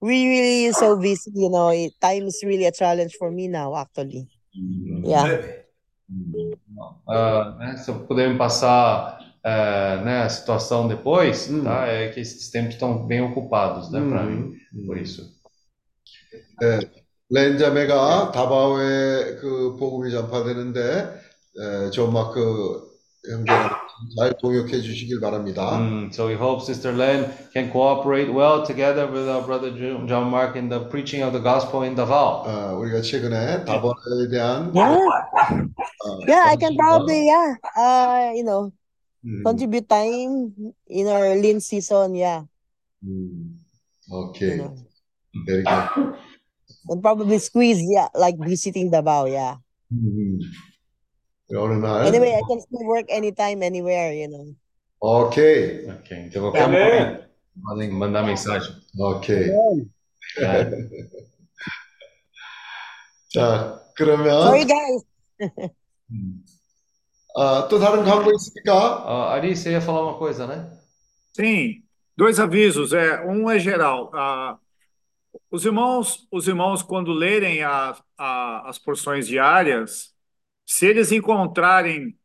really, really so busy. You know, it, time is really a challenge for me now. Actually, yeah. Uh, né, se eu puder me passar uh, né, a situação depois, tá? É que esses tempos estão bem ocupados, né, para mim, por isso. 네, 렌자매가 다바오에 그 복음이 전파되는데 에, 존 마크 형제랑 잘 동역해 주시길 바랍니다. Mm, so we hope Sister Len can cooperate well together with our brother Jo- John Mark in the preaching of the gospel in Davao. 어, 우리가 최근에 다바오에 대한 Yeah. 어, Yeah, I can probably, yeah, uh, you know, 음, contribute time in our lean season. Yeah, 음, you 오케이. know, Very good. *coughs* and probably squeeze, yeah, like visiting Davao. Yeah. 음, 어느 날 Anyway, I can still work anytime, anywhere. You know. 오케이. Ok, de qualquer Yeah. momento, podem mandar mensagem. 오케이. É. 자, 그러면 Sorry, guys. 아, 또 다른 광고 있습니까? Uh, Ari, você ia falar uma coisa, né? Sim, dois avisos. É, um é geral. Ah, os irmãos, os irmãos, quando lerem a, a- as porções diárias, se eles encontrarem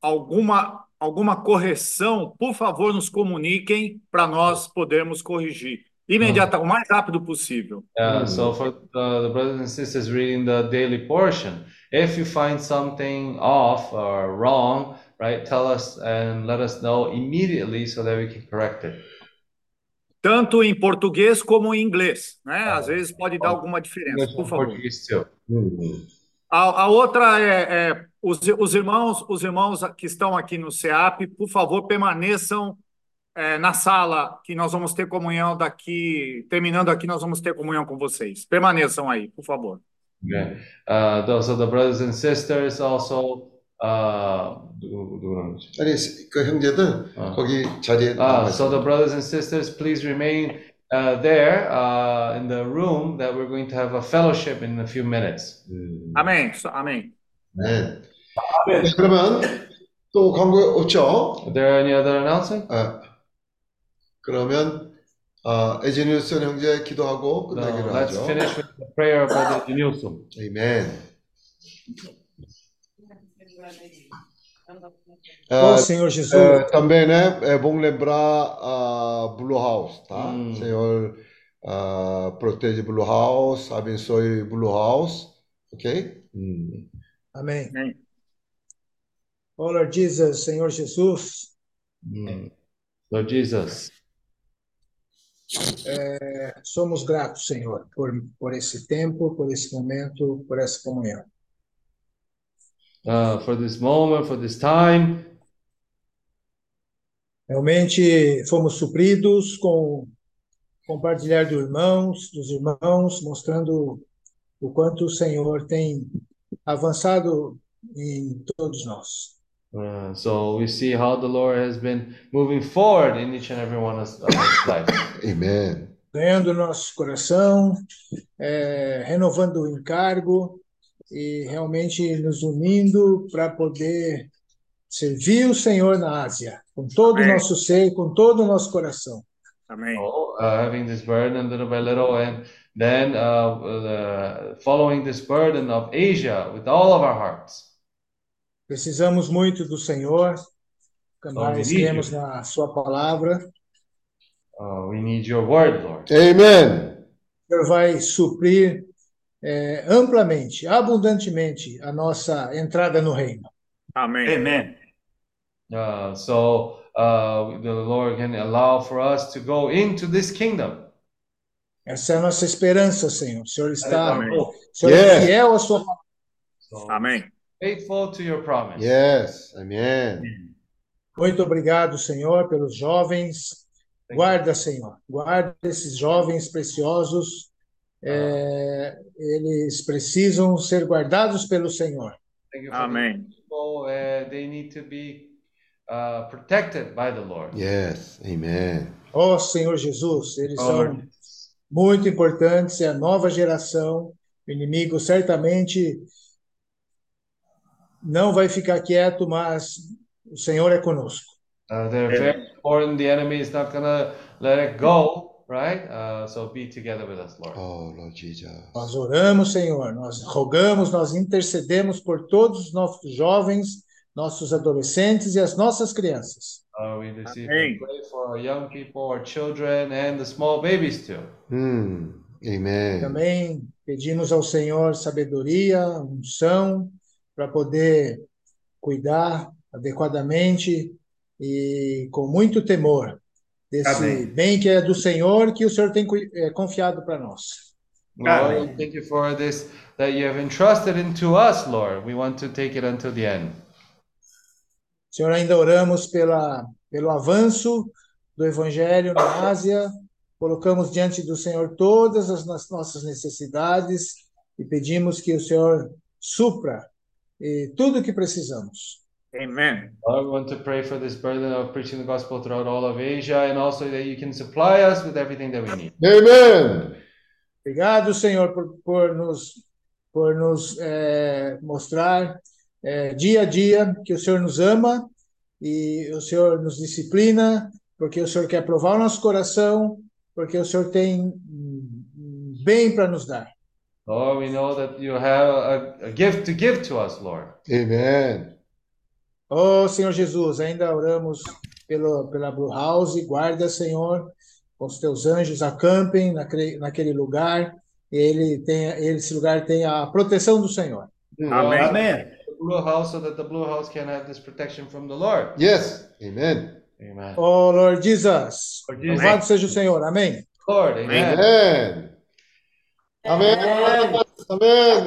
alguma, alguma correção, por favor, nos comuniquem para nós podermos corrigir imediata, o mais rápido possível. Uh, so for the, the brothers and sisters reading the daily portion, if you find something off or wrong, right, tell us and let us know immediately so that we can correct it. Tanto em português como em inglês, né? Às vezes pode dar alguma diferença, por favor. Português too. A, a outra é, é os, os irmãos, os irmãos que estão aqui no CEAP, por favor, permaneçam é, na sala, que nós vamos ter comunhão daqui. Terminando aqui, nós vamos ter comunhão com vocês. Permaneçam aí, por favor. Okay. Uh, those are the brothers and sisters also. Uh, 누구, 누구라고 그러지? 아니, 그 형제들 거기 자리에 Ah, 남아 so the brothers and sisters, please remain uh, there uh, in the room that we're going to have a fellowship in a few minutes. Amém. So- Amém. 네. 네, 그러면 또 광고 없죠? Are there any other announcement? 아, 그러면 아, 에지니우스 형제 기도하고 No, 끝나기로 let's 하죠. finish with the prayer of Brother Denilson. 아멘. Ó Senhor Jesus. eh, também, né, é bom lembrar a Blue House, tá? Senhor, ah, protege Blue House, abençoe Blue House, ok? Hum. Amém. Oh, Lord Jesus, Senhor Jesus, Lord Jesus, é, somos gratos, Senhor, por, por esse tempo, por esse momento, por essa comunhão. Uh, for this moment, for this time, Realmente fomos supridos com compartilhar dos irmãos, dos irmãos, mostrando o quanto o Senhor tem avançado em todos nós. uh, so we see how the Lord has been moving forward in each and every one of of us life. Amen. ganhando nosso coração, é, renovando o encargo e realmente nos unindo para poder servir o Senhor na Ásia, com todo o Amém. nosso ser, com todo o nosso coração. Amém. So, uh, having this burden little by little, and then uh, uh, following this burden of Asia with all of our hearts. Precisamos muito do Senhor, we mais need cremos na Sua palavra. Uh, we need your word, Lord. Amen. O Senhor vai suprir é, amplamente, abundantemente a nossa entrada no reino. Amém. Amen. Uh, so uh, the Lord can allow for us to go into this kingdom. Essa é a nossa esperança, Senhor. O Senhor está, Amém. o Senhor é Yes. fiel à Sua palavra. So Amém. faithful to your promise. Yes. Amen. Muito obrigado, Senhor, pelos jovens. Guarda, Senhor, guarda esses jovens preciosos. É, eles precisam ser guardados pelo Senhor. Thank you for Amém. people. Uh, they need to be uh, protected by the Lord. Yes, amen. Ó Senhor Jesus, eles Oh, são Lord. muito importantes, é a nova geração. O inimigo certamente não vai ficar quieto, mas o Senhor é conosco. Uh, they're very important. The enemy is not gonna let it go, right? Uh, so be together with us, Lord. Oh, Lord Jesus. Nós oramos, Senhor, nós rogamos, nós intercedemos por todos os nossos jovens, nossos adolescentes e as nossas crianças. Uh, we receive Amém. pray for our young people, our children, and the small babies too. Hmm, amen. Também pedimos ao Senhor sabedoria, unção, para poder cuidar adequadamente e com muito temor desse Amém. bem que é do Senhor, que o Senhor tem eh, confiado para nós. Lord, we thank you for this that you have entrusted into us, Lord. We want to take it until the end. Senhor, ainda oramos pela, pelo avanço do Evangelho na Ásia, colocamos diante do Senhor todas as nossas necessidades e pedimos que o Senhor supra eh, tudo o que precisamos. Amen. Lord, we want to pray for this burden of preaching the gospel throughout all of Asia and also that you can supply us with everything that we need. Amen. Obrigado, Senhor, por, por nos, por nos eh, mostrar eh, dia a dia que o Senhor nos ama e o Senhor nos disciplina, porque o Senhor quer provar o nosso coração, porque o Senhor tem bem para nos dar. Lord, we know that you have a, a gift to give to us, Lord. Amen. Oh, Senhor Jesus, ainda oramos pelo, pela Blue House, guarda, Senhor, com os teus anjos acampem naquele, naquele lugar, e ele tenha, esse lugar tenha a proteção do Senhor. Amém. Amém. The blue house so that the blue house can have this protection from the Lord. Yes, amen. Amen. Oh, Lord Jesus, Lord Jesus. louvado seja o Senhor, amém. Lord, amen. Amen. Amen. Amen.